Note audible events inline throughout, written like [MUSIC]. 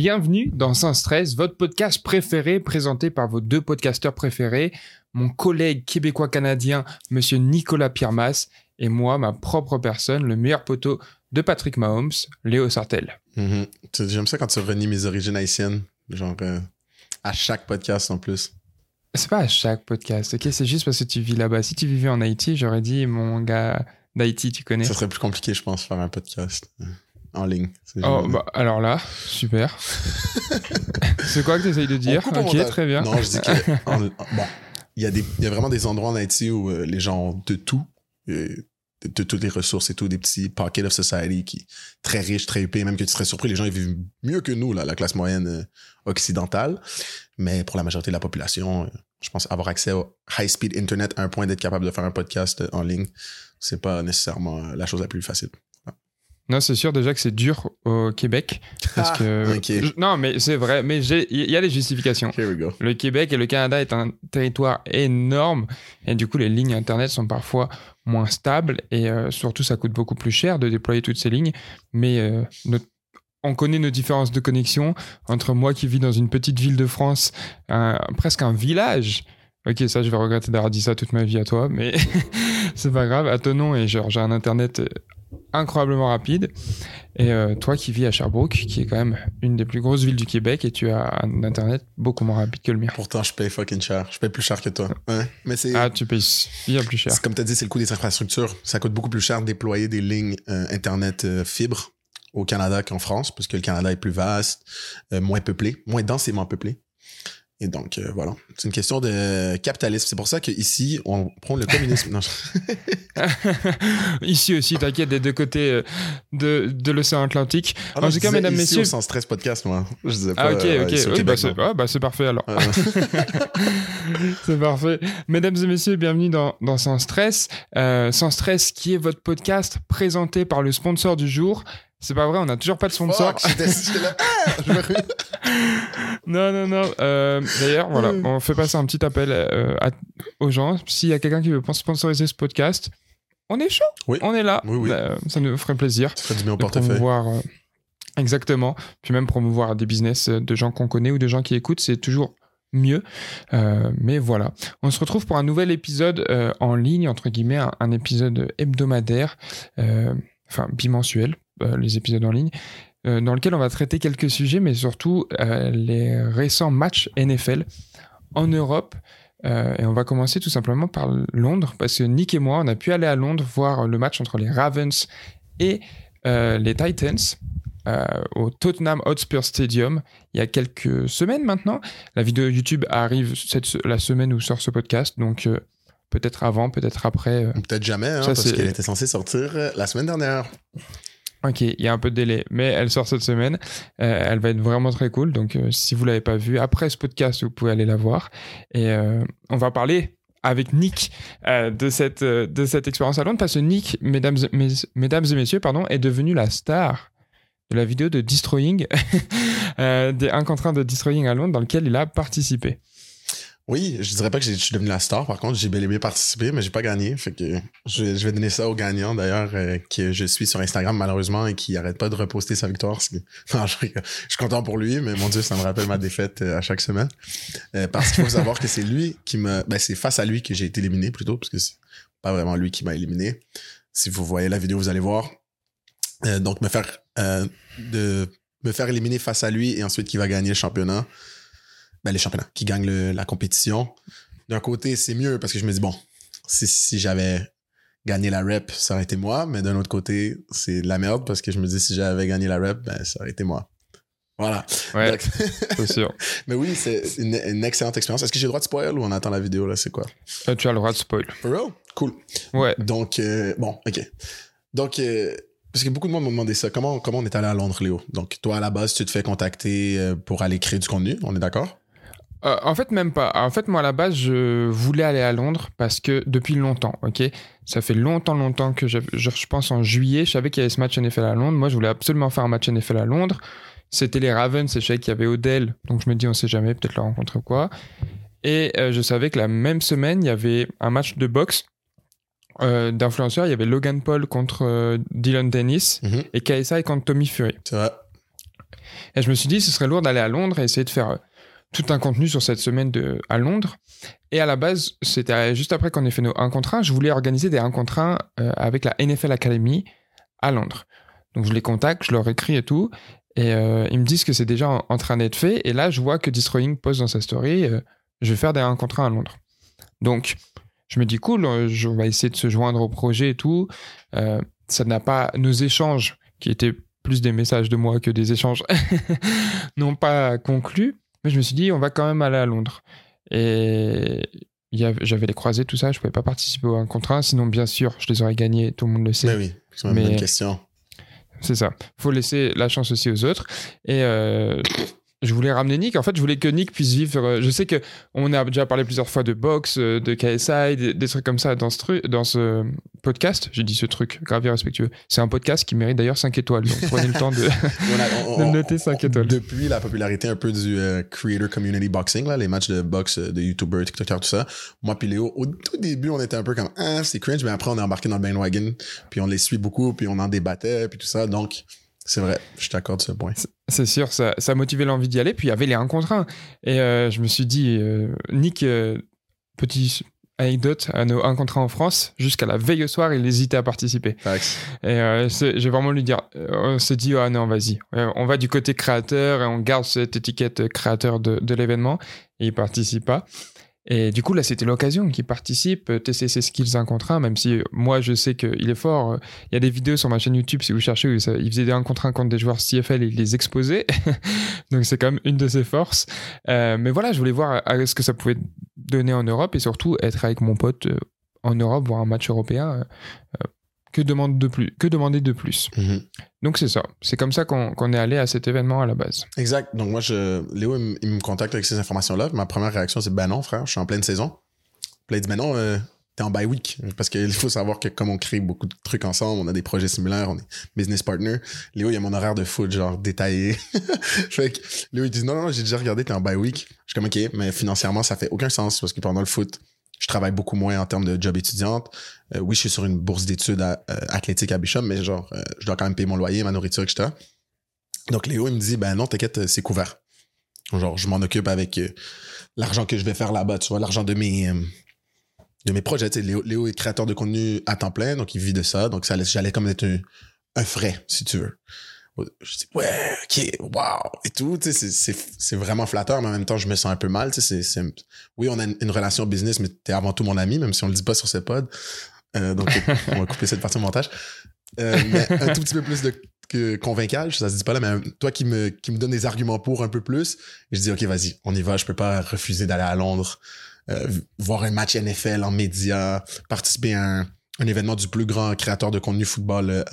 Bienvenue dans Sans Stress, votre podcast préféré présenté par vos deux podcasteurs préférés, mon collègue québécois-canadien, monsieur Nicolas Piermas, et moi, ma propre personne, le meilleur poteau de Patrick Mahomes, Léo Sartel. Mhm. J'aime ça quand tu renies mes origines haïtiennes. Genre, euh, à chaque podcast en plus. C'est pas à chaque podcast, ok? C'est juste parce que tu vis là-bas. Si tu vivais en Haïti, j'aurais dit mon gars d'Haïti, tu connais. Ça serait plus compliqué, je pense, faire un podcast en ligne. Oh, bah, alors là, super. [LAUGHS] c'est quoi que tu essayes de On dire? Ok, montage. très bien. Non, je dis que. [LAUGHS] en- bon, il y, a des- il y a vraiment des endroits en Haïti où euh, les gens ont de tout. euh, de, de toutes les ressources et tout, des petits pockets of society qui très riches, très épais, même que tu serais surpris, les gens ils vivent mieux que nous, là, la classe moyenne euh, occidentale. Mais pour la majorité de la population, euh, je pense avoir accès au high-speed internet à un point d'être capable de faire un podcast euh, en ligne, c'est pas nécessairement la chose la plus facile. Non, c'est sûr déjà que c'est dur au Québec. Parce que. Ah. Je- Non, mais c'est vrai. Mais il y a des justifications. Here we go. Le Québec et le Canada est un territoire énorme et du coup les lignes internet sont parfois moins stables et euh, surtout ça coûte beaucoup plus cher de déployer toutes ces lignes. Mais euh, notre- on connaît nos différences de connexion entre moi qui vis dans une petite ville de France, un- presque un village. Ok, ça je vais regretter d'avoir dit ça toute ma vie à toi, mais [LAUGHS] c'est pas grave. À ton nom et genre j'ai un internet euh, incroyablement rapide. Et euh, toi qui vis à Sherbrooke, qui est quand même une des plus grosses villes du Québec, et tu as un internet beaucoup moins rapide que le mien. Pourtant, je paye fucking cher. Je paye plus cher que toi. Ouais. Mais c'est. Ah, tu payes bien plus cher. Comme tu as dit, c'est le coût des infrastructures. Ça coûte beaucoup plus cher de déployer des lignes euh, Internet euh, fibre au Canada qu'en France, parce que le Canada est plus vaste, moins peuplé, moins densément peuplé. Et donc, euh, voilà. C'est une question de capitalisme. C'est pour ça qu'ici, on prend le communisme. Non, je- [LAUGHS] Ici aussi, t'inquiète, des deux côtés euh, de, de l'océan Atlantique. Ah En tout cas, mesdames, messieurs- Sans Stress Podcast, moi. Je disais pas. Ah, ok, euh, ok. Oui, bah, c'est ah, bah, c'est parfait alors. Euh, [LAUGHS] c'est parfait. Mesdames et messieurs, bienvenue dans, dans Sans Stress. Euh, Sans Stress, qui est votre podcast présenté par le sponsor du jour. C'est pas vrai, on n'a toujours pas de sponsor. fuck, j'étais j'étais là. Ah, [LAUGHS] Non, non, non. Euh, D'ailleurs, voilà, Mm. on fait passer un petit appel euh, à- aux gens. S'il y a quelqu'un qui veut sponsoriser ce podcast, on est chaud. Oui. On est là. Oui, oui. Euh, ça nous ferait plaisir. Ça fait du bien au portefeuille. euh, exactement puis même promouvoir des business de gens qu'on connaît ou de gens qui écoutent c'est toujours mieux Euh, mais voilà on se retrouve pour un nouvel épisode euh, en ligne entre guillemets un, un épisode hebdomadaire euh, enfin bimensuel euh, les épisodes en ligne euh, dans lequel on va traiter quelques sujets mais surtout euh, les récents matchs NFL en Europe et on va commencer tout simplement par Londres parce que Nick et moi on a pu aller à Londres voir le match entre les Ravens et les Titans au Tottenham Hotspur Stadium il y a quelques semaines maintenant. La vidéo YouTube arrive cette, la semaine où sort ce podcast, donc peut-être avant, peut-être après. euh. Peut-être jamais, hein, Ça, parce qu'elle était censée sortir euh, la semaine dernière. Ok, il y a un peu de délai, mais elle sort cette semaine. Euh, elle va être vraiment très cool, donc euh, si vous l'avez pas vue, après ce podcast, vous pouvez aller la voir. Et euh, on va parler avec Nick de cette de cette expérience à Londres parce que Nick, mesdames mes- mesdames et messieurs, pardon, est devenu la star de la vidéo de Destroying, [LAUGHS] des 1 contre 1 de Destroying à Londres dans lequel il a participé. Oui, je dirais pas que je suis devenu la star. Par contre, j'ai bel et bien participé, mais j'ai pas gagné. Fait que je, vais- donner ça au gagnant, d'ailleurs, euh, que je suis sur Instagram, malheureusement, et qui arrête pas de reposter sa victoire. [LAUGHS] Je, suis content pour lui, mais mon Dieu, ça me rappelle ma défaite euh, à chaque semaine. Euh, parce qu'il faut savoir que c'est lui qui me... Ben, c'est face à lui que j'ai été éliminé, plutôt, parce que c'est pas vraiment lui qui m'a éliminé. Si vous voyez la vidéo, vous allez voir. Donc, me faire... de me faire éliminer face à lui et ensuite qui va gagner le championnat ben, les championnats, qui gagnent le- la compétition. D'un côté, c'est mieux parce que je me dis, bon, si, si j'avais gagné la rep, ça aurait été moi, mais d'un autre côté, c'est de la merde parce que je me dis, si j'avais gagné la rep, ben, ça aurait été moi. Voilà. Ouais, Donc- [LAUGHS] c'est sûr. [LAUGHS] mais oui, c'est une, une excellente expérience. Est-ce que j'ai le droit de spoil ou on attend la vidéo, là? C'est quoi? Euh, tu as le droit de spoil. For real? Cool. Ouais. Donc, euh, bon, OK. Donc, euh, parce que beaucoup de monde m'ont demandé ça. Comment, comment on est allé à Londres, Léo? Donc, toi, à la base, tu te fais contacter pour aller créer du contenu. On est d'accord? Euh, en fait, même pas. En fait, moi, à la base, je voulais aller à Londres parce que depuis longtemps, ok? Ça fait longtemps, longtemps que je, je, je pense en juillet, je savais qu'il y avait ce match NFL à Londres. Moi, je voulais absolument faire un match NFL à Londres. C'était les Ravens et je savais qu'il y avait Odell. Donc, je me dis, on sait jamais, peut-être le rencontrer ou quoi. Et euh, je savais que la même semaine, il y avait un match de boxe euh, d'influenceurs. Il y avait Logan Paul contre euh, Dylan Dennis Mhm. et KSI contre Tommy Fury. C'est vrai. Et je me suis dit, ce serait lourd d'aller à Londres et essayer de faire tout un contenu sur cette semaine de, à Londres. Et à la base, c'était juste après qu'on ait fait nos 1 contre 1, je voulais organiser des 1 contre 1 avec la NFL Academy à Londres. Donc je les contacte, je leur écris et tout. Et ils me disent que c'est déjà en, train d'être fait. Et là, je vois que Destroying poste dans sa story, je vais faire des 1 contre 1 à Londres. Donc, je me dis cool, on va essayer de se joindre au projet et tout. ça n'a pas nos échanges qui étaient plus des messages de moi que des échanges [LAUGHS] n'ont pas conclu. Mais je me suis dit, on va quand même aller à Londres. Et j'avais les croisés, tout ça, je pouvais pas participer au 1 contre 1, sinon bien sûr, je les aurais gagnés, tout le monde le sait. Mais oui, c'est une bonne question. C'est ça. faut laisser la chance aussi aux autres. Et euh, je voulais ramener Nick. En fait, je voulais que Nick puisse vivre. Euh, je sais que on a déjà parlé plusieurs fois de boxe, euh, de KSI, des, trucs comme ça dans ce dans ce podcast. J'ai dit ce truc, grave et respectueux. C'est un podcast qui mérite d'ailleurs 5 étoiles. Donc prenez le temps de, [LAUGHS] noter 5 étoiles. Depuis la popularité un peu du euh, creator community boxing, là, les matchs de boxe de YouTubers, TikTokers, tout ça. Moi puis Léo, au tout début, on était un peu comme ah c'est cringe, mais après on est embarqué dans le bandwagon, puis on les suit beaucoup, puis on en débattait, puis tout ça. Donc c'est vrai, je t'accorde ce point. C'est sûr, ça, motivé l'envie d'y aller. Puis il y avait les 1 contre 1. Et euh, je me suis dit, euh, Nick, euh, petit anecdote, à nos 1 contre 1 en France, jusqu'à la veille au soir, il hésitait à participer. Et j'ai vraiment lui dire, on s'est dit, ah non, vas-y, on va du côté créateur et on garde cette étiquette créateur de, de l'événement. Et il participe pas. Et du coup, là, c'était l'occasion qu'il participe, euh, tester ses skills un contre un, même si euh, moi, je sais qu'il est fort. Il y a des vidéos sur ma chaîne YouTube, si vous cherchez, où il faisait des 1 contre 1 contre des joueurs CFL et il les exposait. [LAUGHS] Donc, c'est quand même une de ses forces. Euh, mais voilà, je voulais voir ce que ça pouvait donner en Europe et surtout être avec mon pote en Europe, voir un match européen que, demande de plus, que demander de plus mhm. Donc c'est ça. C'est comme ça qu'on est allé à cet événement à la base. Exact. Donc moi, je, Léo, il, me contacte avec ces informations-là. Ma première réaction, c'est ben non, frère, je suis en pleine saison. Puis là, il dit, ben non, euh, t'es en bye week. Parce qu'il faut savoir que comme on crée beaucoup de trucs ensemble, on a des projets similaires, on est business partner. Léo, il y a mon horaire de foot, genre détaillé. [LAUGHS] fait que Léo, il dit, non, non, j'ai déjà regardé, t'es en bye week. Je suis comme, ok, mais financièrement, ça fait aucun sens parce que pendant le foot, je travaille beaucoup moins en termes de job étudiante. Euh, oui, je suis sur une bourse d'études euh, athlétique à Bishop, mais genre, euh, je dois quand même payer mon loyer, ma nourriture, etc. Donc, Léo, il me dit, ben non, t'inquiète, c'est couvert. Genre, je m'en occupe avec l'argent que je vais faire là-bas, tu vois, l'argent de mes, projets. Léo, est créateur de contenu à temps plein, donc il vit de ça. Donc, ça j'allais comme être un frais, si tu veux je dis ouais ok wow. Et tout tu sais c'est vraiment flatteur mais en même temps je me sens un peu mal tu sais c'est oui on a une, relation business mais t'es avant tout mon ami même si on le dit pas sur ce pod. Euh, donc [LAUGHS] on va couper cette partie au montage. Euh, mais un tout petit peu plus de que convaincage ça se dit pas là mais toi qui me qui me donne des arguments pour un peu plus je dis ok vas-y on y va je peux pas refuser d'aller à Londres euh, voir un match NFL en média participer à un un événement du plus grand créateur de contenu football euh,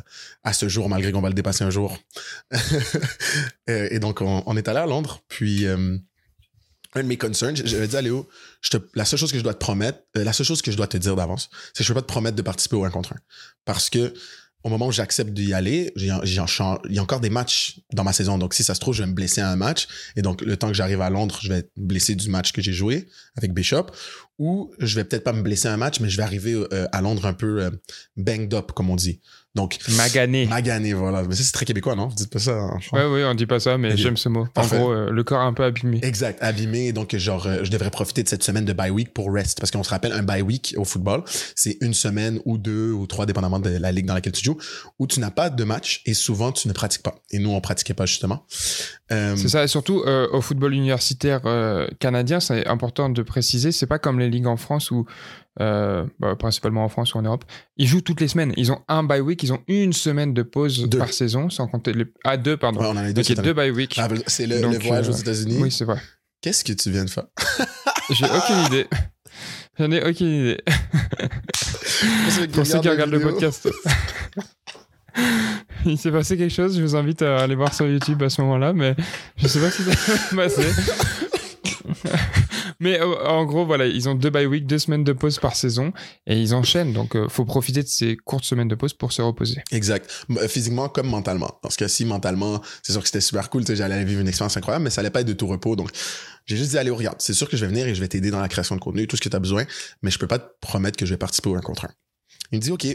à ce jour, malgré qu'on va le dépasser un jour. [LAUGHS] Euh, et donc, on, est allé à Londres. Puis, euh, un de mes concerns, j'avais dit à Léo, te, la seule chose que je dois te promettre, la seule chose que je dois te dire d'avance, c'est que je ne peux pas te promettre de participer au 1 contre 1. Parce que au moment où j'accepte d'y aller, il y a encore des matchs dans ma saison. Donc, si ça se trouve, je vais me blesser à un match. Et donc, le temps que j'arrive à Londres, je vais être blessé du match que j'ai joué avec Bishop. Ou je vais peut-être pas me blesser un match, mais je vais arriver euh, à Londres un peu euh, banged up, comme on dit. Donc, magané. Magané, voilà. Mais ça, c'est très québécois, non? Vous dites pas ça. Hein, ouais, oui, on dit pas ça, mais j'aime ce mot. En gros, euh, le corps un peu abîmé. Exact, abîmé. Donc, genre, je devrais profiter de cette semaine de bye week pour rest. Parce qu'on se rappelle, un bye week au football, c'est une semaine ou deux ou trois, dépendamment de la ligue dans laquelle tu joues, où tu n'as pas de match et souvent tu ne pratiques pas. Et nous, on pratiquait pas, justement. Euh, c'est ça, et surtout au football universitaire canadien, c'est important de préciser, c'est pas comme les ligues en France euh, bah, principalement en France ou en Europe. Ils jouent toutes les semaines. Ils ont un bye week, ils ont une semaine de pause par saison, sans compter les. Ah, deux, pardon. Ouais, on a les deux. Donc, il y a deux bye week. Ah, c'est le, le, voyage aux euh, États-Unis. Oui, c'est vrai. Qu'est-ce que tu viens de faire? [LAUGHS] J'ai aucune idée. J'en ai aucune idée. [LAUGHS] Pour ceux qui regardent le podcast. [LAUGHS] [LAUGHS] Il s'est passé quelque chose, je vous invite à aller voir sur YouTube à ce moment-là, mais je sais pas si ça va [LAUGHS] passer. [LAUGHS] Mais euh, en gros, voilà, ils ont deux bye week, deux semaines de pause par saison et ils enchaînent. Donc, il euh, faut profiter de ces courtes semaines de pause pour se reposer. Exact. Euh, physiquement comme mentalement. Parce que si mentalement, c'est sûr que c'était super cool, j'allais vivre une expérience incroyable, mais ça allait pas être de tout repos. Donc, j'ai juste dit, allez, regarde, c'est sûr que je vais venir et je vais t'aider dans la création de contenu, tout ce que tu as besoin, mais je peux pas te promettre que je vais participer au un contre un. Il me dit, OK.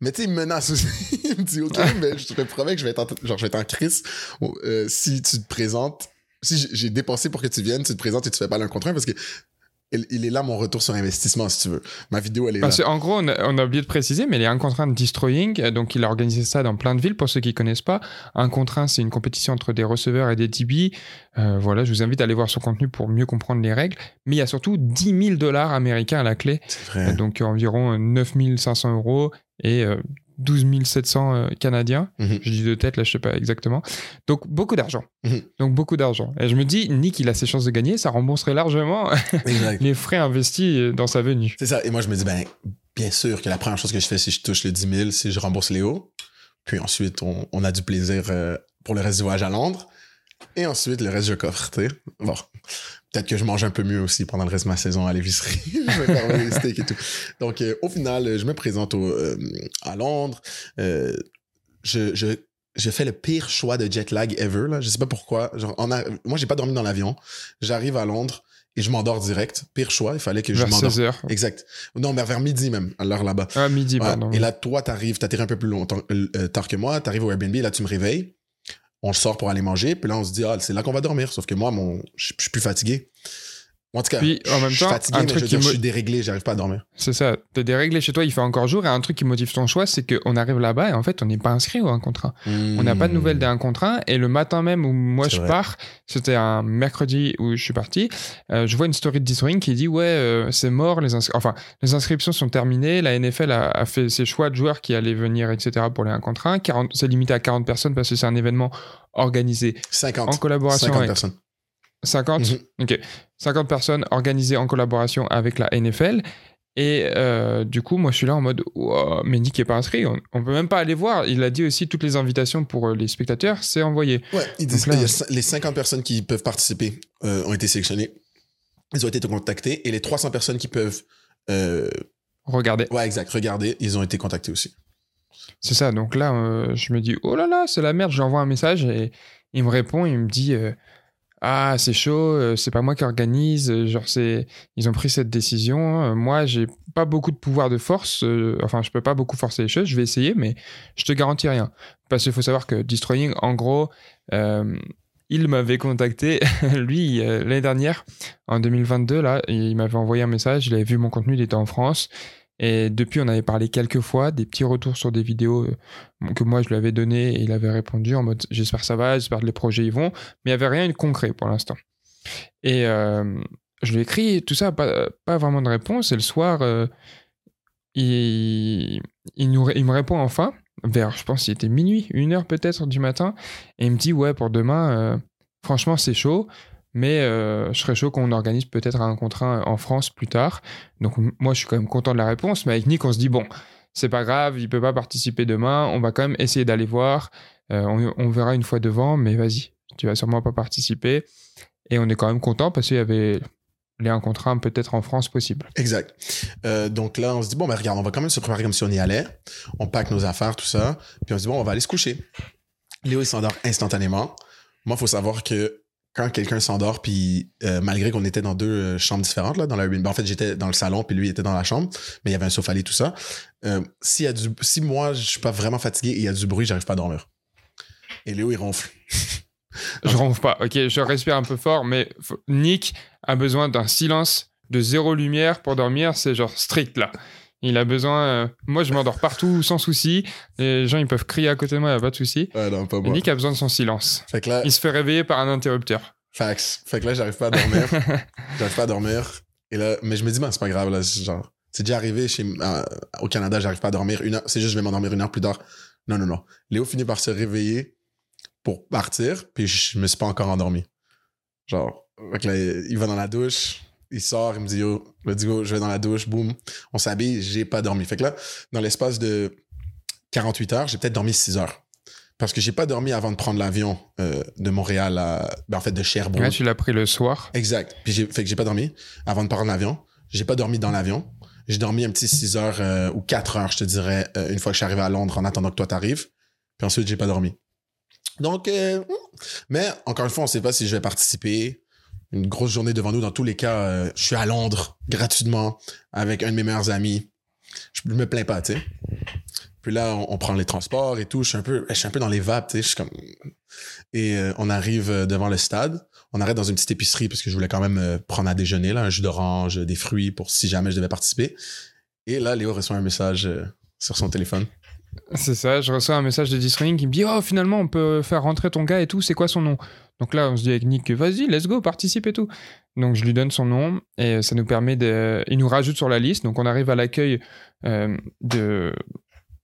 Mais tu sais, il me menace aussi. [LAUGHS] il me dit, OK, mais je te promets que je vais être en, genre, je vais être en crise euh, si tu te présentes. Si j'ai- dépensé pour que tu viennes, tu te présentes et tu fais pas un contrat parce que il il est là mon retour sur investissement, si tu veux. Ma vidéo, elle est là. Qu'en gros, on a, on a oublié de préciser, mais il a un contraint de destroying, euh, donc il a organisé ça dans plein de villes. Pour ceux qui connaissent pas, un contraint, c'est une compétition entre des receveurs et des DB. Euh, voilà, je vous invite à aller voir son contenu pour mieux comprendre les règles. Mais il y a surtout 10 000 dollars américains à la clé, C'est vrai. Donc environ 9 500 euros et euh, 12 700 euh, canadiens. Mhm. Je dis de tête, là, je sais pas exactement. Donc beaucoup d'argent. Mhm. Donc beaucoup d'argent. Et je me dis, Nick, il a ses chances de gagner, ça rembourserait largement [LAUGHS] les frais investis euh, dans sa venue. C'est ça. Et moi, je me dis, ben, bien sûr que la première chose que je fais, si je touche le 10 000, c'est je rembourse Léo. Puis ensuite, on, on a du plaisir euh, pour le reste du voyage à Londres. Et ensuite, le reste, je coffre, tu sais. Bon. Peut-être que je mange un peu mieux aussi pendant le reste de ma saison à l'épicerie. [LAUGHS] je vais faire les steaks et tout. Donc, euh, au final, je me présente au, euh, à Londres. Euh, je, je, je fais le pire choix de jet lag ever. Là. Je sais pas pourquoi. Genre, on a, moi, j'ai pas dormi dans l'avion. J'arrive à Londres et je m'endors direct. Pire choix. Il fallait que je Vers m'endors. 16 heures. Exact. Non, mais vers midi même, à l'heure là-bas. Ah, midi, pardon. Et là, toi, t'arrives, t'atterris un peu plus longtemps, tard que moi, t'arrives au Airbnb, là, tu me réveilles. On sort pour aller manger, puis là, on se dit, ah, c'est là qu'on va dormir. Sauf que moi, mon, je suis plus fatigué. En tout cas, Puis, en même je suis temps, fatigué, un mais je truc veux qui dire, je mo- suis déréglé, j'arrive pas à dormir. C'est ça, t'es déréglé chez toi, il fait encore jour, et un truc qui motive ton choix, c'est qu'on arrive là-bas et en fait, on n'est pas inscrit au 1 contre 1. On n'a pas de nouvelles d'un contre 1, et le matin même où moi je vrai. pars, c'était un mercredi où je suis parti, euh, je vois une story de Destroying qui dit Ouais, euh, c'est mort, les, enfin, les inscriptions sont terminées, la NFL a, a fait ses choix de joueurs qui allaient venir, etc. pour les 1 contre 1. 40 c'est limité à 40 personnes parce que c'est un événement organisé 50. en collaboration 50 avec personnes. 50 Mhm. Ok. 50 personnes organisées en collaboration avec la NFL. Et euh, du coup, moi, je suis là en mode, Wow, mais Nick est pas inscrit. On, on peut même pas aller voir. Il a dit aussi toutes les invitations pour euh, les spectateurs, c'est envoyé. Ouais, ils disent, Donc là- il y a cin- les 50 personnes qui peuvent participer euh, ont été sélectionnées. Ils ont été contactés. Et les 300 personnes qui peuvent, euh, Regardez. ouais, exact, regarder, ils ont été contactés aussi. C'est ça. Donc là, je me dis, oh là là, c'est la merde. J'envoie un message et il me répond. Il me dit, ah, c'est chaud. euh, c'est pas moi qui organise. euh, Genre, c'est, ils ont pris cette décision. euh, moi, j'ai pas beaucoup de pouvoir de force. enfin, je peux pas beaucoup forcer les choses. Je vais essayer, mais je te garantis rien. Parce qu'il faut savoir que Destroying, en gros, il m'avait contacté, [LAUGHS] lui, l'année dernière, en 2022, là, il m'avait envoyé un message, il avait vu mon contenu, il était en France, et depuis, on avait parlé quelques fois, des petits retours sur des vidéos euh, que moi, je lui avais donné, et il avait répondu en mode, j'espère ça va, j'espère que les projets y vont, mais il n'y avait rien de concret pour l'instant. Et euh, je lui ai écrit, tout ça, pas, vraiment de réponse, et le soir, euh, il, il, me répond enfin, vers, je pense, il était minuit, une heure peut-être du matin, et il me dit, ouais, pour demain, franchement, c'est chaud, mais euh, je serais chaud qu'on organise peut-être un contrat en France plus tard. Donc, moi, je suis quand même content de la réponse, mais avec Nick, on se dit, bon, c'est pas grave, il peut pas participer demain, on va quand même essayer d'aller voir, euh, on, on verra une fois devant, mais vas-y, tu vas sûrement pas participer. Et on est quand même content parce qu'il y avait les un contre un peut-être en France possible. Exact. Euh, donc là, on se dit, bon, ben regarde, on va quand même se préparer comme si on y allait. On pack nos affaires, tout ça. Puis on se dit, bon, on va aller se coucher. Léo, il s'endort instantanément. Moi, il faut savoir que quand quelqu'un s'endort, puis euh, malgré qu'on était dans deux euh, chambres différentes, là, dans la Airbnb, en fait, j'étais dans le salon, puis lui était dans la chambre, mais il y avait un sofa lit, tout ça. Euh, s'il y a du, si moi, je suis pas vraiment fatigué et il y a du bruit, j'arrive pas à dormir. Et Léo, il ronfle. [LAUGHS] Je ronfle pas, ok, je respire un peu fort, mais Nick a besoin d'un silence de zéro lumière pour dormir, c'est genre strict là. Il a besoin. euh, Moi, je m'endors partout sans souci. Les gens, ils peuvent crier à côté de moi, y a pas de souci. Ouais, non, pas Nick a besoin de son silence. Fait que là, Il se fait réveiller par un interrupteur. Fax. Fait que là, j'arrive pas à dormir. [LAUGHS] j'arrive pas à dormir. Et là, mais je me dis, ben, c'est pas grave, là. c'est Genre, c'est déjà arrivé chez, euh, au Canada, j'arrive pas à dormir une heure. C'est juste, je vais m'endormir une heure plus tard. Non, non, non. Léo finit par se réveiller pour partir, puis je me suis pas encore endormi. Genre, fait que là, il va dans la douche, il sort, il me dit, yo, let's go, je vais dans la douche, boum. On s'habille, j'ai pas dormi. Fait que là, dans l'espace de 48 heures, j'ai peut-être dormi 6 heures. Parce que j'ai pas dormi avant de prendre l'avion euh, de Montréal à, ben, en fait, de Sherbrooke. Ouais, tu l'as pris le soir. Exact. Puis j'ai fait que j'ai pas dormi avant de prendre l'avion. J'ai pas dormi dans l'avion. J'ai dormi un petit 6 heures euh, ou 4 heures, je te dirais, euh, une fois que je suis arrivé à Londres en attendant que toi t'arrives. Puis ensuite, j'ai pas dormi. Donc, euh, mais encore une fois, on sait pas si je vais participer. Une grosse journée devant nous. Dans tous les cas, euh, je suis à Londres gratuitement avec un de mes meilleurs amis. je me plains pas, tu sais. Puis là, on, prend les transports et tout. Je suis un peu, je suis un peu dans les vapes, tu. Je suis comme. Et euh, on arrive euh, devant le stade. On arrête dans une petite épicerie parce que je voulais quand même prendre à déjeuner, là, un jus d'orange, des fruits pour si jamais je devais participer. Et là, Léo reçoit un message sur son téléphone. C'est ça, je reçois un message de Disring qui me dit Oh, finalement, on peut faire rentrer ton gars et tout, c'est quoi son nom? Donc là, on se dit avec Nick Vas-y, let's go, participe et tout. Donc je lui donne son nom et ça nous permet de. Il nous rajoute sur la liste. Donc on arrive à l'accueil euh, de,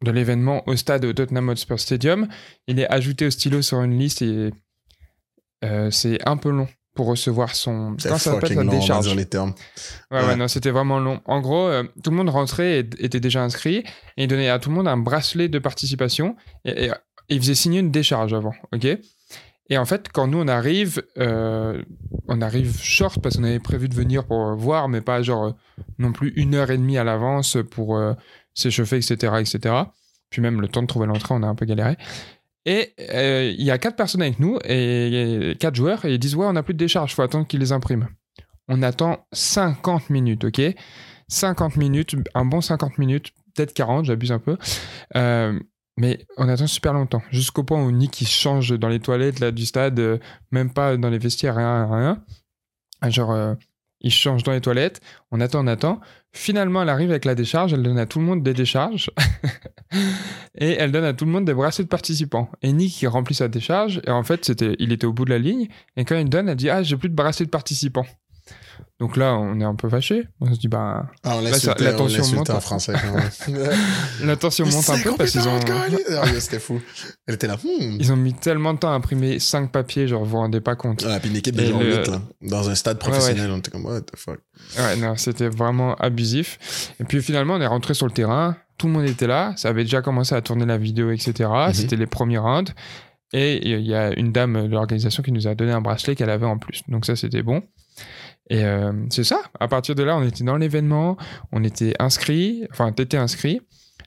de l'événement au stade au Tottenham Hotspur Stadium. Il est ajouté au stylo sur une liste et euh, c'est un peu long pour recevoir son. Quand ça s'appelle sa long, décharge? dire les termes. Ouais, ouais, Ouais. non, c'était vraiment long. En gros, euh, tout le monde rentrait et était déjà inscrit et il donnait à tout le monde un bracelet de participation et, et- et il faisait signer une décharge avant, ok? Et en fait, quand nous on arrive, euh, on arrive short parce qu'on avait prévu de venir pour voir, mais pas genre euh, non plus une heure et demie à l'avance pour euh, s'échauffer, etc., etc. Puis même le temps de trouver l'entrée, on a un peu galéré. Et euh, il y a quatre personnes avec nous et quatre joueurs et ils disent ouais, on n'a plus de décharge, faut attendre qu'ils les impriment. On attend 50 minutes, ok? 50 minutes, un bon 50 minutes, peut-être 40, j'abuse un peu. Euh, mais on attend super longtemps, jusqu'au point où Nick il change dans les toilettes là, du stade, euh, même pas dans les vestiaires, rien, rien. Ah, Genre, euh, il change dans les toilettes, on attend, on attend. Finalement, elle arrive avec la décharge, elle donne à tout le monde des décharges. [LAUGHS] et elle donne à tout le monde des bracelets de participants. Et Nick, il remplit sa décharge, et en fait, c'était, il était au bout de la ligne, et quand il donne, elle dit Ah, j'ai plus de bracelets de participants. Donc là, on est un peu fâché. On se dit Bah, Ah, on Là, la on tension monte. en français. la tension monte un peu [LAUGHS] parce qu'ils ont. Ah, C'était fou. Elle était là. Hmm. Ils ont mis tellement de temps à imprimer 5 papiers, genre vous vous rendez pas compte. Ah, puis une équipe de le- 8, là, dans un stade professionnel, on était comme, what the fuck. Ouais, non, c'était vraiment abusif. Et puis finalement, on est rentré sur le terrain, tout le monde était là, ça avait déjà commencé à tourner la vidéo, etc. Mhm. C'était les premiers rounds. Et il y a une dame de l'organisation qui nous a donné un bracelet qu'elle avait en plus. Donc ça, c'était bon. Et euh, c'est ça. À partir de là, on était dans l'événement, on était inscrit, enfin, t'étais inscrit.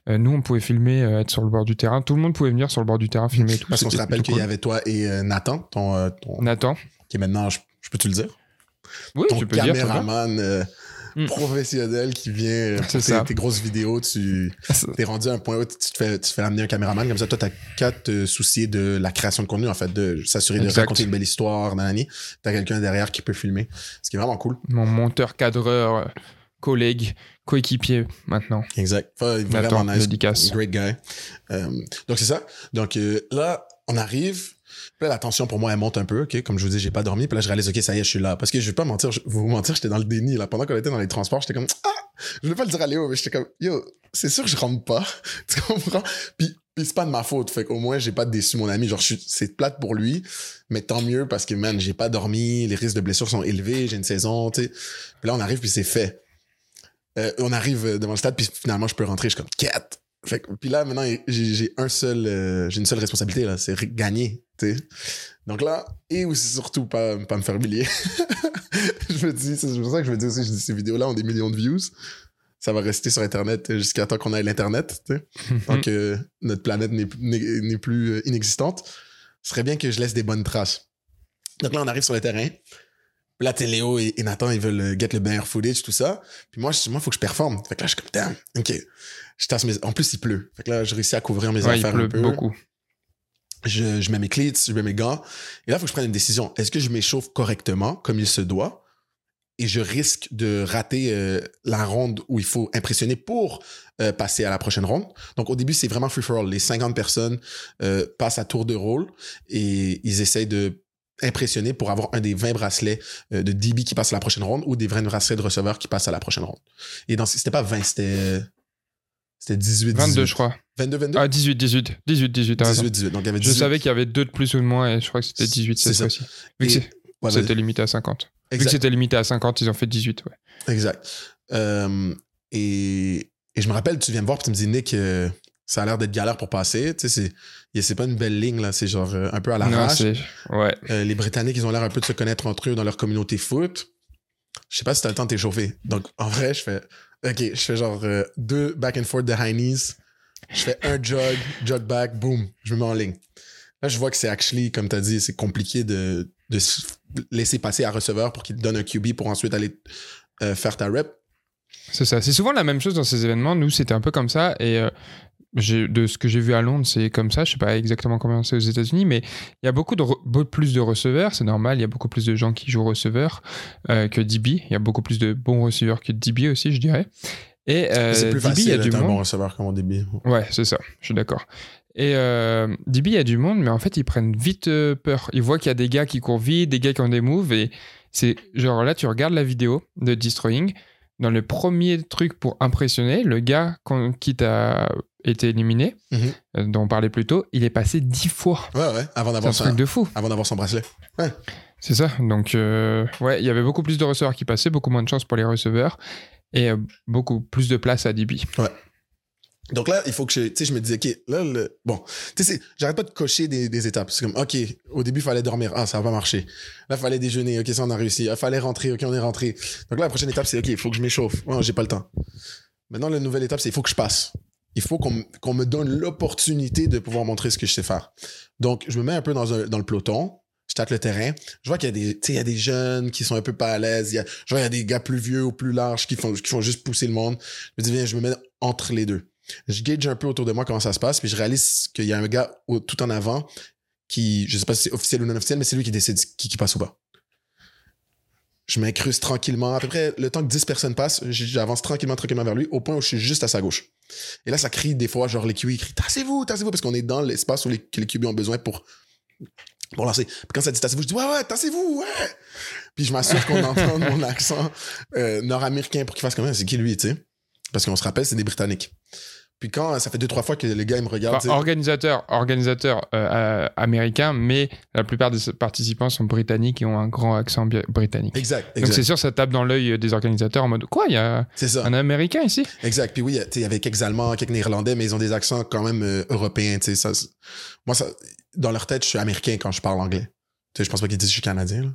Euh, nous, on pouvait filmer, euh, être sur le bord du terrain. Tout le monde pouvait venir sur le bord du terrain filmer tout. Parce qu'on se rappelle qu'il y cool. avait toi et Nathan, ton, ton- Nathan. qui est maintenant, je, je peux-tu le dire? Oui, ton tu peux dire. caméraman Mm. professionnel qui vient euh, pour C'est tes, tes grosses vidéos, tu t'es rendu à un point où tu te fais, tu fais amener un caméraman, comme ça, toi, t'as qu'à te soucier de la création de contenu, en fait, de s'assurer de raconter une belle histoire, nanani. T'as quelqu'un derrière qui peut filmer, ce qui est vraiment cool. Mon monteur, cadreur, euh, collègue, coéquipier maintenant. Exact. Enfin, vraiment nice. dédicace. Great guy. Euh, donc, c'est ça. Donc, euh, là, on arrive. Puis là, la tension pour moi, elle monte un peu, OK? Comme je vous dis, j'ai pas dormi. Puis là, je réalise, OK, ça y est, je suis là. Parce que je vais pas mentir, je, vous mentir, j'étais dans le déni, là. Pendant qu'on était dans les transports, j'étais comme, ah! Je voulais pas le dire à Léo, mais j'étais comme, yo, c'est sûr que je rentre pas. [LAUGHS] tu comprends? Puis, puis c'est pas de ma faute. Fait qu'au moins, j'ai pas déçu mon ami. Genre, c'est plate pour lui. Mais tant mieux parce que, man, j'ai pas dormi. Les risques de blessures sont élevés. J'ai une saison, tu sais. Puis là, on arrive, puis c'est fait. Euh, on arrive devant le stade, puis finalement, je peux rentrer. Je suis comme, quête! Fait que, puis là, maintenant, j'ai j'ai un seul, euh, j'ai une seule responsabilité, là, c'est gagner, tu sais. Donc là, et aussi surtout pas, pas me faire humilier. [LAUGHS] je me dis, c'est pour ça que je me dis aussi, je dis, ces vidéos-là ont des millions de views. Ça va rester sur Internet jusqu'à temps qu'on ait l'Internet, tu. [LAUGHS] Tant que notre planète n'est plus euh, inexistante. Ce serait bien que je laisse des bonnes traces. Donc là, on arrive sur le terrain. Puis là, t'es Léo et, et Nathan, ils veulent euh, get le meilleur footage, tout ça. Puis moi, je- moi, faut que je performe. Fait que là, je suis comme, damn, OK. Je tasse mes... En plus, il pleut. Fait que là, je réussis à couvrir mes Ouais, il affaires pleut un peu. beaucoup. Je, je mets mes cleats, je mets mes gants. Et là, il faut que je prenne une décision. Est-ce que je m'échauffe correctement, comme il se doit? Et je risque de rater euh, la ronde où il faut impressionner pour euh, passer à la prochaine ronde? Donc, au début, c'est vraiment free for all. Les 50 personnes euh, passent à tour de rôle et ils essayent de impressionner pour avoir un des 20 bracelets euh, de DB qui passe à la prochaine ronde ou des 20 bracelets de receveur qui passent à la prochaine ronde. Et dans, c'était pas 20, c'était, c'était 18, 18. 22, je crois. 22, 22? Ah, 18, 18. 18, 18, t'as raison. 18, 18. Donc, il y avait Je 18. savais qu'il y avait deux de plus ou de moins et je crois que c'était 18 C'est cette fois-ci. Vu que Et- c'est- Ouais, c'était limité à 50. Vu que Exact. c'était limité à 50, ils ont fait 18, ouais. Exact. Euh, et, et je me rappelle, tu viens me voir, puis tu me dis, Nick, euh, ça a l'air d'être galère pour passer. Tu sais, c'est, pas une belle ligne, là. C'est genre euh, un peu à l'arrache. Ouais. Euh, les Britanniques, ils ont l'air un peu de se connaître entre eux dans leur communauté foot. Je sais pas si t'as le temps de t'échauffer. Donc, en vrai, je fais, OK, je fais genre euh, deux back and forth de high knees. Je fais un jog, jog back, boom, je me mets en ligne. Là, je vois que c'est actually, comme t'as dit, c'est compliqué de, laisser passer à receveur pour qu'il te donne un QB pour ensuite aller faire ta rep. C'est ça. C'est souvent la même chose dans ces événements. Nous, c'était un peu comme ça. Et euh, de ce que j'ai vu à Londres, c'est comme ça. Je sais pas exactement comment c'est aux États-Unis, mais il y a beaucoup, de plus de receveurs. C'est normal. Il y a beaucoup plus de gens qui jouent receveur euh, que DB. Il y a beaucoup plus de bons receveurs que DB aussi, je dirais. Et euh, c'est plus DB, il y a du d'être un monde. bon receveur comme début. Ouais, c'est ça, je suis d'accord. Et euh, DB, il y a du monde, mais en fait, ils prennent vite euh, peur. Ils voient qu'il y a des gars qui courent vite, des gars qui ont des moves, et c'est genre là, tu regardes la vidéo de Destroying. Dans le premier truc pour impressionner, le gars qui t'a été éliminé, Mhm. euh, dont on parlait plus tôt, il est passé dix fois. Ouais, ouais, avant d'avoir son, de fou. avant d'avoir son bracelet. C'est ça. Donc, euh, ouais, il y avait beaucoup plus de receveurs qui passaient, beaucoup moins de chance pour les receveurs, et euh, beaucoup plus de place à DB. Donc là, il faut que je, tu sais, je me disais, OK, là, le, bon, tu sais, j'arrête pas de cocher des, des étapes. C'est comme, OK, au début, il fallait dormir. Ah, ça va pas marcher. Là, il fallait déjeuner. OK, ça, on a réussi. Il fallait rentrer. OK, on est rentré. Donc là, la prochaine étape, c'est, OK, il faut que je m'échauffe. Oh, j'ai pas le temps. Maintenant, la nouvelle étape, c'est, il faut que je passe. Il faut qu'on me- donne l'opportunité de pouvoir montrer ce que je sais faire. Donc, je me mets un peu dans, le peloton. Je tâte le terrain. Je vois qu'il y a des, jeunes qui sont un peu pas à l'aise. Il y a, je vois, y a des gars plus vieux ou plus larges qui font, juste pousser le monde. Je me dis, viens, je me mets entre les deux je gauge un peu autour de moi comment ça se passe, puis je réalise qu'il y a un gars tout en avant qui, je sais pas si c'est officiel ou non officiel, mais c'est lui qui décide qui, qui passe ou pas. Je m'incruste tranquillement. À peu près le temps que 10 personnes passent, j'avance tranquillement, tranquillement vers lui, au point où je suis juste à sa gauche. Et là, ça crie des fois, genre les ils crient Tassez-vous, tassez-vous, parce qu'on est dans l'espace où les, les QB ont besoin pour, pour lancer. Puis quand ça dit Tassez-vous, je dis Ouais, ouais, tassez-vous, ouais. Puis je m'assure qu'on [LAUGHS] entend mon accent euh, nord-américain pour qu'il fasse comme ça. C'est qui lui, tu sais? Parce qu'on se rappelle, c'est des Britanniques. Puis quand ça fait deux, trois fois que les gars ils me regardent, Enfin, organisateur, organisateur euh, euh, américain, mais la plupart des participants sont britanniques et ont un grand accent britannique. exact, Donc c'est sûr, ça tape dans l'œil des organisateurs en mode quoi, il y a ça. un américain ici? Exact. Puis oui, sais, il y avait quelques Allemands, quelques Néerlandais, mais ils ont des accents quand même euh, européens. Ça, moi, ça, dans leur tête, je suis américain quand je parle anglais. Tu sais, je pense pas qu'ils disent que je suis canadien.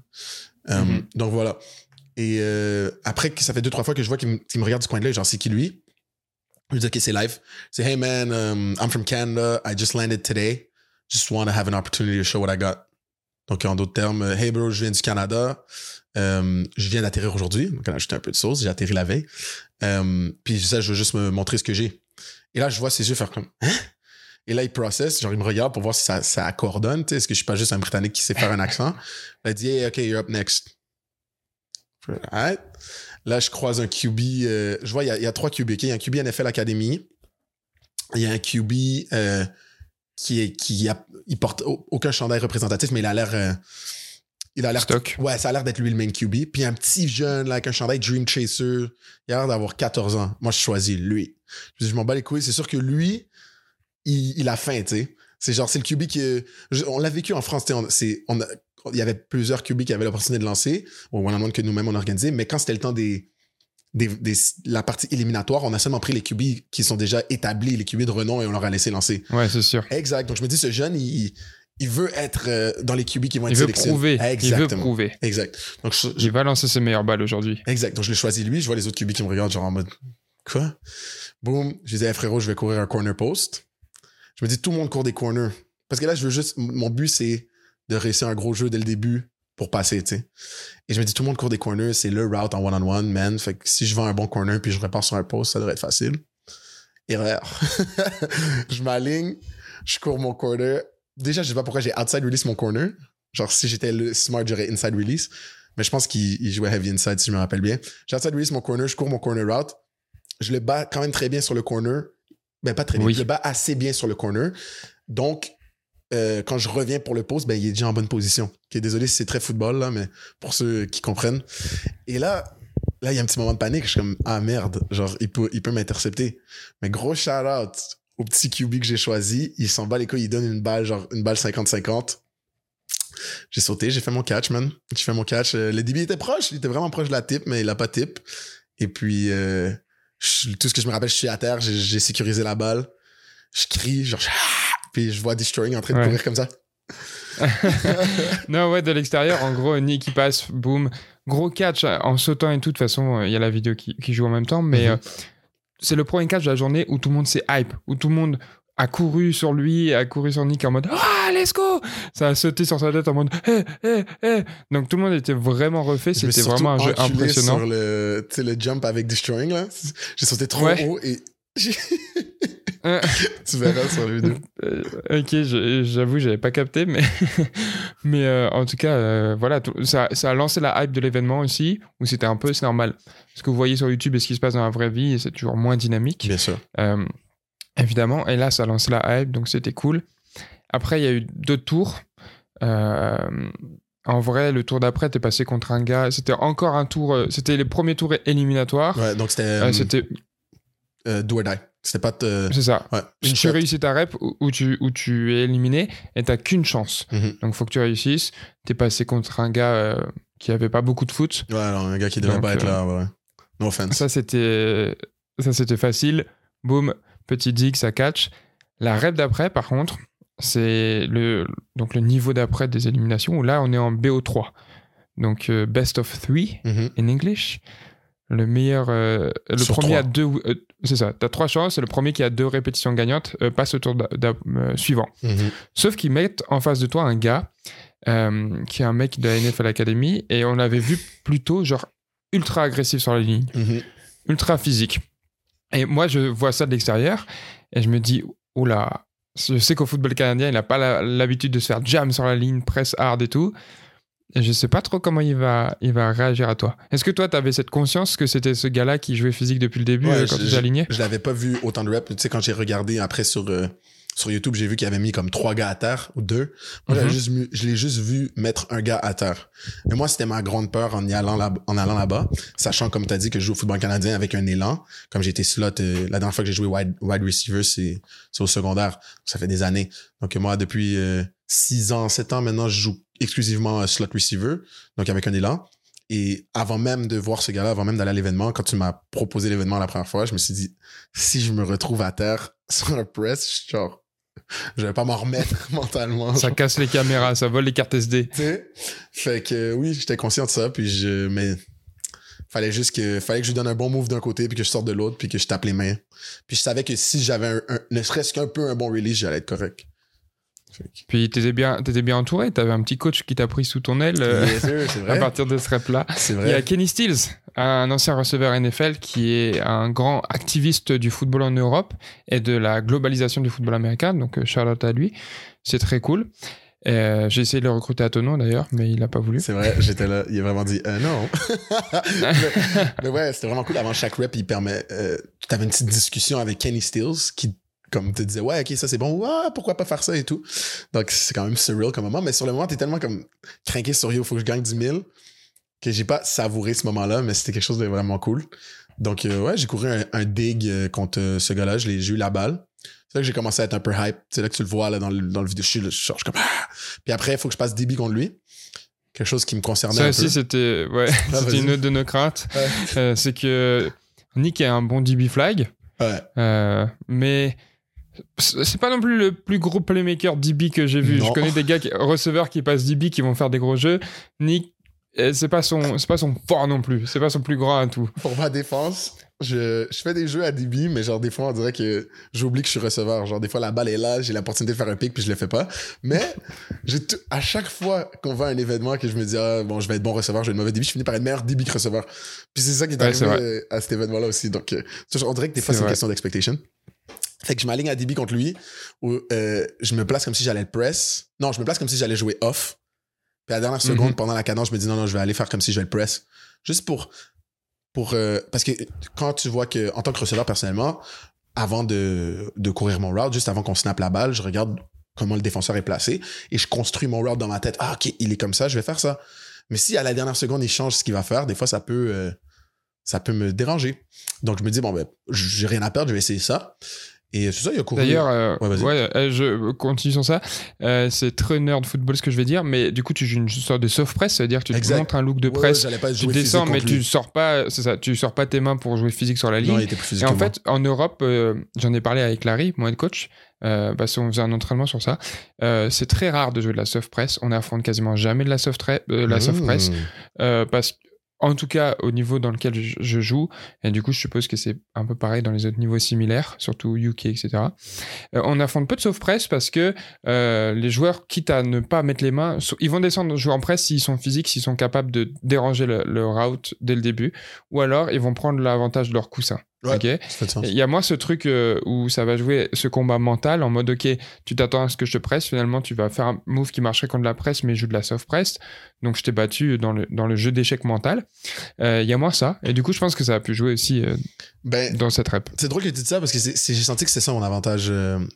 Euh, Mhm. Donc voilà. Et euh, après, que ça fait deux, trois fois que je vois qu'il me, me regarde du coin de l'œil, genre, c'est qui lui? Je dis, OK, c'est live. C'est, hey man, um, I'm from Canada. I just landed today. Just want to have an opportunity to show what I got. Donc, en d'autres termes, hey bro, je viens du Canada. Euh, je viens d'atterrir aujourd'hui. Donc, on a ajouté un peu de sauce. J'ai atterri la veille. Euh, puis ça, je veux juste me montrer ce que j'ai. Et là, je vois ses yeux faire comme Hein? Et là, il processe, genre il me regarde pour voir si ça, ça sais, Est-ce que je suis pas juste un Britannique qui sait faire un accent? Il dit Hey, OK, you're up next. Je fais, Alright. Là, je croise un QB. euh, je vois, il y, a, il y a trois QB. ok? Il y a un QB NFL Academy. Il y a un QB euh, qui, est, qui a, il porte au- aucun chandail représentatif, mais il a l'air. euh, il a l'air Stock. Ouais, ça a l'air d'être lui le main QB. Puis un petit jeune, là, avec un chandail Dream Chaser, il a l'air d'avoir 14 ans. Moi, je choisis lui. Je, je m'en bats les couilles. C'est sûr que lui, il, il a faim, tu sais. C'est genre, c'est le QB qui. on l'a vécu en France, tu sais. on- c'est- on a- Il y avait plusieurs QB qui avaient l'opportunité de lancer, au one-on-one que nous-mêmes on organisait, mais quand c'était le temps des, des, des- la partie éliminatoire, on a seulement pris les QB qui sont déjà établis, les QB de renom, et on leur a laissé lancer. Ouais, c'est sûr. Exact. Donc, je me dis, ce jeune, il, il veut être euh, dans les QB qui vont être Il veut prouver. Il veut Exactement. prouver. Exact. Donc, je, je- Il va lancer ses meilleures balles aujourd'hui. exact. Donc, je l'ai choisi lui. Je vois les autres QB qui me regardent, genre en mode, quoi? Boum. Je disais, hey, frérot, je vais courir un corner post. Je me dis, tout le monde court des corners. Parce que là, je veux juste, mon but, c'est de réussir un gros jeu dès le début pour passer, tu sais. Et je me dis, tout le monde court des corners, c'est le route en one-on-one, man. Fait que si je vends un bon corner puis je repars sur un post, ça devrait être facile. Erreur. [LAUGHS] je m'aligne, je cours mon corner. Déjà, je sais pas pourquoi j'ai outside release mon corner. Genre, si j'étais le smart, j'aurais inside release. Mais je pense qu'il il jouait heavy inside, si je me rappelle bien. J'ai outside release mon corner, je cours mon corner route. Je le bats quand même très bien sur le corner. Ben, pas très bien. Oui. Je le bats assez bien sur le corner. Donc, euh, quand je reviens pour le post, ben, il est déjà en bonne position. Ok, désolé c'est très football, là, mais pour ceux qui comprennent. Et là, là, il y a un petit moment de panique. Je suis comme, ah merde, genre, il peut, il peut m'intercepter. Mais gros shout out au petit QB que j'ai choisi. Il s'en bat les couilles, il donne une balle, genre, une balle 50-50. J'ai sauté, j'ai fait mon catch, man. J'ai fait mon catch. Euh, le DB était proche, il était vraiment proche de la tip, mais il a pas tip. Et puis, euh, tout ce que je me rappelle, je suis à terre, j'ai- sécurisé la balle. Je crie, genre! Puis je vois Destroying en train de courir comme ça. [LAUGHS] non, ouais, de l'extérieur, en gros, Nick qui passe, boum, gros catch euh, en sautant et tout. De toute façon, euh, il y a la vidéo qui, qui joue en même temps, mais Mhm. euh, c'est le premier catch de la journée où tout le monde s'est hype, où tout le monde a couru sur lui, a couru sur Nick en mode Ah let's go Ça a sauté sur sa tête en mode, hé, hé, hé Donc tout le monde était vraiment refait, c'était vraiment un jeu impressionnant. sur le, le jump avec Destroying, là. J'ai sauté trop Ouais. haut et [LAUGHS] Euh, [LAUGHS] tu verras sur la vidéo. Euh, ok, j'avoue, j'avais pas capté, mais, [LAUGHS] mais euh, en tout cas, euh, voilà, ça, ça a lancé la hype de l'événement aussi, où c'était un peu, c'est normal. Ce que vous voyez sur YouTube et ce qui se passe dans la vraie vie, c'est toujours moins dynamique, Bien sûr. euh, évidemment. Et là, ça a lancé la hype, donc c'était cool. Après, il y a eu deux tours. En vrai, le tour d'après, t'es passé contre un gars. C'était encore un tour. C'était les premiers tours éliminatoires. Ouais, donc c'était Euh, euh, c'était, euh, do or die. C'était pas. te- c'est ça. Ouais, une tu réussis ta rep où tu, où tu es éliminé et t'as qu'une chance. Mhm. Donc faut que tu réussisses. T'es passé contre un gars euh, qui avait pas beaucoup de foot. Ouais, alors un gars qui devait Donc, pas être euh, là, ouais. No offense. Ça c'était ça c'était facile. Boum, petit dig, ça catch. La rep d'après, par contre, c'est le donc le niveau d'après des éliminations où là on est en BO3. Donc euh, best of three Mhm. in English. Le meilleur, euh, le Sur premier à deux, euh, c'est ça. T'as trois chances et le premier qui a deux répétitions gagnantes euh, passe au tour suivant. Mhm. Sauf qu'ils mettent en face de toi un gars qui est un mec de la NFL Academy et on l'avait vu plutôt genre ultra agressif sur la ligne, Mhm. ultra physique. Et moi, je vois ça de l'extérieur et je me dis, oula, je sais qu'au football canadien, il n'a pas l'habitude de se faire jam sur la ligne, press hard et tout. Je sais pas trop comment il va, il va réagir à toi. Est-ce que toi, tu avais cette conscience que c'était ce gars-là qui jouait physique depuis le début Ouais, euh, quand tu t'es aligné? Je l'avais pas vu autant de reps. Tu sais, quand j'ai regardé après sur, euh, sur YouTube, j'ai vu qu'il avait mis comme trois gars à terre ou deux. Moi, Mhm. juste je l'ai juste vu mettre un gars à terre. Et moi, c'était ma grande peur en y allant là, en allant là-bas, sachant, comme tu as dit, que je joue au football canadien avec un élan. Comme j'ai été slot, euh, la dernière fois que j'ai joué wide, wide receiver, c'est, au secondaire. Ça fait des années. Donc, moi, depuis euh, six ans, sept ans maintenant, je joue exclusivement euh, slot receiver, donc avec un élan. Et avant même de voir ce gars-là, avant même d'aller à l'événement, quand tu m'as proposé l'événement la première fois, je me suis dit, si je me retrouve à terre [LAUGHS] sur un press, je suis genre, [LAUGHS] je vais pas m'en remettre [LAUGHS] mentalement. Ça genre, casse les caméras, ça vole les cartes SD. Fait que euh, oui, j'étais conscient de ça, puis je, mais fallait juste que, fallait que je lui donne un bon move d'un côté, puis que je sorte de l'autre, puis que je tape les mains. Puis je savais que si j'avais un, un- ne serait-ce qu'un peu un bon release, j'allais être correct. Que- Puis t'étais bien, t'étais bien entouré, t'avais un petit coach qui t'a pris sous ton aile euh, sûr, [LAUGHS] à vrai. partir de ce rep-là. C'est Il y a vrai. Kenny Stills, un ancien receveur NFL qui est un grand activiste du football en Europe et de la globalisation du football américain, donc euh, shout out à lui. C'est très cool. Euh, J'ai essayé de le recruter à Tonon d'ailleurs, mais il n'a pas voulu. C'est vrai, j'étais là, il a vraiment dit euh, non. [LAUGHS] mais, mais ouais, c'était vraiment cool. Avant chaque rep, il permet. Euh, tu avais une petite discussion avec Kenny Stills qui, comme, te disait, ouais, ok, ça c'est bon, ouais, pourquoi pas faire ça et tout. Donc c'est quand même surreal comme moment, mais sur le moment, t'es tellement comme craqué sur yo, faut que je gagne 10 000 que j'ai pas savouré ce moment-là, mais c'était quelque chose de vraiment cool. Donc euh, ouais, j'ai couru un, un dig euh, contre euh, ce gars-là, je l'ai- j'ai eu la balle. C'est là que j'ai commencé à être un peu hype. C'est là que tu le vois là, dans, le, dans le vidéo. Je suis là, je cherche comme. Ah! Puis après, il faut que je passe DB contre lui. Quelque chose qui me concernait Ça un aussi, c'était ouais, [LAUGHS] Ah, une autre de nos craintes. Ouais. Euh, c'est que Nick a un bon DB flag, Ouais. euh, mais c'est pas non plus le plus gros playmaker DB que j'ai vu. Non. Je connais des gars qui, receveurs qui passent DB qui vont faire des gros jeux. Nick, c'est pas son, c'est pas son fort non plus. C'est pas son plus grand atout. Pour ma défense, je, je fais des jeux à DB, mais genre des fois, on dirait que j'oublie que je suis receveur. Genre des fois, la balle est là, j'ai l'opportunité de faire un pick, puis je le fais pas. Mais [LAUGHS] j'ai à chaque fois qu'on va à un événement que je me dis, ah, bon, je vais être bon receveur, je vais être mauvais DB, je finis par être meilleur DB que receveur. Puis c'est ça qui est Ouais, arrivé euh, à cet événement-là aussi. Donc, euh, on dirait que des fois, C'est une question d'expectation. Fait que je m'aligne à DB contre lui, où euh, je me place comme si j'allais le press. Non, je me place comme si j'allais jouer off. Puis à la dernière seconde, Mhm. pendant la cadence, je me dis non, non, je vais aller faire comme si je vais le press. Juste pour. pour euh, parce que quand tu vois que, en tant que receveur, personnellement, avant de, de courir mon route, juste avant qu'on snap la balle, je regarde comment le défenseur est placé et je construis mon route dans ma tête. Ah, ok, il est comme ça, je vais faire ça. Mais si à la dernière seconde, il change ce qu'il va faire, des fois, ça peut. euh, ça peut me déranger. Donc, je me dis, bon, ben, j'ai rien à perdre, je vais essayer ça. Et c'est ça, il a couru. D'ailleurs, euh, Ouais, ouais, euh, je continue sur ça. Euh, c'est très nerd football ce que je vais dire, mais du coup, tu joues une sorte de soft press, c'est-à-dire que tu te montres un look de Ouais, presse, j'allais pas tu descends, mais tu sors pas, c'est ça, tu sors pas tes mains pour jouer physique sur la ligne. Non, il était plus physique Et en que fait, en Europe, euh, j'en ai parlé avec Larry, mon head coach, parce qu'on faisait un entraînement sur ça. C'est très rare de jouer de la soft press. On affronte quasiment jamais de la soft, la soft Mmh. press. Euh, parce en tout cas au niveau dans lequel je, joue, et du coup je suppose que c'est un peu pareil dans les autres niveaux similaires, surtout UK, etc. Euh, on affronte peu de sauf presse parce que euh, les joueurs, quitte à ne pas mettre les mains, ils vont descendre jouer en presse s'ils sont physiques, s'ils sont capables de déranger le route dès le début, ou alors ils vont prendre l'avantage de leur coussin. Ouais. Ok. Il y a moins ce truc euh, où ça va jouer ce combat mental en mode ok, tu t'attends à ce que je te presse, finalement tu vas faire un move qui marcherait contre la presse, mais je joue de la soft press, donc je t'ai battu dans le, dans le jeu d'échecs mental. Euh, Il y a moins ça, et du coup je pense que ça a pu jouer aussi euh, Ben, dans cette rep. c'est drôle que tu dis ça parce que c'est- c'est- j'ai senti que c'était ça mon avantage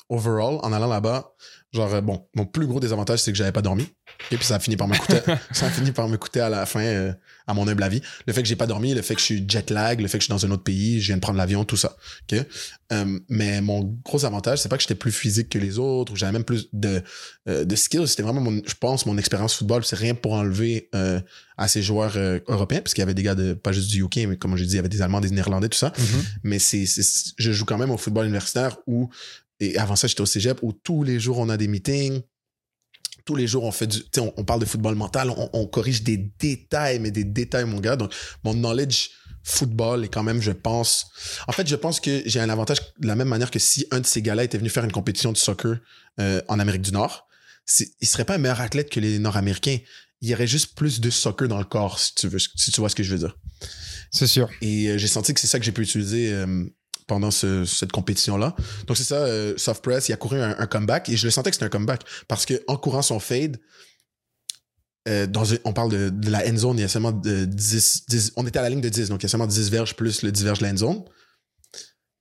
overall en allant là-bas. Genre, bon, mon plus gros désavantage, c'est que j'avais pas dormi. Et puis ça a fini par me coûter, [LAUGHS] ça a fini par me coûter à la fin, à mon humble avis. Le fait que j'ai pas dormi, le fait que je suis jet lag, le fait que je suis dans un autre pays, je viens de prendre l'avion, tout ça. ok? Euh, mais mon gros avantage, c'est pas que j'étais plus physique que les autres ou j'avais même plus de, euh, de skills. C'était vraiment, mon, je pense, mon expérience football. C'est rien pour enlever euh, à ces joueurs européens, parce qu'il y avait des gars de pas juste du UK, mais comme j'ai dit, il y avait des Allemands, des Néerlandais, tout ça mais c'est, c'est- je joue quand même au football universitaire où, et avant ça, j'étais au cégep où tous les jours on a des meetings. Tous les jours, on fait du, tu sais, on, on parle de football mental, on, on corrige des détails, mais des détails, mon gars. Donc, mon knowledge football est quand même, je pense. En fait, je pense que j'ai un avantage de la même manière que si un de ces gars-là était venu faire une compétition de soccer euh, en Amérique du Nord, il serait pas un meilleur athlète que les Nord-Américains. Il y aurait juste plus de soccer dans le corps, si tu veux, si tu vois ce que je veux dire. C'est sûr. Et euh, j'ai senti que c'est ça que j'ai pu utiliser euh, pendant ce- cette compétition-là. Donc c'est ça, euh, Soft Press, il a couru un, un comeback et je le sentais que c'était un comeback parce que en courant son fade, euh, dans on parle de, de la end zone, il y a seulement de 10, 10 on était à la ligne de 10, donc il y a seulement 10 verges plus le 10 verges de la end zone.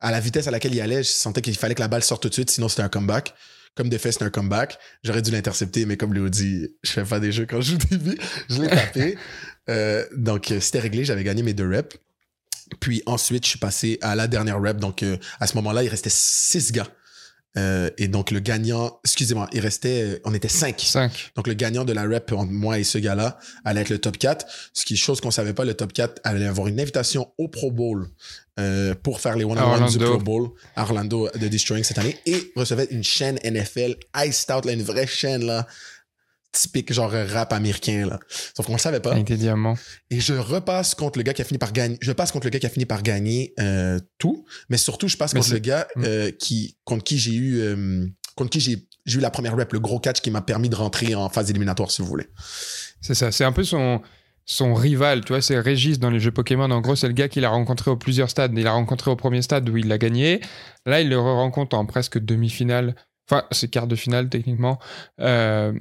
À la vitesse à laquelle il allait, je sentais qu'il fallait que la balle sorte tout de suite, sinon c'était un comeback. Comme de fait, c'était un comeback. J'aurais dû l'intercepter, mais comme Léo dit, je fais pas des jeux quand je joue des billes. Je l'ai [LAUGHS] tapé. Euh, donc, c'était réglé, j'avais gagné mes deux reps. Puis ensuite, je suis passé à la dernière rep. Donc, euh, à ce moment-là, il restait six gars. Euh, et donc, le gagnant, excusez-moi, il restait, on était cinq. 5. Donc, le gagnant de la rep entre moi et ce gars-là allait être le top 4. Ce qui est chose qu'on savait pas, le top 4 allait avoir une invitation au Pro Bowl euh, pour faire les one-on-one du. Pro Bowl à Orlando de Destroying cette année et recevait une chaîne NFL iced out, là, une vraie chaîne, là, typique genre rap américain, là. Sauf qu'on le savait pas. Avec des diamants. Et je repasse contre le gars qui a fini par gagner. Je passe contre le gars qui a fini par gagner euh, tout, mais surtout je passe Mais contre le gars Mm. euh, qui contre qui j'ai eu euh, contre qui j'ai eu la première rep, le gros catch qui m'a permis de rentrer en phase éliminatoire, si vous voulez. C'est ça. C'est un peu son, son rival, tu vois, c'est Régis dans les jeux Pokémon. En gros, c'est le gars qu'il a rencontré au plusieurs stades. Il l'a rencontré au premier stade où il l'a gagné. Là, il le rencontre en presque demi-finale. Enfin, c'est quart de finale techniquement. Euh,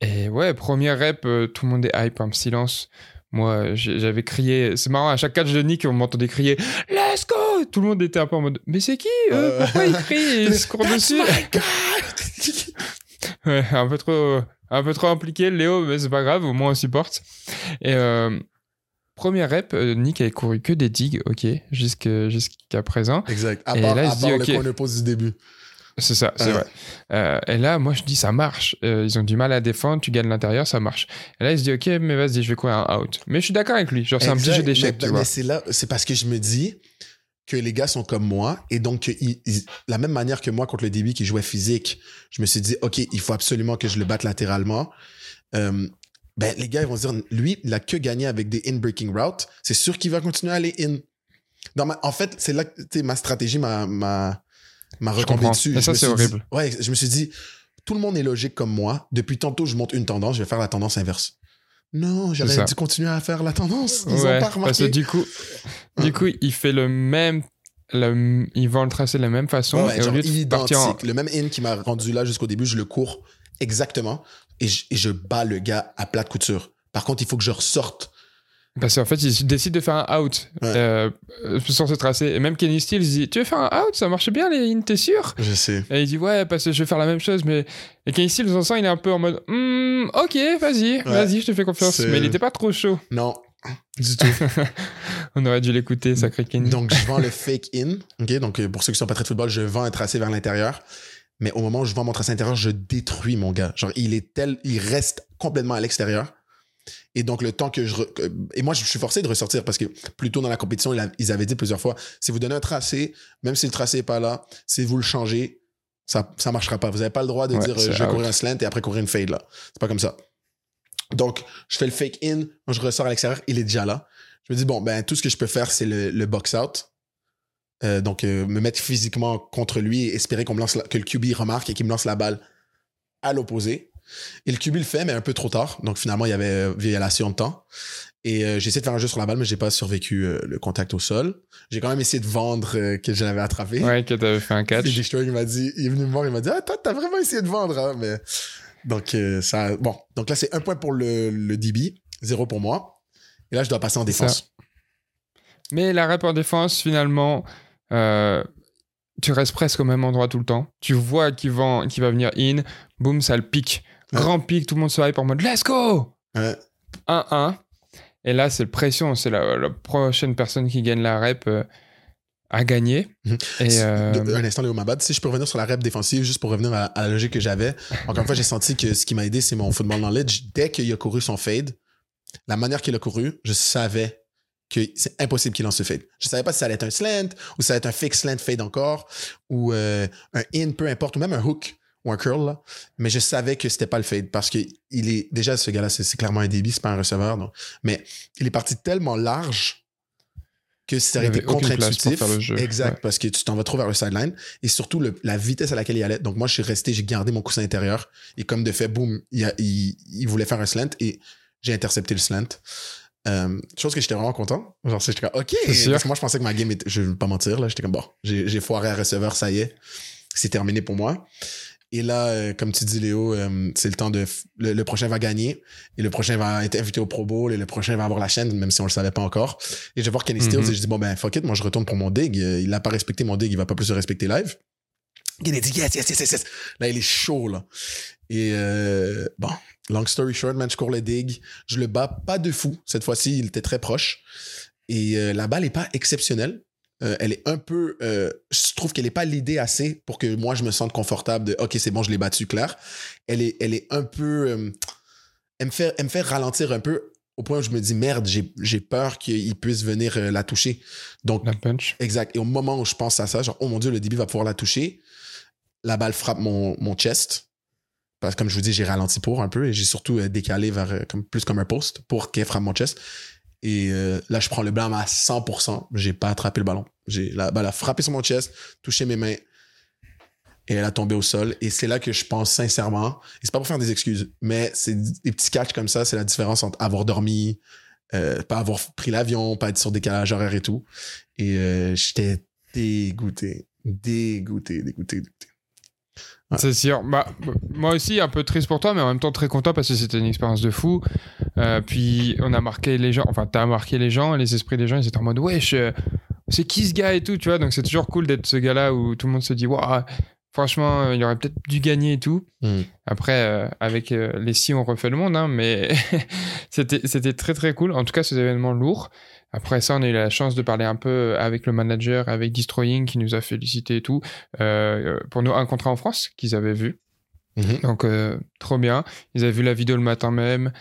et ouais, première rep, euh, tout le monde est hype, un silence. Moi, j'avais crié. C'est marrant, à chaque catch de Nick, on m'entendait crier Let's go Tout le monde était un peu en mode Mais c'est qui Euh, Pourquoi ils crient? Ils [LAUGHS] se That's dessus my God! [LAUGHS] Ouais, un peu trop, un peu trop impliqué, Léo, mais c'est pas grave, au moins on supporte. Et euh, première rep, euh, Nick avait couru que des digs, ok, jusqu'à présent. exact. À Et part, là, il à part dit, le ok. corner pose du début. C'est ça, c'est Ouais. vrai. Euh, et là, moi, je dis, ça marche. Euh, ils ont du mal à défendre, tu gagnes l'intérieur, ça marche. Et là, il se dit, ok, mais vas-y, je vais courir un out. Mais je suis d'accord avec lui. Genre, c'est un petit jeu d'échecs, Mais- tu mais vois. c'est là, c'est parce que je me dis que les gars sont comme moi et donc ils- ils- la même manière que moi contre le début qui jouait physique, je me suis dit ok, il faut absolument que je le batte latéralement. Euh, ben les gars ils vont se dire lui il a que gagné avec des in breaking routes, c'est sûr qu'il va continuer à aller in. Dans ma- en fait c'est là que ma stratégie m'a m'a m'a retombé dessus. Ça, c'est dit- horrible. ouais, je me suis dit tout le monde est logique comme moi. Depuis tantôt je monte une tendance, je vais faire la tendance inverse. Non, ça. dû continuer à faire la tendance. Ils Ouais, ont pas parce que remarqué. du coup, du coup, il fait le même. le- ils vont le tracer de la même façon. Ouais, et au genre lieu de identique. partir en, Le même in qui m'a rendu là jusqu'au début, je le cours exactement et je, et je bats le gars à plat de couture. Par contre, il faut que je ressorte. Parce qu'en fait, ils décident de faire un out Ouais. euh, euh, sur ce tracé. Et même Kenny Steele, il dit Tu veux faire un out? Ça marche bien, les in, t'es sûr? Je sais. Et il dit Ouais, parce que je vais faire la même chose. Mais et Kenny Steele, on sent, il est un peu en mode Hmm, Ok, vas-y, vas-y, je te fais confiance. Mais il était pas trop chaud. Non, du tout. [LAUGHS] On aurait dû l'écouter, sacré Kenny. donc, je vends le fake in. OK? Donc, euh, pour ceux qui sont pas très de football, je vends un tracé vers l'intérieur. Mais au moment où je vends mon tracé intérieur, je détruis mon gars. Genre, il est tel, il reste complètement à l'extérieur. Et donc, le temps que je. re- Et moi, je suis forcé de ressortir parce que plus tôt dans la compétition, ils avaient dit plusieurs fois si vous donnez un tracé, même si le tracé n'est pas là, si vous le changez, ça ça marchera pas. Vous n'avez pas le droit de Ouais, dire je vais out. courir un slant et après courir une fade là. C'est pas comme ça. Donc, je fais le fake in, je ressors à l'extérieur, il est déjà là. Je me dis, bon, ben, tout ce que je peux faire, c'est le, le box-out. Euh, donc, euh, me mettre physiquement contre lui et espérer qu'on me lance la- que le QB remarque et qu'il me lance la balle à l'opposé. Et le QB le fait, mais un peu trop tard. Donc, finalement, il y avait euh, violation de temps. Et euh, j'ai essayé de faire un jeu sur la balle, mais j'ai pas survécu euh, le contact au sol. J'ai quand même essayé de vendre euh, que je l'avais attrapé. Ouais, que t'avais fait un [LAUGHS] catch. Destroy, il m'a dit, il est venu me voir, il m'a dit, ah, toi, t'as vraiment essayé de vendre, hein, mais. Donc, euh, ça, bon. Donc là, c'est un point pour le, le DB, zéro pour moi. Et là, je dois passer en ça. défense. Mais la rep en défense, finalement, tu restes presque au même endroit tout le temps. Tu vois qu'il va, qu'il va venir in, boum, ça le pique. Grand pic, tout le monde se hype en mode Let's go Ouais. 1-1. Et là, c'est le pression, c'est la, la prochaine personne qui gagne la rep euh, à gagner. Mhm. Et euh, De- un instant, Léo Mabad. Si je peux revenir sur la rep défensive, juste pour revenir à, à la logique que j'avais. Encore une fois, j'ai senti que ce qui m'a aidé, c'est mon football knowledge. Dès qu'il a couru son fade, la manière qu'il a couru, je savais que c'est impossible qu'il lance ce fade. Je savais pas si ça allait être un slant, ou si ça allait être un fake slant fade encore, ou euh, un in, peu importe, ou même un hook ou un curl. Là. Mais je savais que c'était pas le fade parce que il est déjà ce gars-là, c'est c'est clairement un débit, c'est pas un receveur. donc. Mais il est parti tellement large que ça aurait été contre-intuitif. Exact, Ouais. parce que tu t'en vas trop vers le sideline et surtout le- la vitesse à laquelle il allait. Donc moi, je suis resté, j'ai gardé mon coussin intérieur et comme de fait, boum, il, il, il voulait faire un slant et j'ai intercepté le slant. Euh, chose que j'étais vraiment content. Genre, j'étais comme, OK. Parce que moi, je pensais que ma game était, je vais pas mentir, là. J'étais comme, bon, j'ai j'ai foiré à receveur, ça y est. C'est terminé pour moi. Et là, euh, comme tu dis, Léo, euh, c'est le temps de. Le, le prochain va gagner. Et le prochain va être invité au Pro Bowl. Et le prochain va avoir la chaîne, même si on le savait pas encore. Et je vais voir Kenny Stills Mhm. et je dis, bon, ben, fuck it, moi, je retourne pour mon dig. Euh, Il a pas respecté mon dig, il va pas plus le respecter live. Kenny dit, yes, yes, yes, yes, yes. Là, il est chaud, là. Et euh, bon, long story short, man, je cours le dig. Je le bats pas de fou. Cette fois-ci, il était très proche. Et euh, la balle est pas exceptionnelle. Euh, elle est un peu. euh, je trouve qu'elle est pas l'idée assez pour que moi je me sente confortable de OK, c'est bon, je l'ai battu, clair. Elle est, elle est un peu. euh, elle, me fait, elle me fait ralentir un peu au point où je me dis merde, j'ai peur qu'il puisse venir la toucher. Donc, la punch. Exact. Et au moment où je pense à ça, genre, oh mon Dieu, le début va pouvoir la toucher, la balle frappe mon, mon chest. Parce que comme je vous dis, j'ai ralenti pour un peu et j'ai surtout décalé vers comme, plus comme un poste pour qu'elle frappe mon chest. Et euh, là, je prends le blâme à 100%. J'ai pas attrapé le ballon. J'ai, la balle a frappé sur mon chest, touché mes mains et elle a tombé au sol. Et c'est là que je pense sincèrement, et c'est pas pour faire des excuses, mais c'est des petits catchs comme ça, c'est la différence entre avoir dormi, euh, pas avoir pris l'avion, pas être sur décalage horaire et tout. Et euh, j'étais dégoûté, dégoûté, dégoûté, dégoûté. Ouais. C'est sûr. Bah, moi aussi, un peu triste pour toi, mais en même temps très content parce que c'était une expérience de fou. Euh, puis on a marqué les gens, enfin, t'as marqué les gens, les esprits des gens, ils étaient en mode, wesh, euh, c'est qui ce gars et tout, tu vois? Donc c'est toujours cool d'être ce gars-là où tout le monde se dit, waouh, franchement, euh, il aurait peut-être dû gagner et tout. Mm. Après, euh, avec euh, les si, on refait le monde, hein, mais [LAUGHS] c'était c'était très très cool. En tout cas, ces événements lourds. Après ça, on a eu la chance de parler un peu avec le manager, avec Destroying qui nous a félicité et tout, euh, pour nous un contrat en France qu'ils avaient vu. Mhm. Donc, euh, trop bien. Ils avaient vu la vidéo le matin même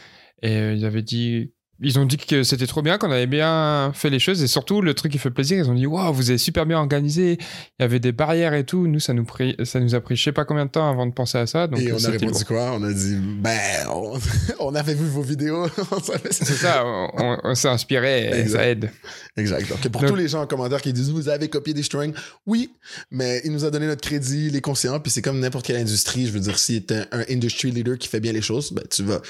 et euh, ils avaient dit. Ils ont dit que c'était trop bien, qu'on avait bien fait les choses et surtout le truc qui fait plaisir, ils ont dit waouh, vous avez super bien organisé, il y avait des barrières et tout. Nous, ça nous, pris, ça nous a pris je sais pas combien de temps avant de penser à ça. Donc, et on a répondu quoi? On a dit, ben, on, [LAUGHS] on avait vu vos vidéos. [LAUGHS] C'est ça, on, s'est inspiré et Exact. ça aide. Exact. Donc, pour Donc- tous les gens en commentaire qui disent vous avez copié des strings, oui, mais il nous a donné notre crédit, les conscients, puis c'est comme n'importe quelle industrie. Je veux dire, si tu un, un industry leader qui fait bien les choses, ben, tu vas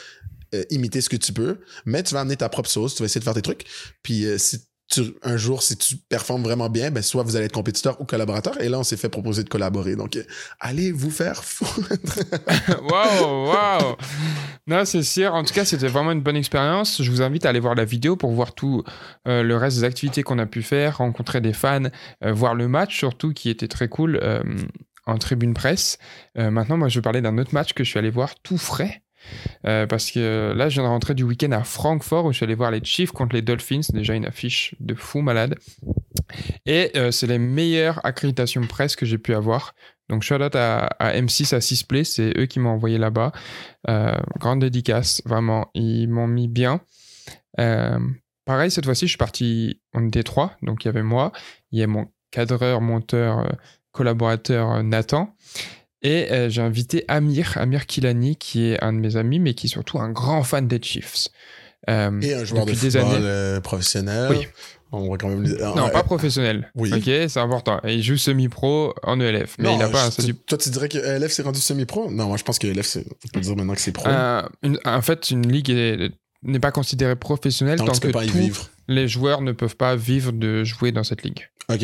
euh, imiter ce que tu peux, mais tu vas amener ta propre sauce, tu vas essayer de faire tes trucs. Puis euh, si un jour, si tu performes vraiment bien, ben, soit vous allez être compétiteur ou collaborateur. Et là, on s'est fait proposer de collaborer. Donc, euh, allez vous faire foutre. [LAUGHS] Waouh, waouh. Non, c'est sûr. En tout cas, c'était vraiment une bonne expérience. Je vous invite à aller voir la vidéo pour voir tout le reste des activités qu'on a pu faire, rencontrer des fans, voir le match surtout qui était très cool en tribune presse. Maintenant, moi, je vais parler d'un autre match que je suis allé voir tout frais. Euh, parce que là, je viens de rentrer du week-end à Francfort où je suis allé voir les Chiefs contre les Dolphins. Déjà une affiche de fou malade. Et euh, c'est les meilleures accréditations presse que j'ai pu avoir. Donc, shout out à, à M6 à 6play, c'est eux qui m'ont envoyé là-bas. Euh, grande dédicace, vraiment, ils m'ont mis bien. Pareil, cette fois-ci, je suis parti, on était trois, donc il y avait moi, il y a mon cadreur, monteur, collaborateur Nathan, et euh, j'ai invité Amir, Amir Kilani, qui est un de mes amis, mais qui est surtout un grand fan des Chiefs. euh, Et un joueur de des années. euh, professionnel. Oui. On va quand même. Non, Ah, pas professionnel. oui. Ok, c'est important. Et il joue semi-pro en ELF, mais non, il a pas un statut. Toi, tu dirais que ELF s'est rendu semi-pro? Non, moi, je pense que ELF, c'est- on peut dire maintenant que c'est pro. Une- en fait, une ligue est- n'est pas considérée professionnelle tant que tous les joueurs ne peuvent pas vivre de jouer dans cette ligue. Ok.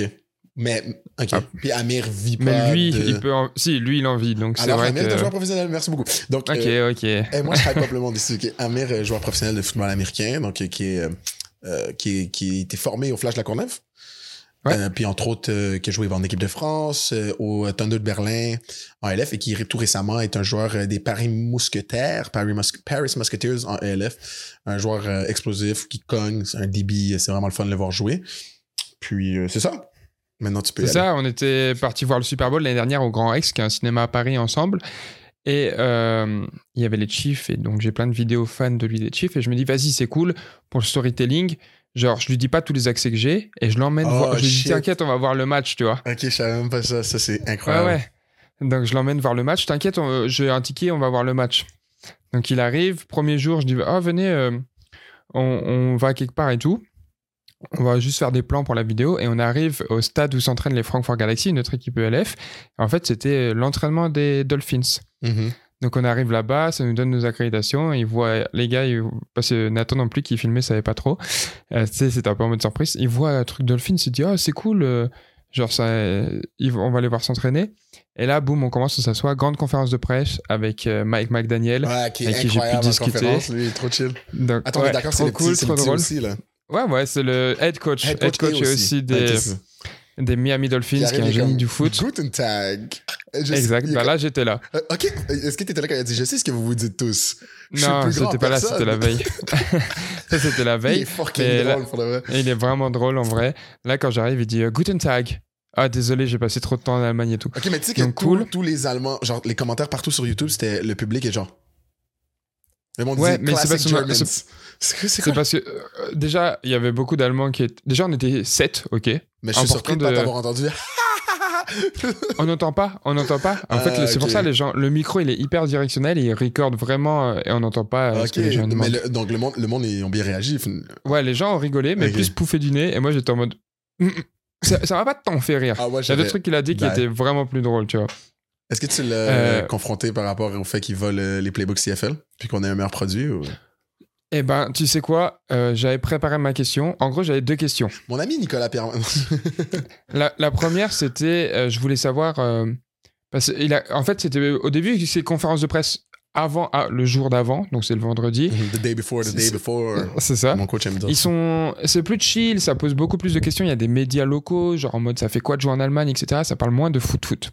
Mais, ok. Ah. Puis Amir vit pas. Mais lui, de- il peut. En... Si, lui, il en vit. Donc c'est vrai Amir que. est un joueur professionnel, merci beaucoup. Donc, Ok, euh, ok. Et moi, je hype up le monde ici. Amir, euh, joueur professionnel de football américain, donc euh, qui est, euh, qui, est- qui a été formé au Flash de la Courneuve. Ouais. Euh, puis entre autres, euh, qui a joué en équipe de France, euh, au Thunder de Berlin, en LF, et qui tout récemment est un joueur des Paris Mousquetaires, Paris, Mus- Paris Musketeers en ELF. Un joueur explosif qui cogne, un débit, c'est vraiment le fun de le voir jouer. Puis c'est ça. Maintenant, tu peux. C'est ça, on était parti voir le Super Bowl l'année dernière au Grand Rex, qui est un cinéma à Paris ensemble. Et euh, il y avait les Chiefs, et donc j'ai plein de vidéos fans de lui des Chiefs, et je me dis, vas-y, c'est cool pour le storytelling. Genre, je lui dis pas tous les accès que j'ai, et je l'emmène Oh, voir. Je lui dis, t'inquiète, on va voir le match, tu vois. Ok, je savais même pas ça. Ça, c'est Ouais, incroyable. ouais. Donc je l'emmène voir le match. T'inquiète, on- j'ai un ticket, on va voir le match. Donc il arrive, premier jour, je dis oh venez, euh, on, on va quelque part et tout. On va juste faire des plans pour la vidéo et on arrive au stade où s'entraînent les Frankfurt Galaxy, notre équipe ELF. En fait, c'était l'entraînement des Dolphins. Mhm. Donc on arrive là-bas, ça nous donne nos accréditations, ils voient les gars, ils- parce que Nathan non plus qui filmait savait pas trop, Euh, c'était un peu en mode surprise, il voit un truc Dolphin, il se dit oh c'est cool, euh, genre ça, ils on va les voir s'entraîner. Et là boum on commence à s'asseoir, grande conférence de presse avec euh, Mike McDaniel. Ouais, qui Avec qui j'ai pu discuter. lui, il est trop chill. Donc, Attends, ouais, d'accord, c'est trop le cool, petit, c'est trop drôle. aussi, là. Ouais ouais c'est le head coach, head coach, et est aussi des, des Miami Dolphins qui, est un il est génie du foot. Guten Tag. Je- Exact, il est bah là j'étais là. Euh, ok, est-ce que t'étais là quand il a dit Je sais ce que vous vous dites tous. Je Non, c'était pas là, c'était la veille. [LAUGHS] ça c'était la Il veille. est fucking mais là- drôle pour le vrai. Et il est vraiment drôle en vrai. Là, quand j'arrive, il dit euh, Guten Tag. Ah, désolé, j'ai passé trop de temps en Allemagne et tout. Ok, mais tu sais que cool. tous les Allemands, genre les commentaires partout sur YouTube, c'était le public et genre. Le monde Ouais, mais c'est Germans. C'est- C'est quoi, c'est C'est quoi? parce que euh, déjà, il y avait beaucoup d'Allemands qui étaient. Déjà, on était 7, ok. Mais je suis surpris de pas de- t'avoir entendu. [LAUGHS] On n'entend pas, on n'entend pas. En Ah, fait, c'est pour ça, les gens, le micro, il est hyper directionnel il recorde vraiment euh, et on n'entend pas euh, ce ok, que les gens mais le- donc le monde, le monde, ils ont bien réagi. Ouais, les gens ont rigolé, mais plus pouffé du nez. Et moi, j'étais en mode. Hum, hum, Ça m'a pas tant fait rire. Ah, ouais, Il y a des trucs qu'il a dit qui Ouais. étaient vraiment plus drôles, tu vois. Est-ce que tu l'as Euh, confronté par rapport au fait qu'ils volent euh, les playbooks CFL puis qu'on ait un meilleur produit ou... Eh ben, tu sais quoi Euh, J'avais préparé ma question. En gros, j'avais deux questions. Mon ami Nicolas Pierre. [LAUGHS] La, la première, c'était, euh, je voulais savoir, euh, parce qu'il a, en fait, c'était au début, c'est conférence de presse avant, ah, le jour d'avant, donc c'est le vendredi. the day before, the day before. [LAUGHS] C'est ça. Mon coach aime dire Ils sont, c'est plus chill, ça pose beaucoup plus de questions. Il y a des médias locaux, genre en mode ça fait quoi de jouer en Allemagne, etc. Ça parle moins de foot foot.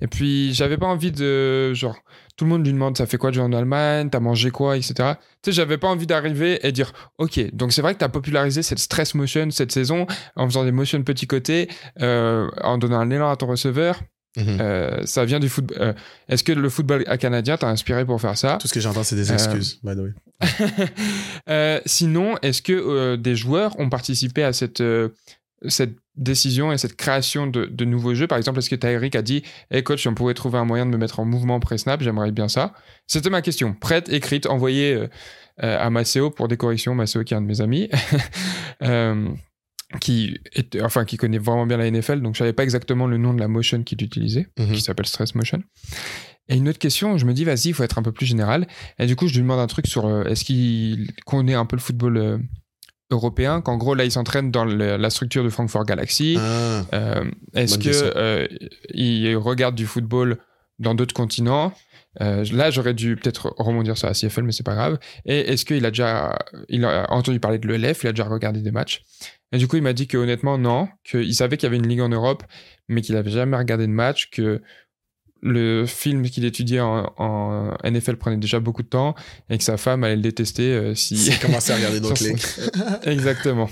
Et puis j'avais pas envie de, genre, tout le monde lui demande ça fait quoi de jouer en Allemagne, t'as mangé quoi, etc. Tu sais, j'avais pas envie d'arriver et dire ok, donc c'est vrai que t'as popularisé cette stress motion cette saison en faisant des motions petit côté, euh, en donnant un élan à ton receveur. Mhm. Euh, ça vient du football. euh, Est-ce que le football canadien t'a inspiré pour faire ça? Tout ce que j'entends, c'est des Euh, excuses, by the way. [LAUGHS] Euh, Sinon, est-ce que euh, des joueurs ont participé à cette, euh, cette décision et cette création de, de nouveaux jeux? Par exemple, est-ce que Tyreek a dit Hey coach, si on pouvait trouver un moyen de me mettre en mouvement pré-snap, j'aimerais bien ça C'était ma question. Prête, écrite, envoyée euh, euh, à Maceo pour des corrections. Maceo, qui est un de mes amis. [LAUGHS] Qui, est, enfin, qui connaît vraiment bien la NFL, donc je savais pas exactement le nom de la motion qu'il utilisait Mhm. qui s'appelle Stress Motion. Et une autre question, je me dis, vas-y, il faut être un peu plus général. Et du coup, je lui demande un truc sur euh, est-ce qu'il connaît un peu le football euh, européen Qu'en gros, là, il s'entraîne dans le- la structure de Frankfurt Galaxy. Ah, Euh, est-ce que il regarde du football dans d'autres continents? Là, j'aurais dû peut-être rebondir sur la CFL, mais c'est pas grave. Et est-ce qu'il a déjà il a entendu parler de l'ELF Il a déjà regardé des matchs? Et du coup, il m'a dit que honnêtement, non. Qu'il savait qu'il y avait une ligue en Europe, mais qu'il avait jamais regardé de match. Que le film qu'il étudiait en, en NFL prenait déjà beaucoup de temps et que sa femme allait le détester euh, si. il commencé à regarder d'autres ligues. Exactement.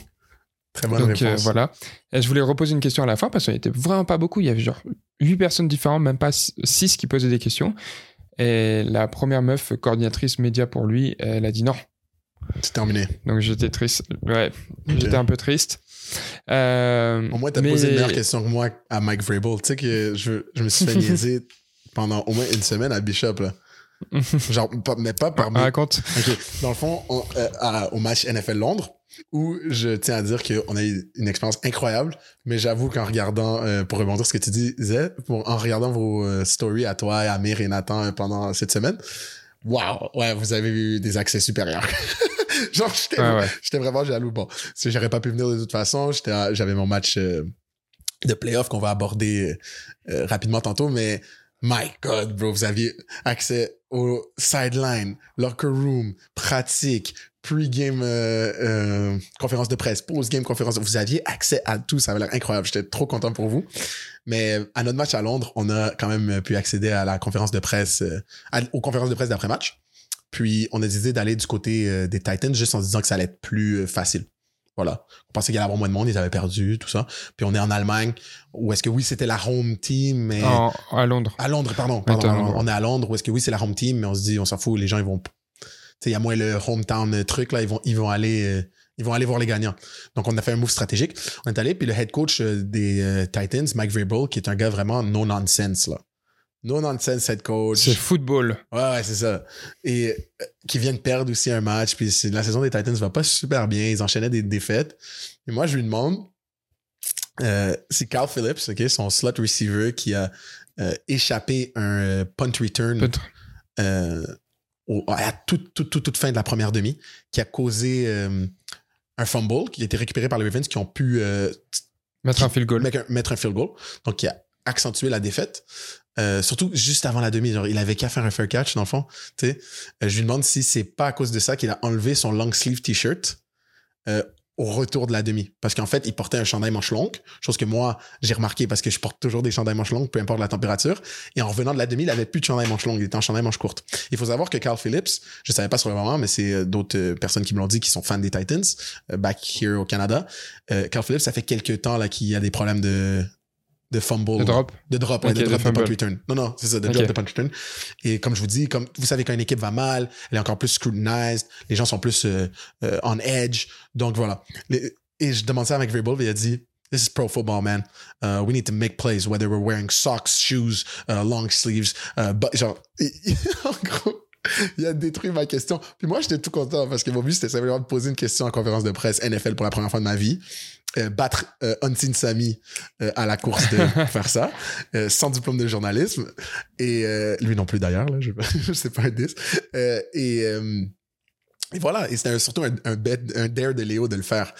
Très bonne Donc euh, réponse. voilà. Et je voulais reposer une question à la fin parce qu'il n'y était vraiment pas beaucoup. Il y avait genre 8 personnes différentes, même pas 6 qui posaient des questions. Et la première meuf coordinatrice média pour lui, elle a dit non. C'est terminé. Donc j'étais triste. Ouais, j'étais un peu triste. Euh, Au moins, t'as mais- posé une meilleure question que moi à Mike Vrabel. Tu sais que je, je me suis fait [LAUGHS] niaiser pendant au moins une semaine à Bishop. Là. [LAUGHS] Genre, pas- mais pas parmi. Raconte. Ok. Dans le fond, on- euh, à- au match NFL Londres, où je tiens à dire qu'on a eu une expérience incroyable, mais j'avoue qu'en regardant, euh, pour rebondir ce que tu disais, pour, en regardant vos euh, stories à toi, Amir et Nathan euh, pendant cette semaine, waouh, ouais, vous avez eu des accès supérieurs. [LAUGHS] Genre, j'étais ouais. j'étais vraiment jaloux. Bon, si j'aurais pas pu venir de toute façon, j'avais mon match euh, de playoff qu'on va aborder euh, rapidement tantôt, mais my God, bro, vous aviez accès au sideline, locker room, pratique, pre-game euh, euh, conférence de presse, post-game conférence. Vous aviez accès à tout, ça avait l'air incroyable. J'étais trop content pour vous. Mais à notre match à Londres, on a quand même pu accéder à la conférence de presse, euh, aux conférences de presse d'après-match. Puis on a décidé d'aller du côté euh, des Titans juste en se disant que ça allait être plus euh, facile. Voilà. On pensait qu'il allait y avoir moins de monde, ils avaient perdu, tout ça. Puis on est en Allemagne, où est-ce que oui, c'était la home team, mais... En- à Londres. À Londres, pardon. à Londres. On est à Londres, où est-ce que oui, c'est la home team, mais on se dit, on s'en fout, les gens, ils vont. Tu sais, il y a moins le hometown truc, là, ils vont, ils vont aller. euh, ils vont aller voir les gagnants. Donc, on a fait un move stratégique. On est allé, puis le head coach euh, des euh, Titans, Mike Vrabel, qui est un gars vraiment no nonsense, là. No nonsense head coach. C'est football. Ouais, ouais, c'est ça. Et euh, qui vient de perdre aussi un match. Puis la saison des Titans va pas super bien. Ils enchaînaient des défaites. Et moi, je lui demande, euh, c'est Carl Phillips, ok, son slot receiver qui a euh, échappé un punt return au- à toute, toute, toute, toute fin de la première demi, qui a causé un fumble qui a été récupéré par les Ravens qui ont pu Mettre un field goal. mettre un, mettre un field goal. Donc, qui a accentué la défaite. Euh, surtout juste avant la demi, genre, il avait qu'à faire un fair catch, dans le fond. Euh, je lui demande si c'est pas à cause de ça qu'il a enlevé son long sleeve t-shirt euh, au retour de la demi. Parce qu'en fait, il portait un chandail manche longue, chose que moi, j'ai remarqué parce que je porte toujours des chandails manche longues, peu importe la température. Et en revenant de la demi, il avait plus de chandail manche longue, il était en chandail manche courte. Il faut savoir que Carl Phillips, je savais pas sur le moment, mais c'est euh, d'autres euh, personnes qui me l'ont dit qui sont fans des Titans, back here au Canada. Carl Phillips, ça fait quelques temps là qu'il y a des problèmes de de fumble. Le drop? De drop, ouais, de de drop de punt fumble. return. Non, non, c'est ça, de drop de punt return. Et comme je vous dis, comme vous savez quand une équipe va mal, elle est encore plus scrutinized, les gens sont plus euh, euh, on edge. Donc voilà. Les- et je demande ça avec Vrabel, il a dit This is pro football, man. Uh, we need to make plays, whether we're wearing socks, shoes, uh, long sleeves. Uh, but, genre, [LAUGHS] en gros, il a détruit ma question. Puis moi, j'étais tout content parce que mon but, c'était simplement de poser une question en conférence de presse NFL pour la première fois de ma vie. Euh, battre euh, Unseen Sami euh, à la course de faire ça, euh, sans diplôme de journalisme. Et lui non plus d'ailleurs, là, je, [LAUGHS] je sais pas un 10. Euh, et, voilà, et c'était surtout un, bet- dare de Léo de le faire.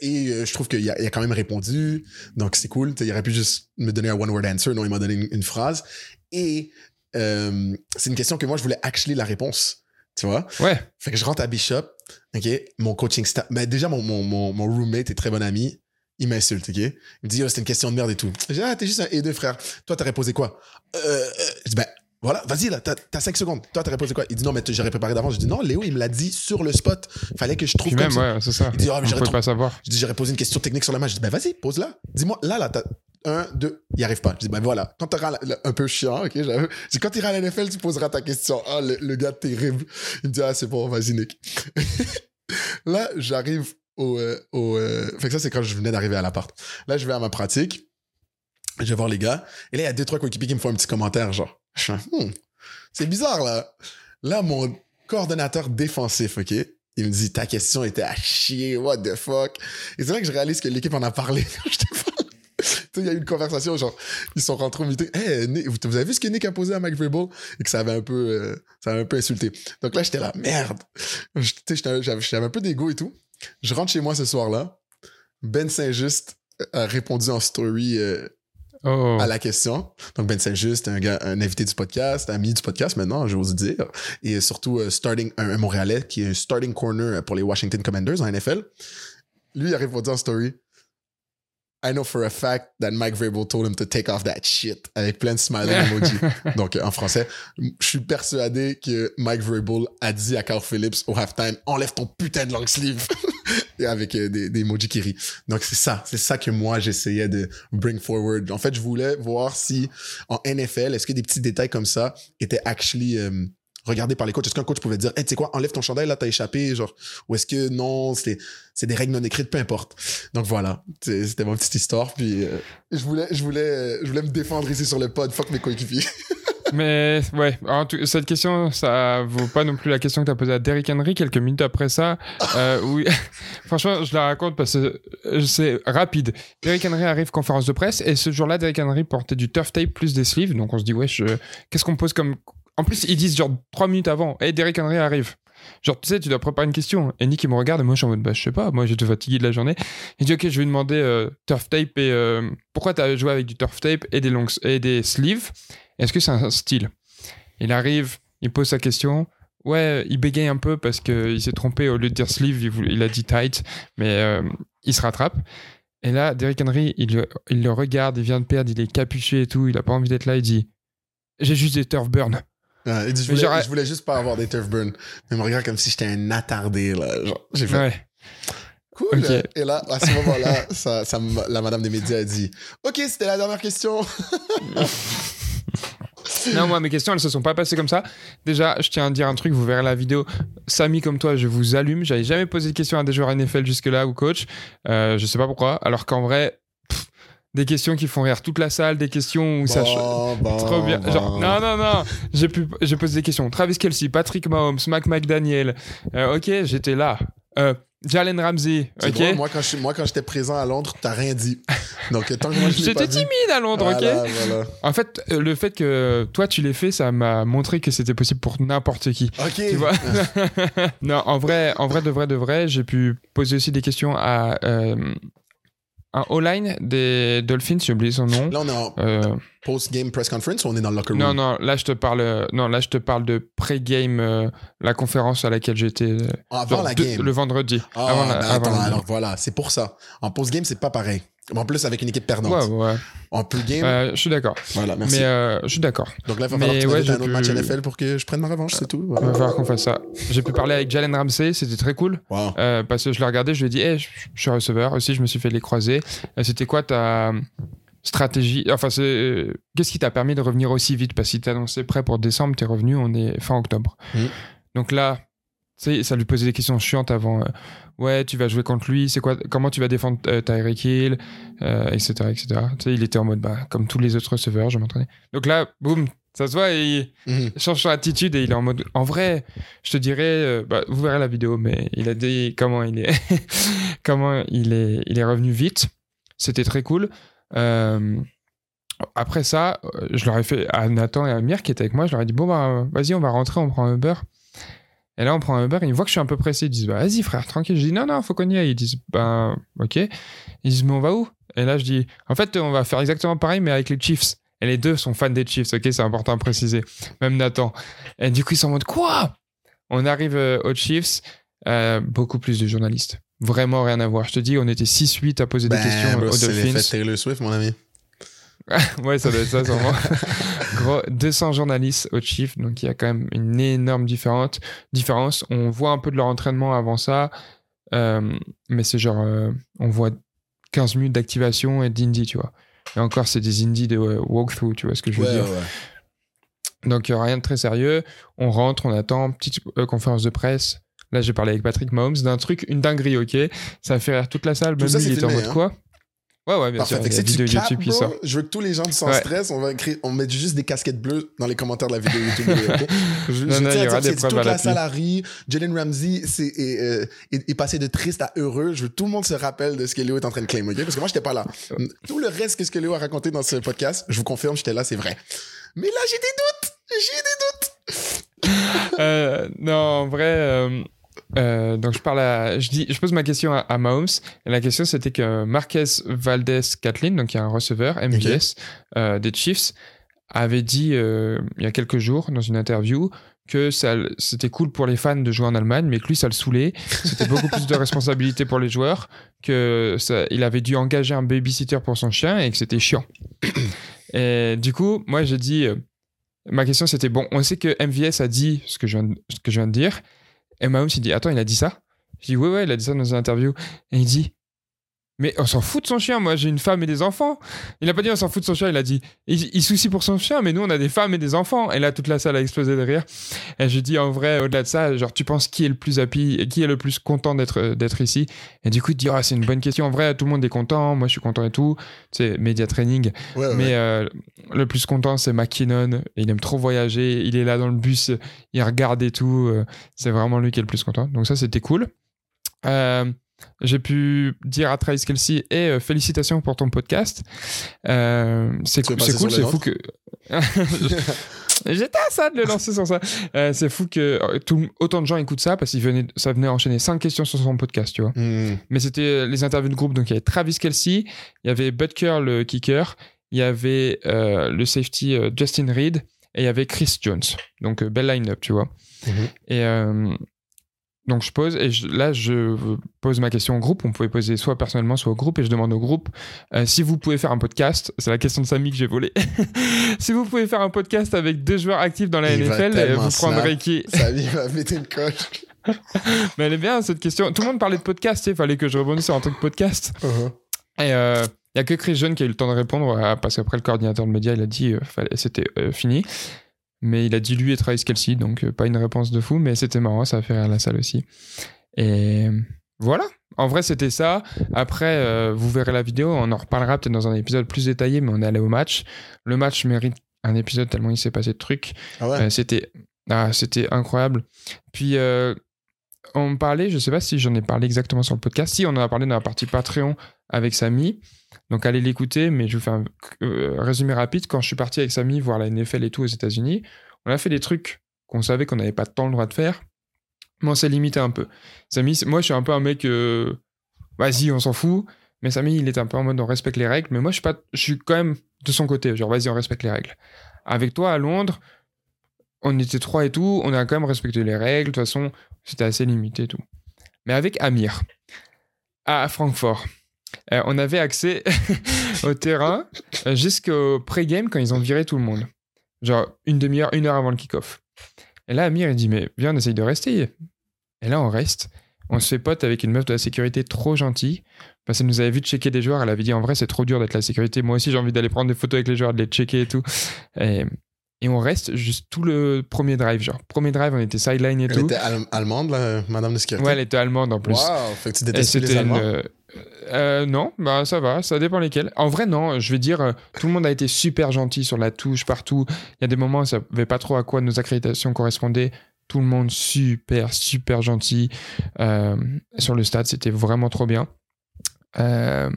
Et je trouve qu'il a, quand même répondu, donc c'est cool. Il aurait pu juste me donner un one-word answer, non, il m'a donné une, une phrase. Et euh, c'est une question que moi, je voulais actually la réponse. Tu vois? Ouais. Fait que je rentre à Bishop, OK? Mon coaching staff. Mais déjà, mon, mon, mon, mon roommate est très bon ami. Il m'insulte, OK? Il me dit, oh, c'est une question de merde et tout. Je dis, ah, t'es juste un et deux frère. Toi, t'aurais posé quoi? Euh, euh, je dis, ben, voilà, vas-y, là, t'as, t'as cinq secondes. Toi, t'aurais posé quoi? Il dit, non, mais j'aurais préparé d'avance. Je dis, non, Léo, il me l'a dit sur le spot. Fallait que je trouve Puis comme même, ça. ouais, c'est ça. Il dit, ah, mais j'aurais pas savoir. Je dis, j'aurais posé une question technique sur le match. Je dis, ben vas-y, pose-la. Dis-moi, là, là, t'as un, deux, il arrive pas. Je dis, ben voilà. Quand t'auras la- un peu chiant, ok, j'avoue. Je dis, quand t'iras à la NFL, tu poseras ta question. Ah, le, gars terrible. Il me dit, ah, c'est bon, vas-y, Nick. [LAUGHS] là, j'arrive au, euh, au, euh, fait que ça, c'est quand je venais d'arriver à l'appart. Là, je vais à ma pratique. Je vais voir les gars. Et là, il y a deux, trois coéquipiers qui me font un petit commentaire, genre. Je Hmm, c'est bizarre, là. Là, mon coordonnateur défensif, ok, il me dit, ta question était à chier, what the fuck? Et c'est là que je réalise que l'équipe en a parlé. [LAUGHS] Je te parle. Tu sais, il y a eu une conversation, genre, ils sont rentrés au meeting. Hey, Nick, vous avez vu ce que Nick a posé à Mike Vrabel? Et que ça avait un peu, euh, ça avait un peu insulté. Donc là, j'étais là, merde. J'avais j'avais un peu d'ego et tout. Je rentre chez moi ce soir-là. Ben Saint-Just a répondu en story euh, Oh. à la question. Donc Ben Saint-Just, un gars, un invité du podcast, ami du podcast maintenant, j'ose dire, et surtout euh, starting un, un Montréalais qui est un starting corner pour les Washington Commanders en NFL. Lui il a répondu en story. I know for a fact that Mike Vrabel told him to take off that shit avec plein de smiley emoji. [LAUGHS] Donc euh, en français, je suis persuadé que Mike Vrabel a dit à Carl Phillips au halftime enlève ton putain de long sleeve [LAUGHS] et avec euh, des, des emojis qui rient. Donc c'est ça, c'est ça que moi j'essayais de bring forward. En fait, je voulais voir si en NFL, est-ce que des petits détails comme ça étaient actually euh, regardés par les coachs. Est-ce qu'un coach pouvait dire, hey, tu sais quoi, enlève ton chandail là, t'as échappé, genre, ou est-ce que non, c'est des règles non écrites, peu importe. Donc voilà, c'était ma petite histoire. Puis euh, je voulais, je voulais, euh, je voulais me défendre ici sur le pod. Fuck mes coéquipiers. [LAUGHS] Mais ouais, cette question, ça vaut pas non plus la question que tu as posée à Derrick Henry quelques minutes après ça. Euh, où- [LAUGHS] Franchement, je la raconte parce que euh, c'est rapide. Derrick Henry arrive conférence de presse et ce jour-là, Derrick Henry portait du turf tape plus des sleeves. Donc on se dit, ouais, je- qu'est-ce qu'on pose comme. En plus, ils disent genre trois minutes avant, et Derrick Henry arrive. Genre, tu sais, tu dois préparer une question. Et Nick, il me regarde, et moi, je suis en mode, bah, je sais pas, moi, j'étais fatigué de la journée. Il dit, ok, je vais lui demander euh, turf tape et. euh, pourquoi t'as joué avec du turf tape et des, longs, et des sleeves? Est-ce que c'est un style? Il arrive, il pose sa question. Ouais, il bégaye un peu parce qu'il s'est trompé. Au lieu de dire sleeve, il, a dit tight, mais euh, il se rattrape. Et là, Derrick Henry, il, le- il le regarde, il vient de perdre, il est capuché et tout, il a pas envie d'être là, il dit J'ai juste des turf burn. Ouais, je, voulais, genre- je voulais juste pas avoir des turf burn. Mais me regarde comme si j'étais un attardé, là. J'ai fait Ouais. cool. Et là, à ce moment-là, [LAUGHS] ça, la madame des médias a dit Ok, c'était la dernière question. [LAUGHS] Non, moi, mes questions, elles se sont pas passées comme ça. Déjà, je tiens à dire un truc, vous verrez la vidéo. Samy, comme toi, je vous allume. J'avais jamais posé de questions à des joueurs NFL jusque-là ou coach. Euh, je sais pas pourquoi. Alors qu'en vrai, des questions qui font rire toute la salle, des questions où ça. Bon, bon, Trop bien. Genre, non, non, non. J'ai pu, j'ai posé des questions. Travis Kelsey, Patrick Mahomes, Mac McDaniel. Euh, ok, j'étais là. Euh, Jalen Ramsey. Ok. drôle, moi, quand je- moi, quand j'étais présent à Londres, t'as rien dit. Donc, tant que moi, je J'étais timide à Londres, ok. Voilà, voilà. En fait, euh, le fait que toi tu l'aies fait, ça m'a montré que c'était possible pour n'importe qui. Ok. Tu vois? [LAUGHS] Non, en vrai, en vrai, de vrai, de vrai, j'ai pu poser aussi des questions à euh, un O-line des Dolphins, j'ai oublié son nom. Là, on est en Euh, post-game press conference ou on est dans le locker room? non, non, là je te parle, non, là je te parle de pré-game, euh, la conférence à laquelle j'étais euh, Avant genre la game. le vendredi. Ah, avant la- ben avant attends, la alors voilà, c'est pour ça. En post-game, c'est pas pareil. En plus, avec une équipe perdante. Ouais, ouais. En pre-game, Euh, je suis d'accord. voilà, merci. Mais euh, je suis d'accord. Donc là, il va mais falloir que tu ouais, un autre match NFL pour que je prenne ma revanche, c'est tout. Il va falloir qu'on fasse ça. J'ai pu parler avec Jalen Ramsey, c'était très cool. Wow. Euh, parce que je l'ai regardé, je lui ai dit, hey, je, je suis receveur aussi, je me suis fait les croiser. C'était quoi ta stratégie? Enfin, c'est qu'est-ce qui t'a permis de revenir aussi vite? Parce que si t'es annoncé prêt pour décembre, t'es revenu, on est fin octobre. Mhm. Donc là, sais, ça lui posait des questions chiantes avant. euh, ouais, tu vas jouer contre lui, c'est quoi Comment tu vas défendre euh, Tyreek Hill, euh, etc., etc. Tu sais, il était en mode, bah, comme tous les autres receveurs, je m'entraînais. Donc là, boum, ça se voit, et Mhm. il change son attitude et il est en mode. En vrai, je te dirais, euh, bah, vous verrez la vidéo, mais il a dit comment il est, [LAUGHS] comment il est, il est revenu vite. C'était très cool. Euh, après ça, euh, je leur ai fait à Nathan et à Amir qui étaient avec moi, je leur ai dit bon bah vas-y, on va rentrer, on prend un Uber. Et là, on prend un Uber, ils voient que je suis un peu pressé, ils disent bah vas-y frère, tranquille. Je dis non non, faut qu'on y aille. Ils disent ben ok. Ils disent mais on va où? Et là, je dis en fait, on va faire exactement pareil, mais avec les Chiefs. Et les deux sont fans des Chiefs, ok, c'est important à préciser. Même Nathan. Et du coup, ils sont en mode quoi? On arrive euh, aux Chiefs, euh, beaucoup plus de journalistes. Vraiment rien à voir. Je te dis, on était 6-8 à poser des Ben, questions bro, aux c'est Dolphins. Taylor Swift, mon ami. [LAUGHS] Ouais, ça doit être ça, sûrement. [LAUGHS] Gros, 200 journalistes aux Chiefs, donc il y a quand même une énorme différence. différence. On voit un peu de leur entraînement avant ça, euh, mais c'est genre, euh, on voit 15 minutes d'activation et d'indie, tu vois. Et encore, c'est des indies de euh, walkthrough, tu vois ce que je veux Ouais, dire. ouais. Donc rien de très sérieux. On rentre, on attend, petite euh, conférence de presse. Là, j'ai parlé avec Patrick Mahomes d'un truc, une dinguerie, ok? Ça a fait rire toute la salle. Tout Même ça, lui, il était en mode hein. quoi? Ouais, ouais, bien Parfait. sûr. Fait que si tu capes, YouTube bro, je veux que tous les gens sans Ouais. stress, on va écrire, on met juste des casquettes bleues dans les commentaires de la vidéo YouTube. ok? [LAUGHS] Je, Non, je non, tiens à dire que toute la ri. Jalen Ramsey c'est- est, euh, est- est passé de triste à heureux. Je veux que tout le monde se rappelle de ce que Léo est en train de claim? Parce que moi, j'étais pas là. Tout le reste que ce que Léo a raconté dans ce podcast, je vous confirme, j'étais là, c'est vrai. Mais là, j'ai des doutes. J'ai des doutes. Euh, non, en vrai, euh, euh, donc je parle à, je dis, je pose ma question à, à Mahomes et la question c'était que Marquez Valdez Catlin, donc il y a un receveur MVS euh, des Chiefs, avait dit euh, il y a quelques jours dans une interview que c'était cool pour les fans de jouer en Allemagne, mais que lui ça le saoulait. C'était beaucoup plus de responsabilité pour les joueurs, que ça, il avait dû engager un babysitter pour son chien et que c'était chiant. Et du coup, moi j'ai dit. Ma question c'était bon, on sait que MVS a dit ce que je viens de, ce que je viens de dire. Et Mahomes il dit attends, il a dit ça? Je dis ouais ouais, il a dit ça dans une interview. Et il dit Mais on s'en fout de son chien. Moi, j'ai une femme et des enfants. Il n'a pas dit on s'en fout de son chien. Il a dit il, il soucie pour son chien, mais nous, on a des femmes et des enfants. Et là, toute la salle a explosé de rire. Et je dis en vrai, au-delà de ça, genre, tu penses qui est le plus happy qui est le plus content d'être d'être ici? Et du coup, te dis ah, c'est une bonne question. En vrai, tout le monde est content. Moi, je suis content et tout. C'est média training. Ouais, ouais. Mais euh, le plus content, c'est McKinnon. Il aime trop voyager. Il est là dans le bus. Il regarde et tout. Euh, C'est vraiment lui qui est le plus content. Donc ça, c'était cool. Euh, j'ai pu dire à Travis Kelsey et euh, félicitations pour ton podcast. Euh, c'est cool, c'est cool, fou que. [LAUGHS] J'étais à ça de le lancer sur ça. Euh, c'est fou que tout, autant de gens écoutent ça parce que ça venait enchaîner cinq questions sur son podcast, tu vois. Hmm. Mais c'était les interviews de groupe. Donc il y avait Travis Kelsey, il y avait Butker, le kicker, il y avait euh, le safety Justin Reed et il y avait Chris Jones. Donc belle line-up, tu vois. Mhm. Et donc je pose, et je- là je pose ma question au groupe. On pouvait poser soit personnellement, soit au groupe, et je demande au groupe euh, si vous pouvez faire un podcast. C'est la question de Samy que j'ai volée. [LAUGHS] si vous pouvez faire un podcast avec deux joueurs actifs dans la Il NFL, euh, vous prendrez qui? Lui va péter une coche. [LAUGHS] Mais elle est bien cette question. Tout le monde parlait de podcast, il fallait que je rebondisse sur un truc podcast. Uh-huh. Et il y a que Chris Jeune qui a eu le temps de répondre, euh, parce qu'après le coordinateur de média, il a dit euh, c'était euh, fini. Mais il a dit lui et Travis Kelsey, donc euh, pas une réponse de fou, mais c'était marrant, ça a fait rire la salle aussi. Et voilà. En vrai, c'était ça. Après, euh, vous verrez la vidéo, on en reparlera peut-être dans un épisode plus détaillé, mais on est allé au match. Le match mérite un épisode tellement il s'est passé de trucs. Ah ouais? Euh, c'était ah, c'était incroyable. Puis euh, on parlait, je sais pas si j'en ai parlé exactement sur le podcast. Si on en a parlé dans la partie Patreon avec Samy. Donc allez l'écouter, mais je vous fais un euh, résumé rapide. Quand je suis parti avec Samy voir la NFL et tout aux États-Unis, on a fait des trucs qu'on savait qu'on n'avait pas tant le droit de faire, mais on s'est limité un peu. Samy, moi je suis un peu un mec, euh, vas-y, on s'en fout. Mais Samy, il est un peu en mode on respecte les règles, mais moi je suis pas, je suis quand même de son côté, genre vas-y, on respecte les règles. Avec toi à Londres, on était trois et tout, on a quand même respecté les règles, de toute façon, c'était assez limité et tout. Mais avec Amir, à Francfort, euh, on avait accès [LAUGHS] au terrain euh, jusqu'au pré-game quand ils ont viré tout le monde. Genre une demi-heure, une heure avant le kick-off. Et là, Amir, il dit Mais viens, on essaye de rester. Et là, on reste. On se fait pote avec une meuf de la sécurité trop gentille. Parce qu'elle nous avait vu checker des joueurs. Elle avait dit En vrai, c'est trop dur d'être la sécurité. Moi aussi, j'ai envie d'aller prendre des photos avec les joueurs, de les checker et tout. Et on reste juste tout le premier drive. Genre, premier drive, on était sideline et Elle tout. était al- allemande, là, madame de sécurité? Ouais, elle était allemande en plus. Wow, fait que tu détestes les une. Allemands? euh, euh, non, bah ça va, ça dépend lesquels. En vrai, non, je vais dire, euh, tout le monde a été super gentil sur la touche, partout. Il y a des moments où ça savait pas trop à quoi nos accréditations correspondaient. Tout le monde super, super gentil. Euh, sur le stade, c'était vraiment trop bien. Euh,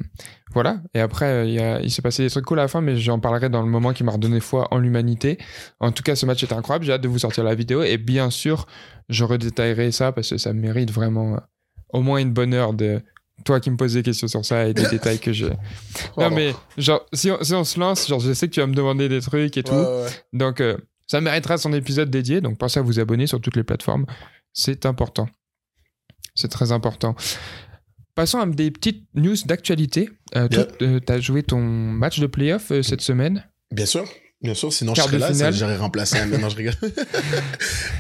voilà. Et après, euh, il y a- il s'est passé des trucs cool à la fin, mais j'en parlerai dans le moment qui m'a redonné foi en l'humanité. En tout cas, ce match était incroyable. J'ai hâte de vous sortir la vidéo. Et bien sûr, je redétaillerai ça parce que ça mérite vraiment euh, au moins une bonne heure de toi qui me poses des questions sur ça et des [LAUGHS] détails que je. Non, mais genre, si on, si on se lance, genre, je sais que tu vas me demander des trucs et tout. Ouais, ouais, ouais. Donc, euh, ça méritera son épisode dédié. Donc, pensez à vous abonner sur toutes les plateformes. C'est important. C'est très important. Passons à des petites news d'actualité. Euh, tu as joué ton match de playoff euh, cette semaine. Bien sûr, bien sûr. Sinon, Quart je serais là, finale. j'aurais remplacé un. Non, je rigole. [LAUGHS]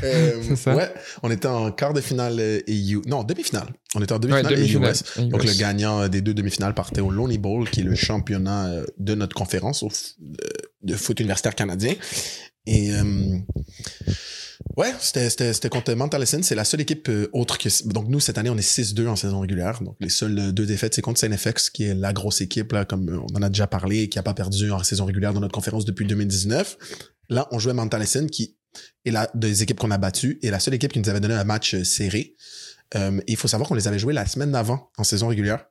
Euh, [LAUGHS] ça. Ouais, on était en quart de finale euh, EU. Non, demi-finale. On était en demi-finale Ouais, demi-finale. US. Donc, le gagnant euh, des deux demi-finales partait au Lonely Bowl, qui est le championnat euh, de notre conférence au de foot universitaire canadien. Et euh, ouais, c'était- contre Montallison. C'est la seule équipe euh, autre que. Donc, nous, cette année, on est 6-2 en saison régulière. Donc, les seules euh, deux défaites, c'est contre SNFX, qui est la grosse équipe, là, comme euh, on en a déjà parlé, qui n'a pas perdu en saison régulière dans notre conférence depuis 2019. Là, on jouait Montallison, qui est la des équipes qu'on a battues, et la seule équipe qui nous avait donné un match serré. Euh, et il faut savoir qu'on les avait joués la semaine d'avant en saison régulière.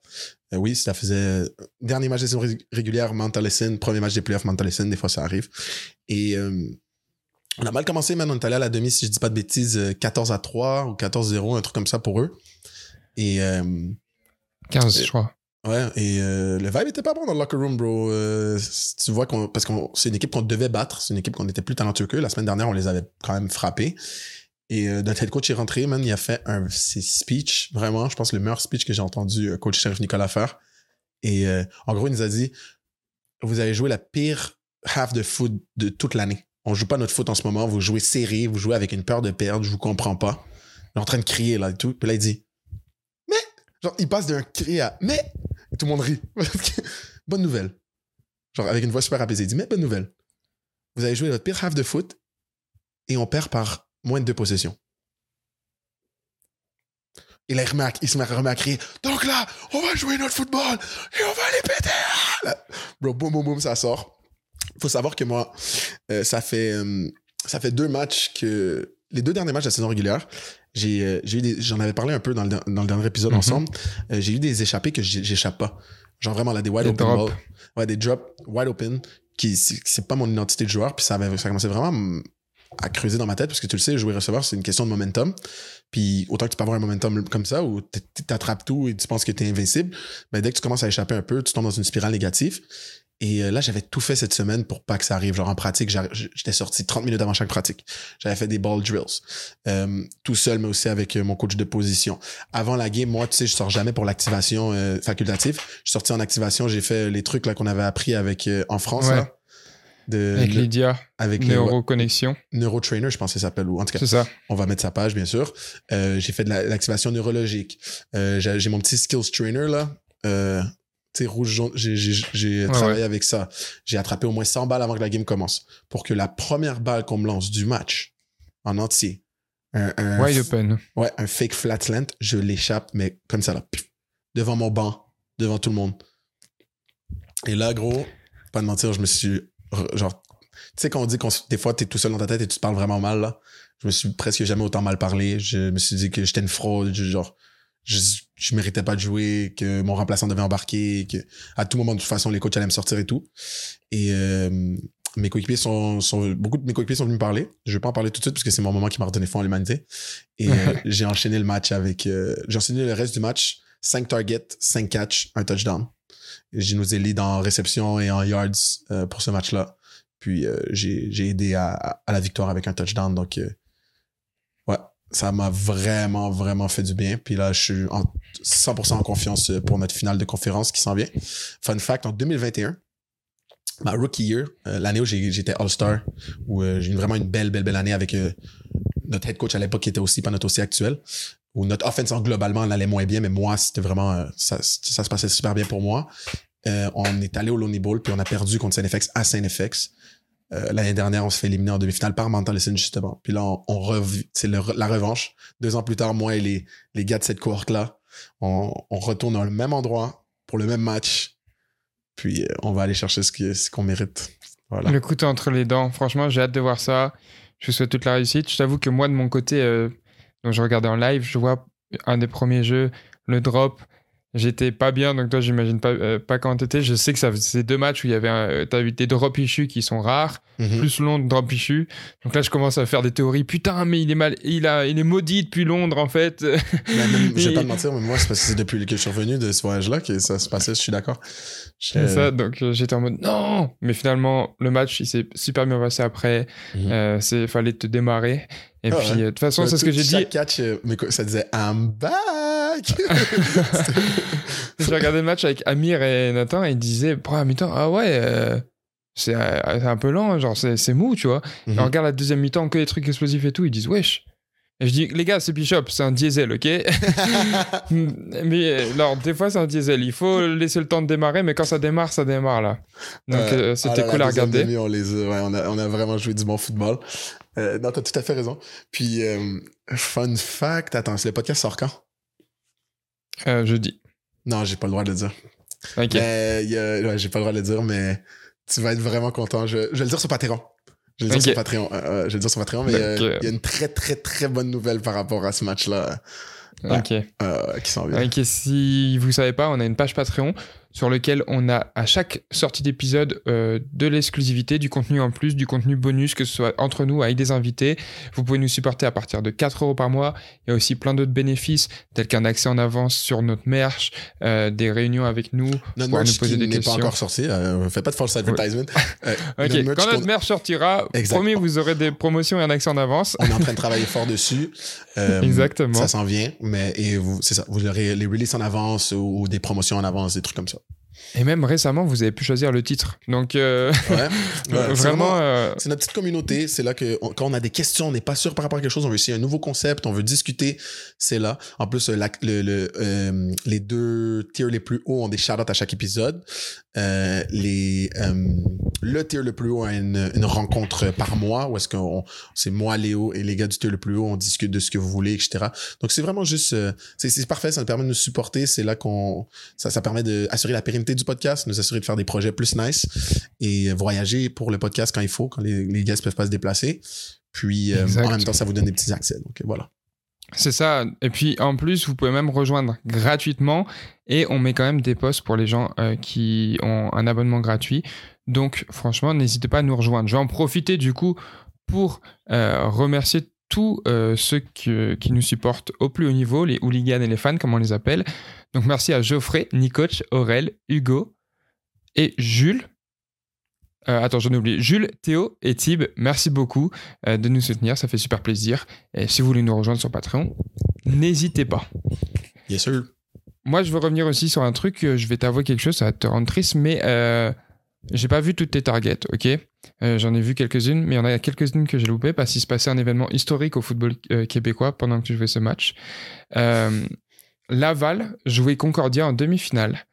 Euh, oui, ça faisait euh, dernier match de saison ré- régulière, Montallison, premier match des playoffs, Montallison, des fois ça arrive. Et on a mal commencé, man. On est allé à la demi, si je dis pas de bêtises, euh, 14 à 3 ou 14-0, un truc comme ça pour eux. Et euh, 15, je crois. Ouais, et euh, le vibe était pas bon dans le locker room, bro. Euh, tu vois qu'on parce que c'est une équipe qu'on devait battre, c'est une équipe qu'on était plus talentueux qu'eux. La semaine dernière, on les avait quand même frappés. Et euh, notre head coach est rentré, man, il a fait un speech, vraiment, je pense le meilleur speech que j'ai entendu euh, coach Sheriff Nicolas faire. Et euh, en gros, il nous a dit vous avez joué la pire half de foot de toute l'année. On joue pas notre foot en ce moment, vous jouez serré, vous jouez avec une peur de perdre, je vous comprends pas. Il est en train de crier là et tout. Puis là, il dit Mais genre, il passe d'un cri à Mais Tout le monde rit. [LAUGHS] bonne nouvelle. Genre, avec une voix super apaisée. Il dit, mais bonne nouvelle. Vous avez joué votre pire half de foot et on perd par moins de deux possessions. Et là, il, remet à- il se met- remet à crier Donc là, on va jouer notre football et on va les péter. Là, bro, boum, boum, boum, ça sort. faut savoir que moi, euh, ça, fait, euh, ça fait deux matchs que. Les deux derniers matchs de la saison régulière, j'ai euh, j'ai eu des- j'en avais parlé un peu dans le, dans le dernier épisode Mhm. ensemble. J'ai eu des échappées que j'échappe pas. Genre vraiment là, des wide Des open. Ouais, des drops wide open qui c'est c'est pas mon identité de joueur. Puis ça, ça commençait vraiment à creuser dans ma tête parce que tu le sais, jouer receveur, c'est une question de momentum. Puis autant que tu peux avoir un momentum comme ça où t- t- t'attrapes tout et tu penses que t'es invincible, ben dès que tu commences à échapper un peu, tu tombes dans une spirale négative. Et euh, là, j'avais tout fait cette semaine pour pas que ça arrive. Genre en pratique, j'étais sorti 30 minutes avant chaque pratique. J'avais fait des ball drills. Euh, tout seul, mais aussi avec euh, mon coach de position. Avant la game, moi, tu sais, je sors jamais pour l'activation facultative. Je suis sorti en activation, j'ai fait les trucs là qu'on avait appris avec en France. De, Avec Lydia, avec neuroconnexion. Neurotrainer, je pense que ça s'appelle. Ou en tout cas, ça. on va mettre sa page, bien sûr. Euh, j'ai fait de la- l'activation neurologique. Euh, j'ai mon petit skills trainer, là. Euh, tu sais, rouge. J'ai Ouais, travaillé avec ça. J'ai attrapé au moins 100 balles avant que la game commence. Pour que la première balle qu'on me lance du match, en entier, un, un- Wide open. ouais, un fake flat slant, je l'échappe, mais comme ça, là. devant mon banc, devant tout le monde. Et là, gros, pas de mentir, je me suis. Re- Genre, tu sais, quand on dit qu'on des fois, t'es tout seul dans ta tête et tu te parles vraiment mal, là. Je me suis presque jamais autant mal parlé. Je me suis dit que j'étais une fraude. genre, je, je méritais pas de jouer, que mon remplaçant devait embarquer, que à tout moment, de toute façon, les coachs allaient me sortir et tout. Et euh, mes coéquipiers sont, sont. Beaucoup de mes coéquipiers sont venus me parler. Je vais pas en parler tout de suite parce que c'est mon moment qui m'a redonné foi en l'humanité. Et euh, [LAUGHS] j'ai enchaîné le match avec. euh, j'ai enchaîné le reste du match. 5 targets, 5 catch, un touchdown. Lead en réception et en yards euh, pour ce match-là. Puis euh, j'ai aidé à, à la victoire avec un touchdown. Donc, euh, ouais, ça m'a vraiment, vraiment fait du bien. Puis là, je suis en 100% en confiance pour notre finale de conférence qui s'en vient. Fun fact, en 2021, ma rookie year, euh, l'année où j'étais All-Star, où euh, j'ai eu vraiment une belle, belle, belle année avec euh, notre head coach à l'époque qui était aussi pas notre aussi actuel, où notre offense en globalement allait moins bien, mais moi, c'était vraiment, ça, se passait super bien pour moi. Euh, on est allé au Lonely Bowl, puis on a perdu contre SNFX à SNFX. Euh, L'année dernière, on se fait éliminer en demi-finale par Mental Listen, justement. Puis là, on, on rev- c'est la revanche. Deux ans plus tard, moi et les, les gars de cette cohorte-là, on, on retourne dans le même endroit pour le même match. Puis euh, on va aller chercher ce qu'on mérite. Voilà. Le couteau entre les dents. Franchement, j'ai hâte de voir ça. Je vous souhaite toute la réussite. Je t'avoue que moi, de mon côté, donc je regardais en live, je vois un des premiers jeux, le drop. J'étais pas bien, donc toi, j'imagine pas, euh, pas quand t'étais. Je sais que ça faisait deux matchs où il y avait, un- t'as eu des drops issues qui sont rares, Mhm. plus Londres drop issues. Donc là, je commence à faire des théories. Putain, mais il est mal, il a, il est maudit depuis Londres en fait. Mais [LAUGHS] même, je vais pas te mentir, mais moi, c'est parce que c'est depuis que je suis revenu de ce voyage-là que ça se passait, je suis d'accord. C'est ça, donc euh, j'étais en mode non, mais finalement le match il s'est super bien passé après. Euh, c'est fallait te démarrer. Et Ah puis ouais. euh, de toute façon c'est ce que j'ai dit. Catch, euh, mais quoi, ça disait I'm back. [LAUGHS] [LAUGHS] J'ai regardé le match avec Amir et Nathan et ils disaient première mi-temps ah ouais euh, c'est euh, un peu lent genre c'est mou tu vois. Mhm. Et on regarde la deuxième mi-temps que les trucs explosifs et tout ils disent wesh. Et je dis les gars c'est Bishop c'est un diesel ok? [LAUGHS] mais euh, alors des fois c'est un diesel il faut laisser le temps de démarrer mais quand ça démarre ça démarre là. Donc euh, Ah c'était là, cool à regarder. demi, on, les a, ouais, on, a, on a vraiment joué du bon football. Euh, non, t'as tout à fait raison. Puis, euh, fun fact, attends, le podcast sort quand? Euh, jeudi. Non, j'ai pas le droit de le dire. Ok. Mais ouais, j'ai pas le droit de le dire, mais tu vas être vraiment content. Je, je vais le dire sur Patreon. Je vais le dire sur Patreon. Euh, euh, je vais le dire sur Patreon, mais euh, euh, il y a une très, très, très bonne nouvelle par rapport à ce match-là Ok. euh, qui s'en vient. Ok, si vous savez pas, on a une page Patreon sur lequel on a à chaque sortie d'épisode euh, de l'exclusivité, du contenu en plus, du contenu bonus, que ce soit entre nous avec des invités. Vous pouvez nous supporter à partir de 4 euros par mois. Il y a aussi plein d'autres bénéfices, tels qu'un accès en avance sur notre merch, euh, des réunions avec nous. Merch nous poser qui des n'est pas questions. encore sorti. Euh, fais pas de false advertisement. [LAUGHS] Euh, Ok, notre merch quand notre merch sortira, Exact. promis, vous aurez des promotions et un accès en avance. on est en train de travailler fort dessus. [LAUGHS] Euh, Exactement. Ça s'en vient, mais et vous, c'est ça. Vous aurez les releases en avance ou, ou des promotions en avance, des trucs comme ça. Et même récemment, vous avez pu choisir le titre. Donc, euh, Ouais. Ouais, [LAUGHS] c'est vraiment, euh, C'est notre petite communauté. C'est là que on- quand on a des questions, on n'est pas sûr par rapport à quelque chose, on veut essayer un nouveau concept, on veut discuter. C'est là. En plus, euh, la- le, le, euh, les deux tiers les plus hauts ont des shout-outs à chaque épisode. Euh, les, euh, le tier le plus haut a une, une rencontre par mois où est-ce que c'est moi, Léo et les gars du tier le plus haut, on discute de ce que vous voulez, etc. Donc c'est vraiment juste, euh, c'est c'est parfait, ça nous permet de nous supporter. C'est là qu'on, ça, ça permet d'assurer la pérennité du podcast, nous assurer de faire des projets plus nice et voyager pour le podcast quand il faut, quand les, les guests peuvent pas se déplacer. Puis euh, en même temps, ça vous donne des petits accès. Donc euh, voilà. C'est ça. Et puis, en plus, vous pouvez même rejoindre gratuitement. Et on met quand même des posts pour les gens euh, qui ont un abonnement gratuit. Donc, franchement, n'hésitez pas à nous rejoindre. Je vais en profiter, du coup, pour euh, remercier tous euh, ceux qui, nous supportent au plus haut niveau, les hooligans et les fans, comme on les appelle. Donc, merci à Geoffrey, Nicoch, Aurel, Hugo et Jules. Euh, attends, j'en ai oublié. Jules, Théo et Tib, merci beaucoup euh, de nous soutenir, ça fait super plaisir. Et si vous voulez nous rejoindre sur Patreon, n'hésitez pas. Bien sûr. Moi, je veux revenir aussi sur un truc, euh, je vais t'avouer quelque chose, ça va te rendre triste, mais euh, j'ai pas vu toutes tes targets, ok? J'en ai vu quelques-unes, mais il y en a quelques-unes que j'ai loupées parce qu'il se passait un événement historique au football québécois pendant que je jouais ce match. Laval jouait Concordia en demi-finale.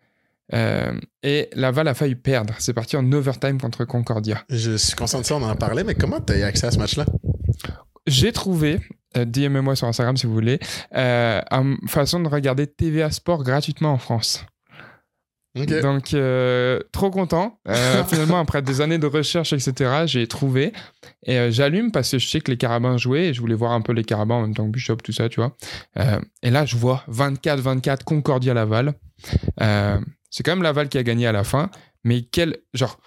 Euh, et Laval a failli perdre. C'est parti en overtime contre Concordia. Je suis conscient de ça, on en parlait, mais comment tu as eu accès à ce match-là? J'ai trouvé, euh, DM-moi sur Instagram si vous voulez, euh, une façon de regarder TVA Sport gratuitement en France. Donc, euh, trop content. Euh, [LAUGHS] finalement, après des années de recherche, etc., j'ai trouvé. Et euh, j'allume parce que je sais que les carabins jouaient et je voulais voir un peu les carabins en même temps que Bishop, tout ça, tu vois. Et là, je vois 24-24 Concordia Laval. C'est quand même Laval qui a gagné à la fin. Mais quel, genre,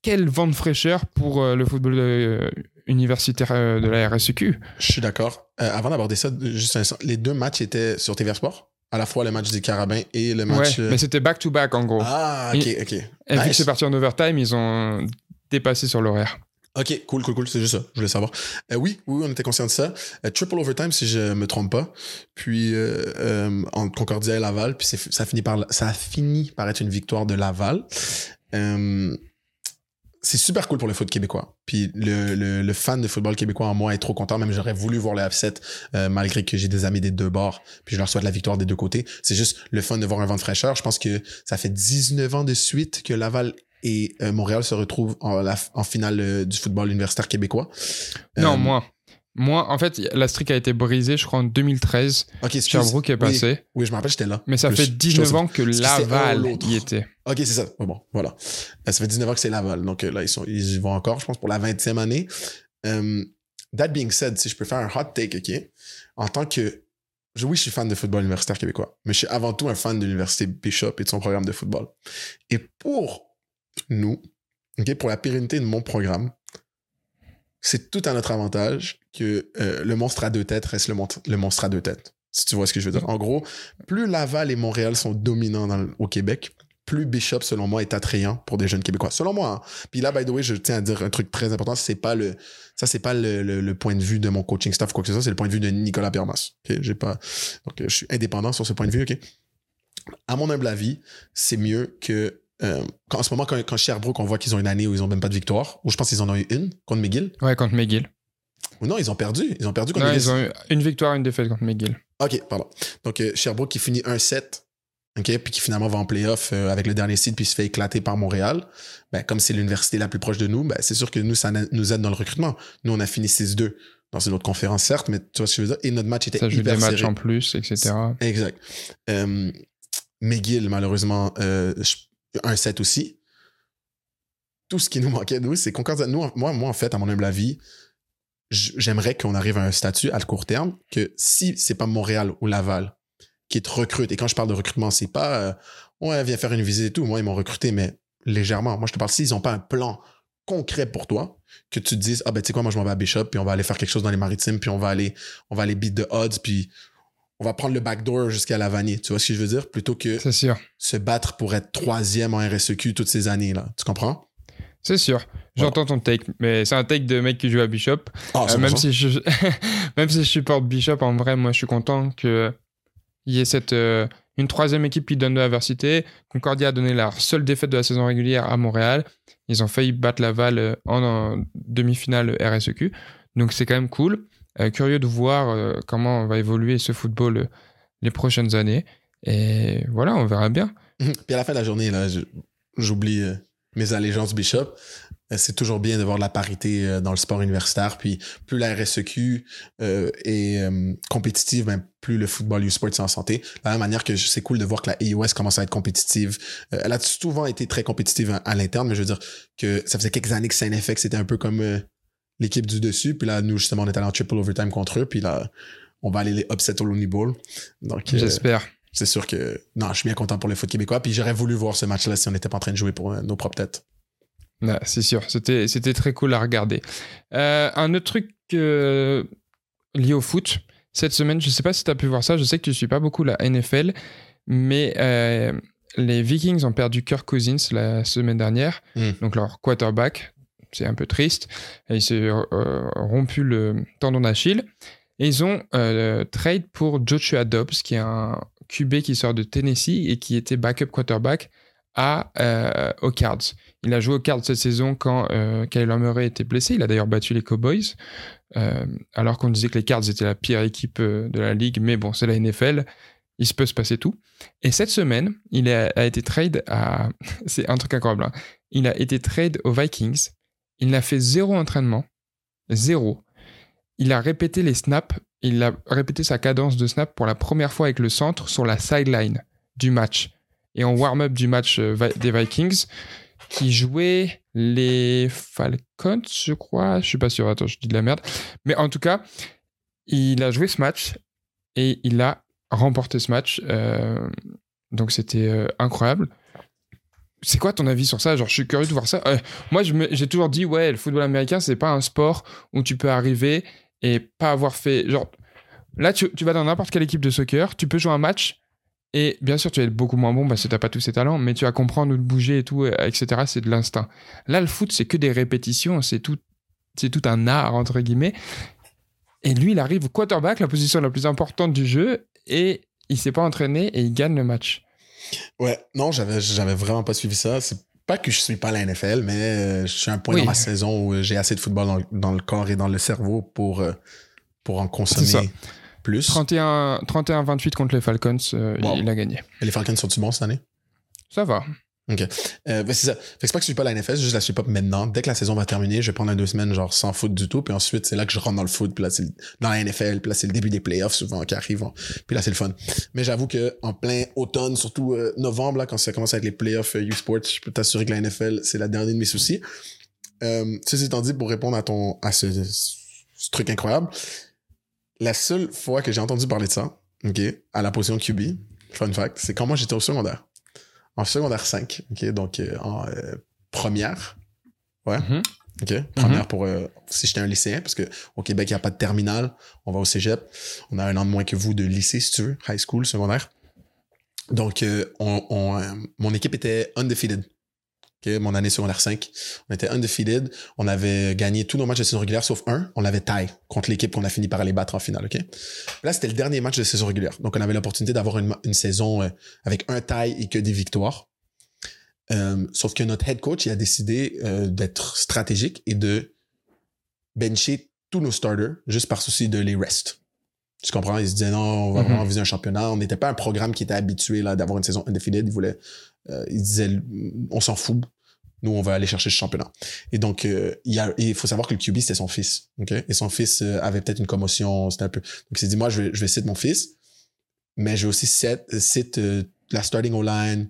quel vent de fraîcheur pour euh, le football euh, universitaire euh, de la RSEQ. Je suis d'accord. Avant d'aborder ça, juste un instant, les deux matchs étaient sur TVA Sport? À la fois le match des Carabins et le Ouais, match. euh, mais c'était back-to-back en gros. Ah, ok, ok. et vu que nice. c'est parti en overtime, ils ont dépassé sur l'horaire. Ok, cool, cool, cool. C'est juste ça. Je voulais savoir. Euh, oui, oui, on était conscient de ça. Euh, triple overtime, si je me trompe pas. Puis euh, euh, entre Concordia et Laval. Puis ça finit par ça a fini par être une victoire de Laval. Euh, c'est super cool pour le foot québécois. Puis le, le, le fan de football québécois en moi est trop content. Même j'aurais voulu voir le upset malgré que j'ai des amis des deux bords. Puis je leur souhaite la victoire des deux côtés. C'est juste le fun de voir un vent de fraîcheur. Je pense que ça fait 19 ans de suite que Laval et euh, Montréal se retrouvent en, la, en finale euh, du football universitaire québécois. Non, Euh, moins. Moi, en fait, la streak a été brisée, je crois, en 2013. Ok. Sherbrooke est passé. Oui, je me rappelle, j'étais là. Mais ça Plus. fait Je 19 sais- ans que Laval y était. Ok, c'est ça. Ouais, bon, voilà. Euh, ça fait 19 ans que c'est Laval. Donc là, ils, sont, ils y vont encore, je pense, pour la 20e année. Euh, that being said, si je peux faire un hot take, ok, en tant que. je- oui, je suis fan de football universitaire québécois, mais je suis avant tout un fan de l'université Bishop et de son programme de football. Et pour nous, ok, pour la pérennité de mon programme, c'est tout à notre avantage que euh, le monstre à deux têtes reste le, mon- le monstre à deux têtes. Si tu vois ce que je veux dire. En gros, plus Laval et Montréal sont dominants dans au Québec, plus Bishop, selon moi, est attrayant pour des jeunes Québécois. Selon moi. hein. Puis là, by the way, je tiens à dire un truc très important. C'est pas le, ça, c'est pas le, le- le point de vue de mon coaching staff, quoi que ce soit. C'est le point de vue de Nicolas Permas. Ok, J'ai pas, donc, euh, je suis indépendant sur ce point de vue. OK? À mon humble avis, c'est mieux que, euh, quand- en ce moment, quand, quand Sherbrooke, on voit qu'ils ont une année où ils ont même pas de victoire, ou je pense qu'ils en ont eu une contre McGill. Ouais, contre McGill. Ou non, ils ont perdu. Ils ont perdu contre Non, McGill. ils ont eu une victoire, une défaite contre McGill. OK, pardon. Donc, euh, Sherbrooke qui finit 1-7, OK, puis qui finalement va en playoff euh, avec le dernier seed, puis se fait éclater par Montréal. Ben, comme c'est l'université la plus proche de nous, ben, c'est sûr que nous, ça nous aide dans le recrutement. Nous, on a fini 6-2 dans une autre conférence, certes, mais tu vois ce que je veux dire? Et notre match était Ça joue hyper des matchs en plus, etc. Exact. Euh, McGill, malheureusement, euh, je- 1-7 aussi. Tout ce qui nous manquait, nous, c'est Concordia. Nous, moi, moi, en fait, à mon humble avis, j'aimerais qu'on arrive à un statut à court terme que si c'est pas Montréal ou Laval qui te recrute, et quand je parle de recrutement, c'est pas euh, ouais, viens faire une visite et tout. Moi, ils m'ont recruté, mais légèrement. Moi, je te parle s'ils n'ont pas un plan concret pour toi, que tu te dises, ah ben, tu sais quoi, moi, je m'en vais à Bishop, puis on va aller faire quelque chose dans les maritimes, puis on va aller, on va aller beat de odds, puis on va prendre le backdoor jusqu'à la vanille. Tu vois ce que je veux dire? Plutôt que sûr. se battre pour être troisième en RSEQ toutes ces années-là. Tu comprends? C'est sûr. J'entends ton take, mais c'est un take de mec qui joue à Bishop. Ah, Euh, même, si je... [LAUGHS] même si je supporte Bishop, en vrai, moi, je suis content que il y ait cette, euh, une troisième équipe qui donne de l'adversité. Concordia a donné leur seule défaite de la saison régulière à Montréal. Ils ont failli battre Laval euh, en, en demi-finale RSEQ. Donc c'est quand même cool. Euh, curieux de voir euh, comment va évoluer ce football euh, les prochaines années. Et voilà, on verra bien. Puis à la fin de la journée, là, j'oublie mes allégeances Bishop. C'est toujours bien de voir de la parité dans le sport universitaire. Puis plus la RSEQ est euh, compétitive, ben, plus le football U-Sport est en santé. De la même manière que c'est cool de voir que la AUS commence à être compétitive. Elle a souvent été très compétitive à, l'interne, mais je veux dire que ça faisait quelques années que CNFX c'était un peu comme l'équipe du dessus. Puis là, nous, justement, on est allé en triple overtime contre eux. Puis là, on va aller les upset au Looney Bowl. Donc, euh, J'espère. c'est sûr que non, je suis bien content pour le foot québécois. Puis j'aurais voulu voir ce match-là si on n'était pas en train de jouer pour euh, nos propres têtes. Ouais, c'est sûr, c'était c'était très cool à regarder. Euh, un autre truc euh, lié au foot, cette semaine, je sais pas si tu as pu voir ça, je sais que tu suis pas beaucoup la NFL, mais les Vikings ont perdu Kirk Cousins la semaine dernière, Mm. donc leur quarterback, c'est un peu triste, il s'est euh, rompu le tendon d'Achille, et ils ont euh, trade pour Joshua Dobbs, qui est un QB qui sort de Tennessee et qui était backup quarterback euh, aux Cards. Il a joué aux Cards cette saison quand euh, Kyler Murray était blessé. Il a d'ailleurs battu les Cowboys, euh, alors qu'on disait que les Cards étaient la pire équipe euh, de la ligue. Mais bon, c'est la NFL. Il se peut se passer tout. Et cette semaine, il a, a été trade à... [LAUGHS] c'est un truc incroyable. hein. Il a été trade aux Vikings. Il n'a fait zéro entraînement. Zéro. Il a répété les snaps. Il a répété sa cadence de snap pour la première fois avec le centre sur la sideline du match. Et en warm-up du match euh, des Vikings, qui jouait les Falcons, je crois. Je suis pas sûr. Attends, je dis de la merde. Mais en tout cas, il a joué ce match et il a remporté ce match. Euh, donc c'était euh, incroyable. C'est quoi ton avis sur ça? Genre, je suis curieux de voir ça. Euh, moi, j'ai toujours dit, ouais, le football américain, c'est pas un sport où tu peux arriver et pas avoir fait. Genre, là, tu, vas dans n'importe quelle équipe de soccer, tu peux jouer un match et bien sûr, tu vas être beaucoup moins bon parce que t'as pas tous ces talents, mais tu vas comprendre où te bouger et tout, etc. C'est de l'instinct. Là, le foot, c'est que des répétitions, c'est tout, c'est tout un art entre guillemets. Et lui, il arrive au quarterback, la position la plus importante du jeu, et il s'est pas entraîné et il gagne le match. Ouais, non, j'avais, j'avais vraiment pas suivi ça. C'est pas que je suis pas la NFL, mais euh, je suis à un point Oui. dans ma saison où j'ai assez de football dans le, dans le corps et dans le cerveau pour, euh, pour en consommer plus. 31 31-28 contre les Falcons, euh, Wow. il a gagné. Et les Falcons sont-ils bons cette année? Ça va. Euh, ben, c'est ça. Fait que c'est pas que je suis pas la NFL, c'est juste la suis pas maintenant. Dès que la saison va terminer, je vais prendre un deux semaines genre sans foot du tout, puis ensuite c'est là que je rentre dans le foot, puis là c'est le- dans la NFL, puis là c'est le début des playoffs souvent qui arrivent, puis là c'est le fun. Mais j'avoue que en plein automne, surtout euh, novembre là, quand ça commence à être les playoffs euh, U-Sports, je peux t'assurer que la NFL c'est la dernière de mes soucis. Euh, ceci étant dit, pour répondre à ton à ce, ce truc incroyable, la seule fois que j'ai entendu parler de ça, ok, à la position QB, fun fact, c'est quand moi j'étais au secondaire en secondaire 5, ok, donc euh, en euh, première, Mhm. ok, première pour euh, si j'étais un lycéen, parce que au Québec il n'y a pas de terminale, on va au cégep, on a un an de moins que vous de lycée si tu veux, high school, secondaire. Donc euh, on, on, euh, mon équipe était undefeated. Mon année secondaire 5, on était undefeated. On avait gagné tous nos matchs de saison régulière sauf un. On l'avait taille contre l'équipe qu'on a fini par aller battre en finale. ok? Là, c'était le dernier match de saison régulière. Donc, on avait l'opportunité d'avoir une, une saison euh, avec un taille et que des victoires. Euh, sauf que notre head coach il a décidé euh, d'être stratégique et de bencher tous nos starters juste par souci de les rest. Tu comprends? Il se disait non, on va Mhm. vraiment viser un championnat. On n'était pas un programme qui était habitué là, d'avoir une saison undefeated. Il voulait, euh, il disait, on s'en fout. Nous, on va aller chercher ce championnat. Et donc, euh, il, faut savoir que le QB, c'était son fils. Et son fils euh, avait peut-être une commotion. C'était un peu. Donc, il s'est dit, moi, je vais, je citer mon fils, mais je vais aussi cite, cite euh, la starting O-line,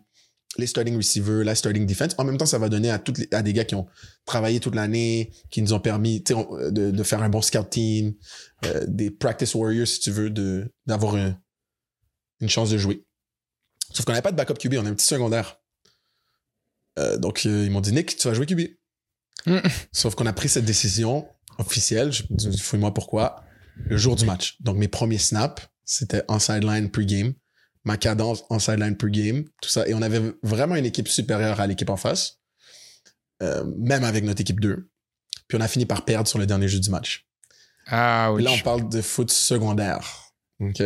les starting receivers, la starting defense. En même temps, ça va donner à, à des gars qui ont travaillé toute l'année, qui nous ont permis de, faire un bon scout team, euh, des practice warriors, si tu veux, de, d'avoir un- une chance de jouer. Sauf qu'on n'avait pas de backup QB, on a un petit secondaire. Euh, donc, euh, ils m'ont dit, Nick, tu vas jouer QB. Mm. Sauf qu'on a pris cette décision officielle, je fouille-moi pourquoi, le jour du match. Donc, mes premiers snaps, c'était en sideline pre-game, ma cadence en sideline pre-game, tout ça. Et on avait vraiment une équipe supérieure à l'équipe en face, euh, même avec notre équipe 2. Puis on a fini par perdre sur le dernier jeu du match. Ah oui. Puis là, on parle de foot secondaire. OK?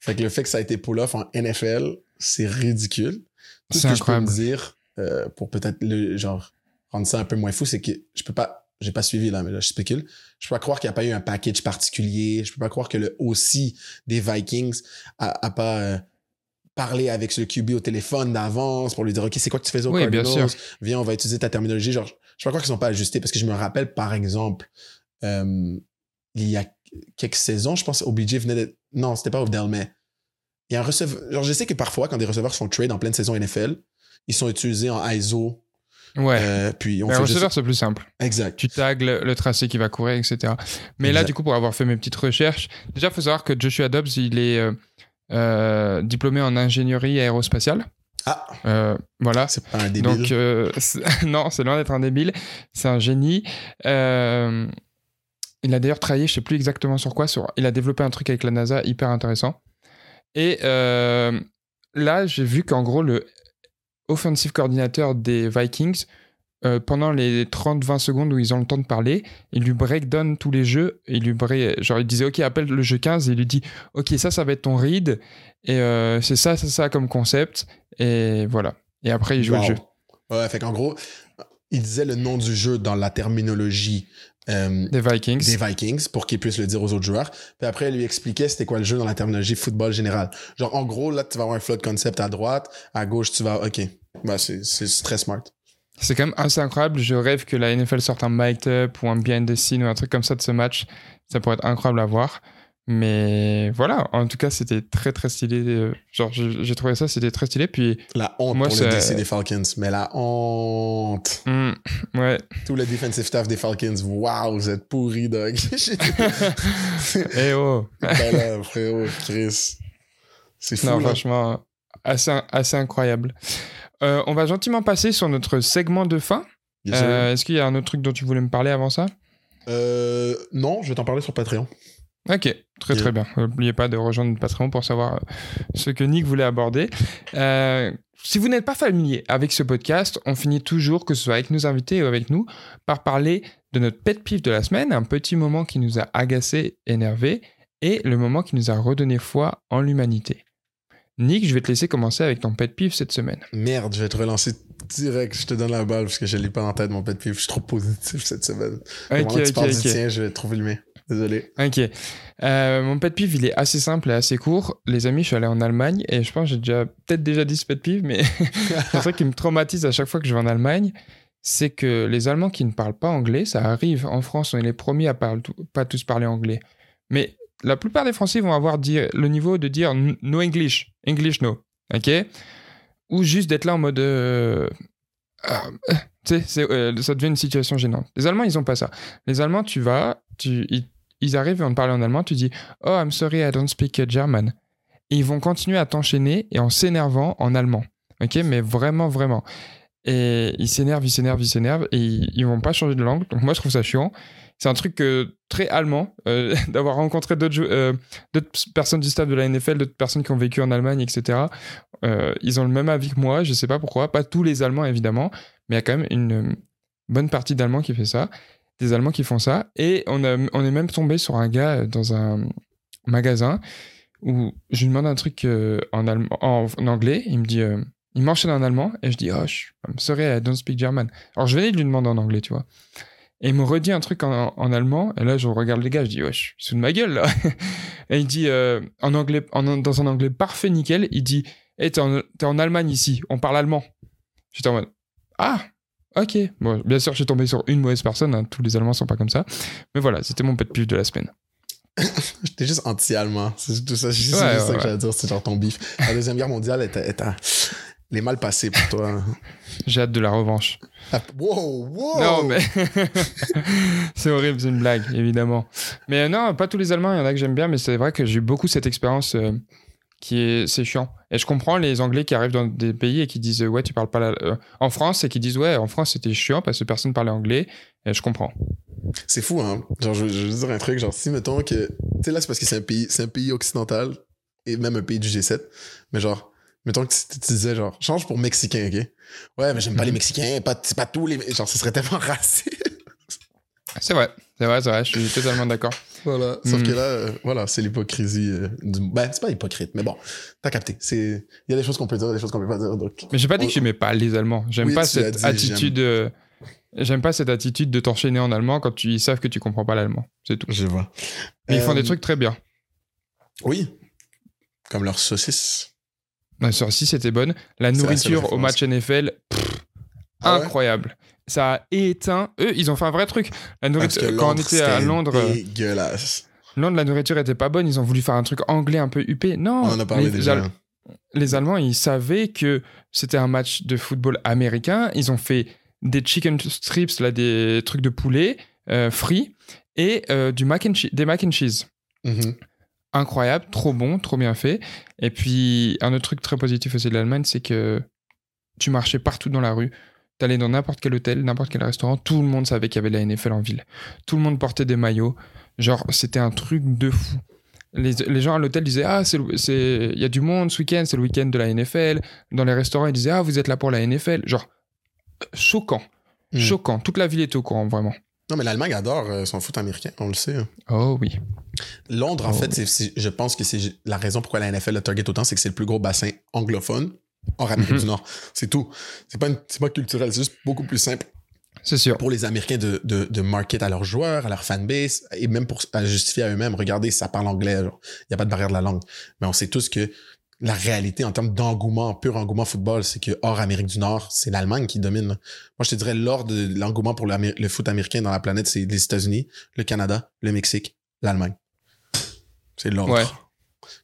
Fait que le fait que ça a été pull-off en NFL, c'est ridicule. Tout ce que je peux dire, euh, pour peut-être le genre rendre ça un peu moins fou, c'est que je peux pas, j'ai pas suivi là, mais là je spécule. Je peux pas croire qu'il n'y a pas eu un package particulier. Je peux pas croire que le aussi des Vikings a, a pas euh, parlé avec ce QB au téléphone d'avance pour lui dire ok c'est quoi que tu fais au Oui, bien Cardinals? Viens on va utiliser ta terminologie. Genre je peux pas croire qu'ils sont pas ajustés parce que je me rappelle par exemple euh, il y a quelques saisons, je pense OBJ venait de non c'était pas Odell mais il y a un receveur. Genre, je sais que parfois, quand des receveurs sont trade en pleine saison NFL, ils sont utilisés en ISO. Ouais. euh, puis on Mais fait un juste- receveur, c'est plus simple. Exact. Tu tags le, le tracé qui va courir, etc. Mais là, du coup, pour avoir fait mes petites recherches, déjà, il faut savoir que Joshua Dobbs, il est euh, euh, diplômé en ingénierie aérospatiale. Ah, Euh, voilà. c'est pas un débile. Donc, euh, [LAUGHS] non, c'est loin d'être un débile. C'est un génie. Euh, il a d'ailleurs travaillé, je sais plus exactement sur quoi. Sur, il a développé un truc avec la NASA hyper intéressant. Et euh, là, j'ai vu qu'en gros, le offensive coordinateur des Vikings, euh, pendant les 30-20 secondes où ils ont le temps de parler, il lui breakdown tous les jeux. Il lui break- genre, il disait, OK, appelle le jeu 15. Et il lui dit, OK, ça, ça va être ton read. Et euh, c'est ça, c'est ça comme concept. Et voilà. Et après, il joue le jeu. Ouais, fait qu'en gros, il disait le nom du jeu dans la terminologie euh, Des Vikings. des Vikings pour qu'il puisse le dire aux autres joueurs. Puis après, il lui expliquait c'était quoi le jeu dans la terminologie football général. Genre, en gros, là, tu vas avoir un flow de concept à droite, à gauche, tu vas. OK. Bah, c'est très smart. C'est quand même assez incroyable. Je rêve que la NFL sorte un mic'd up ou un behind the scene ou un truc comme ça de ce match. Ça pourrait être incroyable à voir. Mais voilà, en tout cas, c'était très très stylé. Euh, Genre, j'ai trouvé ça, c'était très stylé. Puis, La honte Moi, pour le DC des Falcons. Mais la honte. hmm, ouais, Tout le defensive staff des Falcons. Waouh, vous êtes pourris, dog. [LAUGHS] [LAUGHS] eh oh. ben là, frérot, Chris. C'est fou, Non, là. franchement, assez, assez incroyable. Euh, on va gentiment passer sur notre segment de fin. Euh, Est-ce qu'il y a un autre truc dont tu voulais me parler avant ça? Euh, non, je vais t'en parler sur Patreon. Ok, très très bien. N'oubliez pas de rejoindre Patreon pour savoir euh, ce que Nick voulait aborder. Euh, si vous n'êtes pas familier avec ce podcast, on finit toujours, que ce soit avec nos invités ou avec nous, par parler de notre pet peeve de la semaine, un petit moment qui nous a agacé, énervé, et le moment qui nous a redonné foi en l'humanité. Nick, je vais te laisser commencer avec ton pet peeve cette semaine. Merde, je vais te relancer direct. Je te donne la balle parce que je l'ai pas en tête, mon pet peeve. Je suis trop positif cette semaine. Ok, tu parles du ok. tien, je vais trouver le mien. Désolé. Ok. Euh, mon pet peeve, il est assez simple et assez court. Les amis, je suis allé en Allemagne et je pense que j'ai déjà peut-être déjà dit ce pet peeve, mais [LAUGHS] c'est un truc qui me traumatise à chaque fois que je vais en Allemagne. C'est que les Allemands qui ne parlent pas anglais, ça arrive en France, on est les premiers à parler, pas tous parler anglais. Mais la plupart des Français vont avoir le niveau de dire no English, English no, ok? Ou juste d'être là en mode. euh, ah, euh, ça devient une situation gênante. Les Allemands, ils ont pas ça. Les Allemands, tu vas, tu, ils arrivent et vont te parler en allemand, tu dis Oh, I'm sorry, I don't speak German. Et ils vont continuer à t'enchaîner et en s'énervant en allemand. Ok, mais vraiment, vraiment. Et ils s'énervent, ils s'énervent, ils s'énervent et ils, ils vont pas changer de langue. Donc moi, je trouve ça chiant. C'est un truc très allemand euh, [LAUGHS] d'avoir rencontré d'autres euh, personnes du staff de la NFL, d'autres personnes qui ont vécu en Allemagne, etc. Euh, ils ont le même avis que moi, je sais pas pourquoi. Pas tous les Allemands, évidemment, mais il y a quand même une bonne partie d'Allemands qui fait ça. Des Allemands qui font ça. Et on, a, on est même tombé sur un gars dans un magasin où je lui demande un truc euh, en, allemand, en, anglais. Il me dit, euh, il m'enchaîne en allemand et je dis, oh, je, I'm sorry, I don't speak German. Alors je venais de lui demander en anglais, tu vois. Et il me redit un truc en, allemand. Et là, je regarde les gars, je dis, wesh, se fout de ma gueule, là. [LAUGHS] et il dit, euh, en anglais, en, dans un anglais parfait, nickel, il dit, hey, t'es en, t'es en Allemagne ici, on parle allemand. J'étais en mode, ah, ok. Bon, bien sûr, je suis tombé sur une mauvaise personne, hein, tous les Allemands sont pas comme ça. Mais voilà, c'était mon pet peeve de la semaine. [LAUGHS] J'étais juste anti-allemand. C'est tout ça. Juste, Ouais, c'est juste ouais, ça que ouais. j'allais dire. C'est genre ton bif. La Deuxième Guerre mondiale est, est à- les mal passés pour toi. J'ai hâte de la revanche. Ah, Wow, wow! Non, mais [LAUGHS] c'est horrible, c'est une blague, évidemment. Mais euh, non, pas tous les Allemands, il y en a que j'aime bien, mais c'est vrai que j'ai eu beaucoup cette expérience euh, qui est, c'est chiant. Et je comprends les Anglais qui arrivent dans des pays et qui disent ouais, tu parles pas la... euh, en France et qui disent ouais, en France c'était chiant parce que personne parlait anglais. Et je comprends. C'est fou, hein? Genre, je, je veux dire un truc, genre, si, mettons que. Tu sais, là, c'est parce que c'est un pays, c'est un pays occidental et même un pays du G7. Mais genre, mettons que tu, tu disais, genre, change pour Mexicain, ok? Ouais, mais j'aime pas Mhm. les Mexicains, pas, c'est pas tous les. Genre, ce serait tellement [LAUGHS] raciste. C'est vrai, c'est vrai, c'est vrai, je suis totalement d'accord. Voilà. Sauf Hmm. que là, euh, voilà, c'est l'hypocrisie. euh, du... Ben, c'est pas hypocrite, mais bon, t'as capté. C'est... Il y a des choses qu'on peut dire, des choses qu'on peut pas dire. Donc... Mais j'ai pas dit On- que j'aimais pas les Allemands. J'aime Oui, pas cette dit, attitude. euh, J'aime pas cette attitude de t'enchaîner en allemand quand tu, ils savent que tu comprends pas l'allemand. C'est tout. Je vois. Mais ils font Euh, des trucs très bien. Oui. Comme leurs saucisses. La saucisse était bonne. La nourriture au match NFL, pff, Ah ouais? incroyable. Ça a éteint. Eux, ils ont fait un vrai truc. La Parce nourriture, que quand on était à Londres, euh, Dégueulasse. Londres, la nourriture était pas bonne. Ils ont voulu faire un truc anglais un peu huppé. Non. On en a parlé les, déjà. Al- les Allemands, ils savaient que c'était un match de football américain. Ils ont fait des chicken strips, là, des trucs de poulet euh, frits et euh, du mac and des mac and cheese. Mhm. incroyable, trop bon, trop bien fait. Et puis, un autre truc très positif aussi de l'Allemagne, c'est que tu marchais partout dans la rue. T'allais dans n'importe quel hôtel, n'importe quel restaurant, tout le monde savait qu'il y avait la NFL en ville. Tout le monde portait des maillots. Genre, c'était un truc de fou. Les, les gens à l'hôtel disaient Ah, c'est le- c'est- il y a du monde ce week-end, c'est le week-end de la NFL. Dans les restaurants, ils disaient Ah, vous êtes là pour la NFL. Genre, choquant. Mhm. Choquant. Toute la ville était au courant, vraiment. Non, mais l'Allemagne adore euh, son foot américain, on le sait. hein. Oh oui. Londres, en Oh, fait, oui. je pense que c'est la raison pourquoi la NFL le target autant, c'est que c'est le plus gros bassin anglophone hors Amérique Mhm. du Nord. C'est tout. C'est pas, une- pas culturel, c'est juste beaucoup plus simple C'est sûr. pour les Américains de, de, de market à leurs joueurs, à leur fanbase, et même pour à justifier à eux-mêmes. Regardez, ça parle anglais. Il n'y a pas de barrière de la langue. Mais on sait tous que la réalité en termes d'engouement, pur engouement football, c'est que hors Amérique du Nord, c'est l'Allemagne qui domine. Moi, je te dirais, lors de l'engouement pour le foot américain dans la planète, c'est les États-Unis, le Canada, le Mexique, l'Allemagne. C'est l'ordre. Ouais.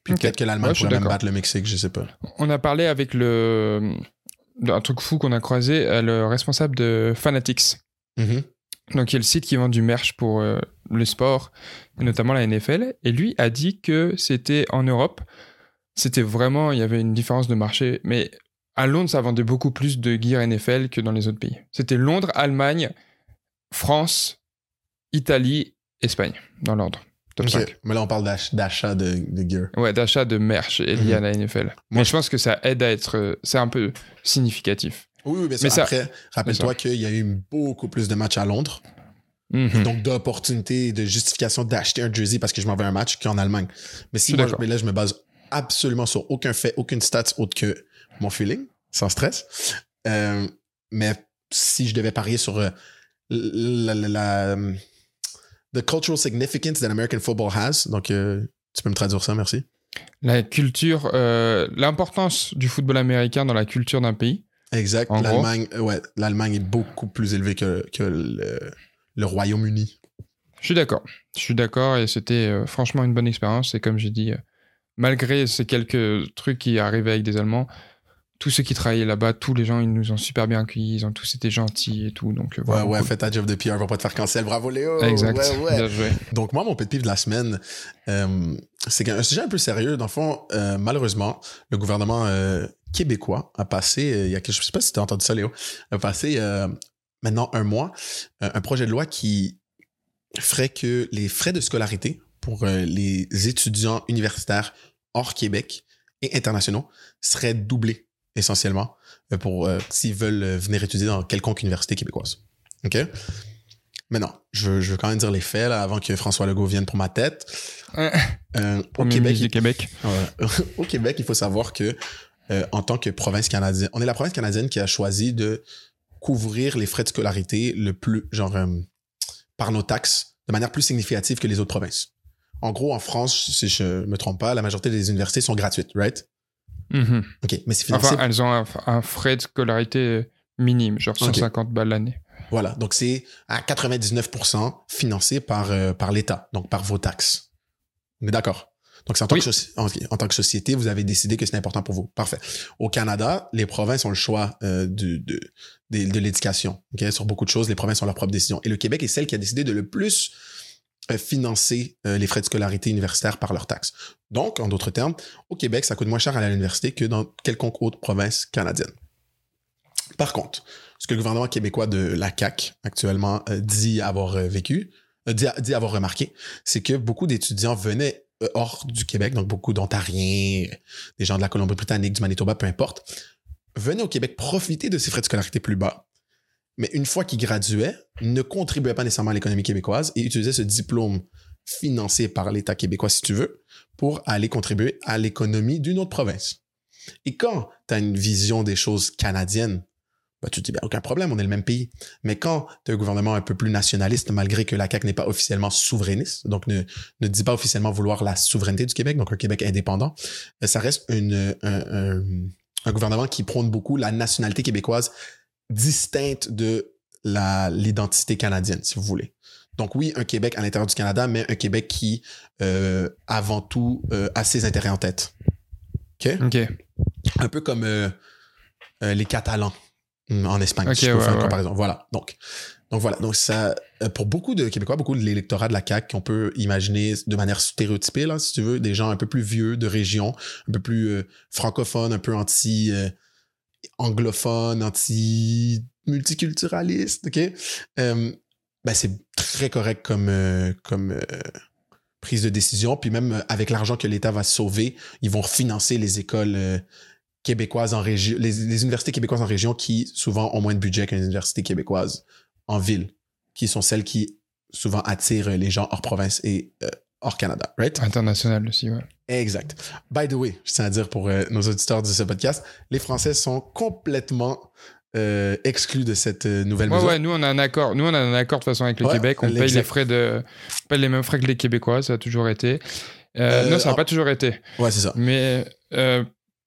Puis peut-être que l'Allemagne Ouais, pourrait même battre le Mexique, je sais pas. On a parlé avec le un truc fou qu'on a croisé, euh, le responsable de Fanatics. Mhm. Donc, il y a le site qui vend du merch pour euh, le sport, et notamment la NFL. Et lui a dit que c'était en Europe, c'était vraiment, il y avait une différence de marché. Mais à Londres, ça vendait beaucoup plus de gear NFL que dans les autres pays. C'était Londres, Allemagne, France, Italie, Espagne, dans l'ordre. Top Ok. 5. Mais là, on parle d'ach- d'achat de, de gear. Ouais, d'achat de merch lié Mhm. à la NFL. Mais je pense que ça aide à être. euh, C'est un peu significatif. Oui, oui, mais, Mais ça, après, rappelle-toi qu'il y a eu beaucoup plus de matchs à Londres. Mhm. Donc, d'opportunités, de justification d'acheter un jersey parce que je m'en vais à un match qu'en Allemagne. Mais si moi, mais là, je me base absolument sur aucun fait, aucune stats autre que mon feeling, sans stress. Euh, mais si je devais parier sur euh, la, la, la- the cultural significance that American football has, donc euh, tu peux me traduire ça, merci. La culture, euh, l'importance du football américain dans la culture d'un pays. Exact. L'Allemagne, euh, ouais, l'Allemagne est beaucoup plus élevée que, que le, le Royaume-Uni. Je suis d'accord. Je suis d'accord et c'était euh, franchement une bonne expérience. Et comme j'ai dit, malgré ces quelques trucs qui arrivaient avec des Allemands, tous ceux qui travaillaient là-bas, tous les gens, ils nous ont super bien accueillis. Ils ont tous été gentils et tout. Donc, euh, Ouais, ouais, cool. fais ta job de PR, va pas te faire cancel. Bravo Léo! Exact. Ouais, ouais. Bien joué. Donc, moi, mon pet peeve de la semaine, euh, c'est un sujet un peu sérieux. Dans le fond, euh, malheureusement, le gouvernement euh, québécois a passé, il y a quelque je sais pas si tu as entendu ça, Léo, a passé maintenant un mois, un projet de loi qui ferait que les frais de scolarité pour les étudiants universitaires hors Québec et internationaux seraient doublés essentiellement euh, pour euh, s'ils veulent euh, venir étudier dans quelconque université québécoise. OK? Mais non, je, veux- je veux quand même dire les faits là, avant que François Legault vienne pour ma tête. Euh, au, Québec. Ouais. [LAUGHS] au Québec, il faut savoir que en tant que province canadienne, on est la province canadienne qui a choisi de couvrir les frais de scolarité le plus, genre, par nos taxes, de manière plus significative que les autres provinces. En gros, en France, si je me trompe pas, la majorité des universités sont gratuites, right? Mhm. OK, mais c'est financé Enfin, elles ont un, un frais de scolarité minime, genre Ok. 150 balles l'année. Voilà, donc c'est à 99% financé par, euh, par l'État, donc par vos taxes. On est d'accord? Donc c'est en, tant Oui. que en, en tant que société, vous avez décidé que c'est important pour vous. Parfait. Au Canada, les provinces ont le choix euh, de, de, de, de l'éducation. ok? Sur beaucoup de choses, les provinces ont leur propre décision. Et le Québec est celle qui a décidé de le plus euh, financer euh, les frais de scolarité universitaire par leurs taxes. Donc, en d'autres termes, au Québec, ça coûte moins cher à l'université que dans quelconque autre province canadienne. Par contre, ce que le gouvernement québécois de la CAQ actuellement euh, dit avoir euh, vécu, euh, dit, avoir remarqué, c'est que beaucoup d'étudiants venaient euh, hors du Québec, donc beaucoup d'Ontariens, euh, des gens de la Colombie-Britannique, du Manitoba, peu importe, venaient au Québec profiter de ces frais de scolarité plus bas. Mais une fois qu'ils graduaient, ne contribuaient pas nécessairement à l'économie québécoise et utilisaient ce diplôme financé par l'État québécois, si tu veux, pour aller contribuer à l'économie d'une autre province. Et quand tu as une vision des choses canadiennes, bah, tu te dis, ben, aucun problème, on est le même pays. Mais quand tu as un gouvernement un peu plus nationaliste, malgré que la CAQ n'est pas officiellement souverainiste, donc ne, ne dit pas officiellement vouloir la souveraineté du Québec, donc un Québec indépendant, euh, ça reste un, un, gouvernement qui prône beaucoup la nationalité québécoise distincte de l'identité canadienne, si vous voulez. Donc oui, un Québec à l'intérieur du Canada, mais un Québec qui, euh, avant tout, euh, a ses intérêts en tête. OK? Un peu comme euh, les Catalans mm, en Espagne. Ok, si je peux ouais, faire une ouais. comparaison. Voilà. Donc, donc voilà. Donc ça, pour beaucoup de Québécois, beaucoup de l'électorat de la CAQ qu'on peut imaginer de manière stéréotypée, là, si tu veux, des gens un peu plus vieux de région, un peu plus euh, francophones, un peu anti euh, anglophones, anti multiculturalistes, ok? Euh, ben c'est très correct comme euh, euh, prise de décision. Puis même avec l'argent que l'État va sauver, ils vont financer les écoles québécoises en région, les, les universités québécoises en région qui souvent ont moins de budget qu'une université québécoise en ville, qui sont celles qui souvent attirent les gens hors province et hors Canada, right? International aussi, ouais. Exact. By the way, je tiens à dire pour euh, nos auditeurs de ce podcast, les Français sont complètement euh, exclus de cette euh, nouvelle Ouais, mesure. ouais, nous on a un accord. Nous on a un accord de toute façon avec le Ouais, Québec. On paye les frais de, on paye les mêmes frais que les Québécois. Ça a toujours été. Non, ça n'a pas toujours été. Ouais, c'est ça. Mais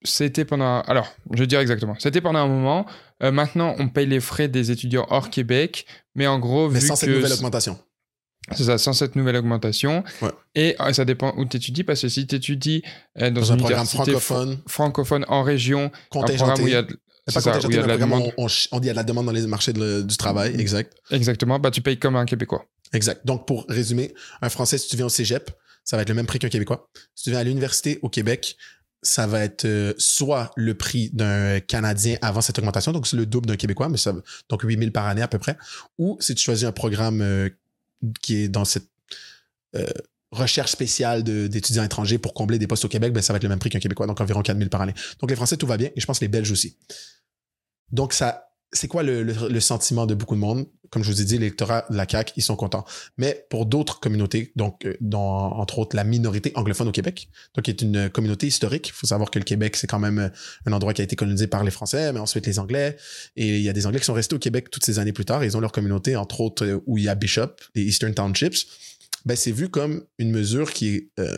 c'était pendant. Alors, je vais dire exactement. C'était pendant un moment. Maintenant, on paye les frais des étudiants hors Québec. Mais en gros, Mais vu sans cette nouvelle augmentation. C'est ça, sans cette nouvelle augmentation. Ouais. Et euh, ça dépend où tu étudies, parce que si tu étudies dans, Dans un programme université fr- francophone, francophone en région, un programme où il y a, de- C'est c'est pas ça, où il y a de la demande, on, dit il y a de la demande dans les marchés de du travail. Exact. exactement, bah, tu payes comme un Québécois. Exact. Donc, pour résumer, un Français, si tu viens au cégep, ça va être le même prix qu'un Québécois. Si tu viens à l'université au Québec, ça va être euh, soit le prix d'un Canadien avant cette augmentation, donc c'est le double d'un Québécois, mais ça, donc 8000 par année à peu près. Ou si tu choisis un programme euh, qui est dans cette euh, recherche spéciale d'étudiants étrangers pour combler des postes au Québec, ben, ça va être le même prix qu'un Québécois, donc environ 4000 par année. Donc les Français, tout va bien, et je pense les Belges aussi. Donc ça, c'est quoi le sentiment de beaucoup de monde? Comme je vous ai dit, l'électorat de la CAQ, ils sont contents. Mais pour d'autres communautés, donc euh, dont, entre autres la minorité anglophone au Québec, donc qui est une communauté historique. Il faut savoir que le Québec, c'est quand même euh, un endroit qui a été colonisé par les Français, mais ensuite les Anglais. Et il y a des Anglais qui sont restés au Québec toutes ces années plus tard. Ils ont leur communauté, entre autres, euh, où il y a Bishop, les Eastern Townships. Ben, c'est vu comme une mesure qui est euh,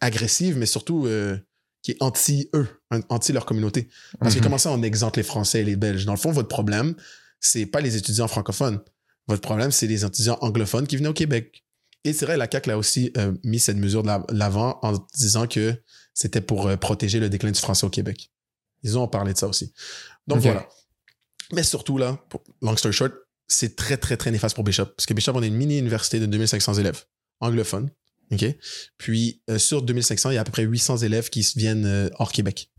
agressive, mais surtout euh, qui est anti-eux, anti leur communauté. Parce que Mhm. comment ça, on exempte les Français et les Belges? Dans le fond, votre problème, c'est pas les étudiants francophones. Votre problème, c'est les étudiants anglophones qui venaient au Québec. Et c'est vrai, la CAQ a aussi euh, mis cette mesure de la- l'avant en disant que c'était pour euh, protéger le déclin du français au Québec. Ils ont parlé de ça aussi. Donc voilà. Mais surtout, là, pour- long story short, c'est très, très, très néfaste pour Bishop. Parce que Bishop, on est une mini-université de 2500 élèves anglophones. OK? Puis, euh, sur 2500, il y a à peu près 800 élèves qui viennent euh, hors Québec.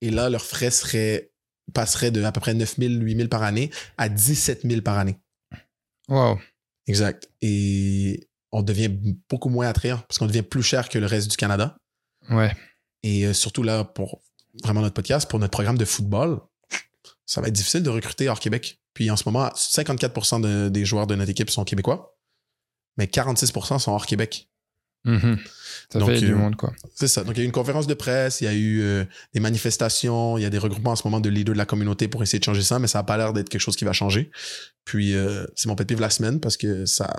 Et là, leurs frais seraient, passeraient de à peu près 9000, 8000 par année à 17 000 par année. Wow. Exact. Et on devient beaucoup moins attrayant parce qu'on devient plus cher que le reste du Canada. Ouais. Et euh, surtout là, pour vraiment notre podcast, pour notre programme de football, ça va être difficile de recruter hors Québec. Puis en ce moment, 54% de- des joueurs de notre équipe sont québécois, mais 46% sont hors Québec. Mhm. Ça Donc, fait du euh, monde, quoi. C'est ça. Donc, il y a eu une conférence de presse, il y a eu euh, des manifestations, il y a des regroupements en ce moment de leaders de la communauté pour essayer de changer ça, mais ça n'a pas l'air d'être quelque chose qui va changer. Puis, euh, c'est mon pet de la semaine parce que ça.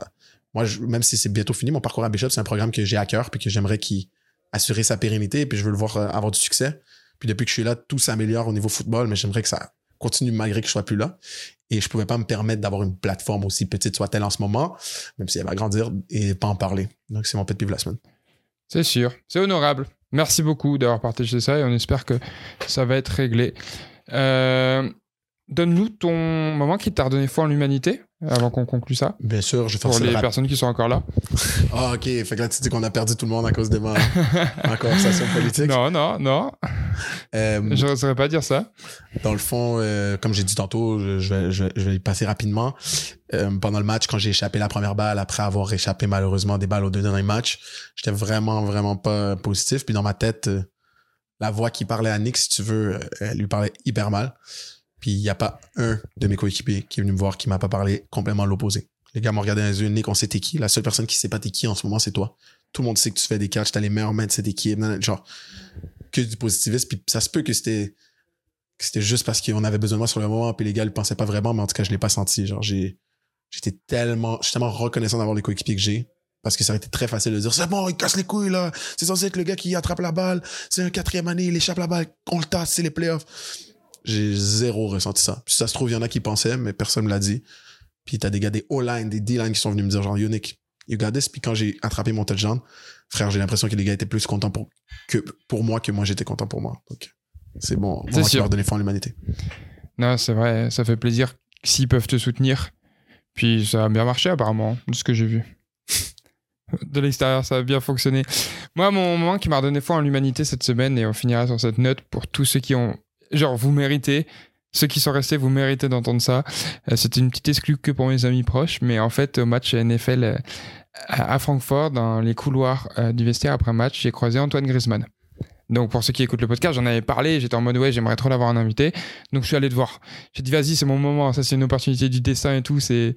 Moi, je- même si c'est bientôt fini, mon parcours à Bishop, c'est un programme que j'ai à cœur puis que j'aimerais qu'il assurer sa pérennité puis je veux le voir avoir du succès. Puis, depuis que je suis là, tout s'améliore au niveau football, mais j'aimerais que ça continue malgré que je sois plus là. Et je pouvais pas me permettre d'avoir une plateforme aussi petite soit-elle en ce moment, même si elle va grandir et pas en parler. Donc, c'est mon pet peeve. C'est sûr. C'est honorable. Merci beaucoup d'avoir partagé ça et on espère que ça va être réglé. Euh, Donne-nous ton moment qui t'a redonné foi en l'humanité avant qu'on conclue ça. Bien sûr, je vais faire Pour les personnes qui sont encore là. [LAUGHS] Ah, ok. Fait que là, tu dis qu'on a perdu tout le monde à cause des morts en conversation politique. non, non, non. Euh, Je n'oserais pas dire ça. dans le fond, euh, comme j'ai dit tantôt, je, vais, je, je vais y passer rapidement. Euh, pendant le match, quand j'ai échappé la première balle, après avoir échappé malheureusement des balles aux deux derniers matchs, j'étais vraiment, vraiment pas positif. Puis dans ma tête, euh, la voix qui parlait à Nick, si tu veux, euh, elle lui parlait hyper mal. Puis il n'y a pas un de mes coéquipiers qui est venu me voir qui m'a pas parlé complètement l'opposé. Les gars m'ont regardé dans les yeux, Nick, on sait t'es qui. La seule personne qui sait pas t'es qui en ce moment, c'est toi. Tout le monde sait que tu fais des catchs, t'as les meilleurs mains de cette équipe. Genre, que du positivisme. Puis ça se peut que c'était que c'était juste parce qu'on avait besoin de moi sur le moment, puis les gars ne pensaient pas vraiment, mais en tout cas, je l'ai pas senti. Genre, j'ai, j'étais tellement, tellement reconnaissant d'avoir les coéquipiers que j'ai. Parce que ça aurait été très facile de dire, c'est bon, il casse les couilles, là. C'est censé être le gars qui attrape la balle. C'est un quatrième année, il échappe la balle. On le tasse, c'est les playoffs. J'ai zéro ressenti ça. Puis ça se trouve, il y en a qui pensaient, mais personne me l'a dit. Puis t'as des gars des O-line, des D-line qui sont venus me dire, genre, Nick, you got this? Puis quand j'ai attrapé mon touchdown, frère, j'ai l'impression que les gars étaient plus contents pour, que, pour moi que moi j'étais content pour moi. Donc, c'est bon. Qui sûr. leur donner foi en l'humanité. Non, c'est vrai, ça fait plaisir s'ils peuvent te soutenir. Puis ça a bien marché apparemment, de ce que j'ai vu. [LAUGHS] De l'extérieur, ça a bien fonctionné. Moi, mon moment qui m'a redonné foi en l'humanité cette semaine, et on finira sur cette note pour tous ceux qui ont... Genre, vous méritez. Ceux qui sont restés, vous méritez d'entendre ça. Euh, C'était une petite exclue que pour mes amis proches, mais en fait, au match NFL euh, à Francfort, dans les couloirs euh, du vestiaire après match, j'ai croisé Antoine Griezmann. Donc pour ceux qui écoutent le podcast, j'en avais parlé, j'étais en mode ouais, j'aimerais trop l'avoir en invité. Donc je suis allé te voir. J'ai dit vas-y, c'est mon moment, ça c'est une opportunité du dessin et tout, c'est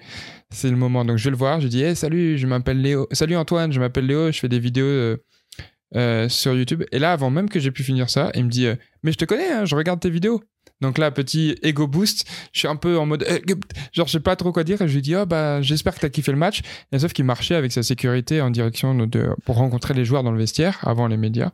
c'est le moment. Donc je vais le voir, je dis hey, salut, je m'appelle Léo. Salut Antoine, je m'appelle Léo, je fais des vidéos euh, euh, sur YouTube. Et là, avant même que j'ai pu finir ça, il me dit euh, mais je te connais, hein, je regarde tes vidéos. Donc là, petit ego boost, je suis un peu en mode, eh, genre, je sais pas trop quoi dire, et je lui dis, oh bah, j'espère que t'as kiffé le match. Et sauf qu'il marchait avec sa sécurité en direction de, pour rencontrer les joueurs dans le vestiaire, avant les médias.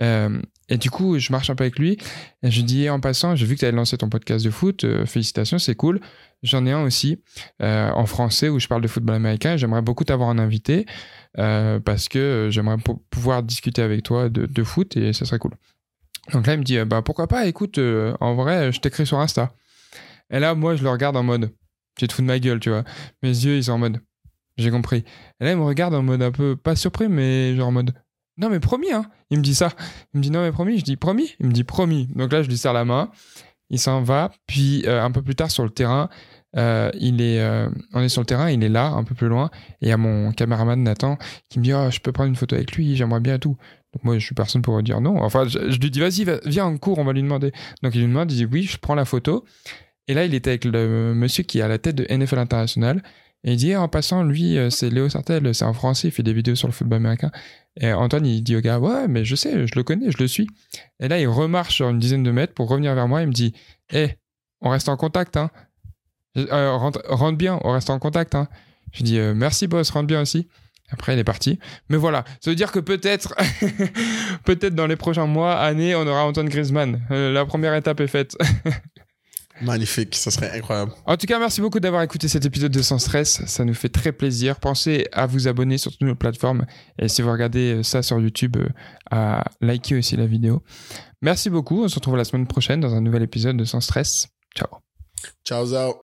Euh, et du coup, je marche un peu avec lui, et je lui dis, en passant, j'ai vu que t'avais lancé ton podcast de foot, euh, félicitations, c'est cool. J'en ai un aussi, euh, en français, où je parle de football américain, j'aimerais beaucoup t'avoir en invité, euh, parce que euh, j'aimerais pou- pouvoir discuter avec toi de, foot, et ça serait cool. Donc là, il me dit, euh, bah pourquoi pas, écoute, euh, en vrai, je t'écris sur Insta. Et là, moi, je le regarde en mode, tu te fous de ma gueule, tu vois. Mes yeux, ils sont en mode, j'ai compris. Et là, il me regarde en mode un peu, pas surpris, mais genre en mode, non, mais promis, hein. Il me dit ça. Il me dit, non, mais promis. Je dis, promis? Il me dit, promis. Donc là, je lui serre la main. Il s'en va. Puis, euh, un peu plus tard, sur le terrain, euh, il est, euh, on est sur le terrain, il est là, un peu plus loin. Et il y a mon caméraman Nathan qui me dit, oh, je peux prendre une photo avec lui, j'aimerais bien et tout. Donc moi, je suis personne pour dire non. Enfin, je, lui dis, vas-y, va- viens en cours, on va lui demander. Donc il lui demande, il dit, oui, je prends la photo. Et là, il était avec le monsieur qui est à la tête de NFL International. Et il dit, eh, en passant, lui, euh, c'est Léo Sartel, c'est un Français, il fait des vidéos sur le football américain. Et Antoine, il dit au gars, ouais, mais je sais, je le connais, je le suis. Et là, il remarche sur une dizaine de mètres pour revenir vers moi. Il me dit, hé, on reste en contact, hein. Euh, rentre, rentre bien, on reste en contact, hein. Je dis, euh, merci, boss, rentre bien aussi. Après, il est parti. Mais voilà, ça veut dire que peut-être, [LAUGHS] peut-être dans les prochains mois, années, on aura Antoine Griezmann. Euh, la première étape est faite. [LAUGHS] Magnifique, ça serait incroyable. En tout cas, merci beaucoup d'avoir écouté cet épisode de Sans Stress. Ça nous fait très plaisir. Pensez à vous abonner sur toutes nos plateformes. Et si vous regardez euh, ça sur YouTube, euh, à liker aussi la vidéo. Merci beaucoup. On se retrouve la semaine prochaine dans un nouvel épisode de Sans Stress. Ciao. Ciao, ciao.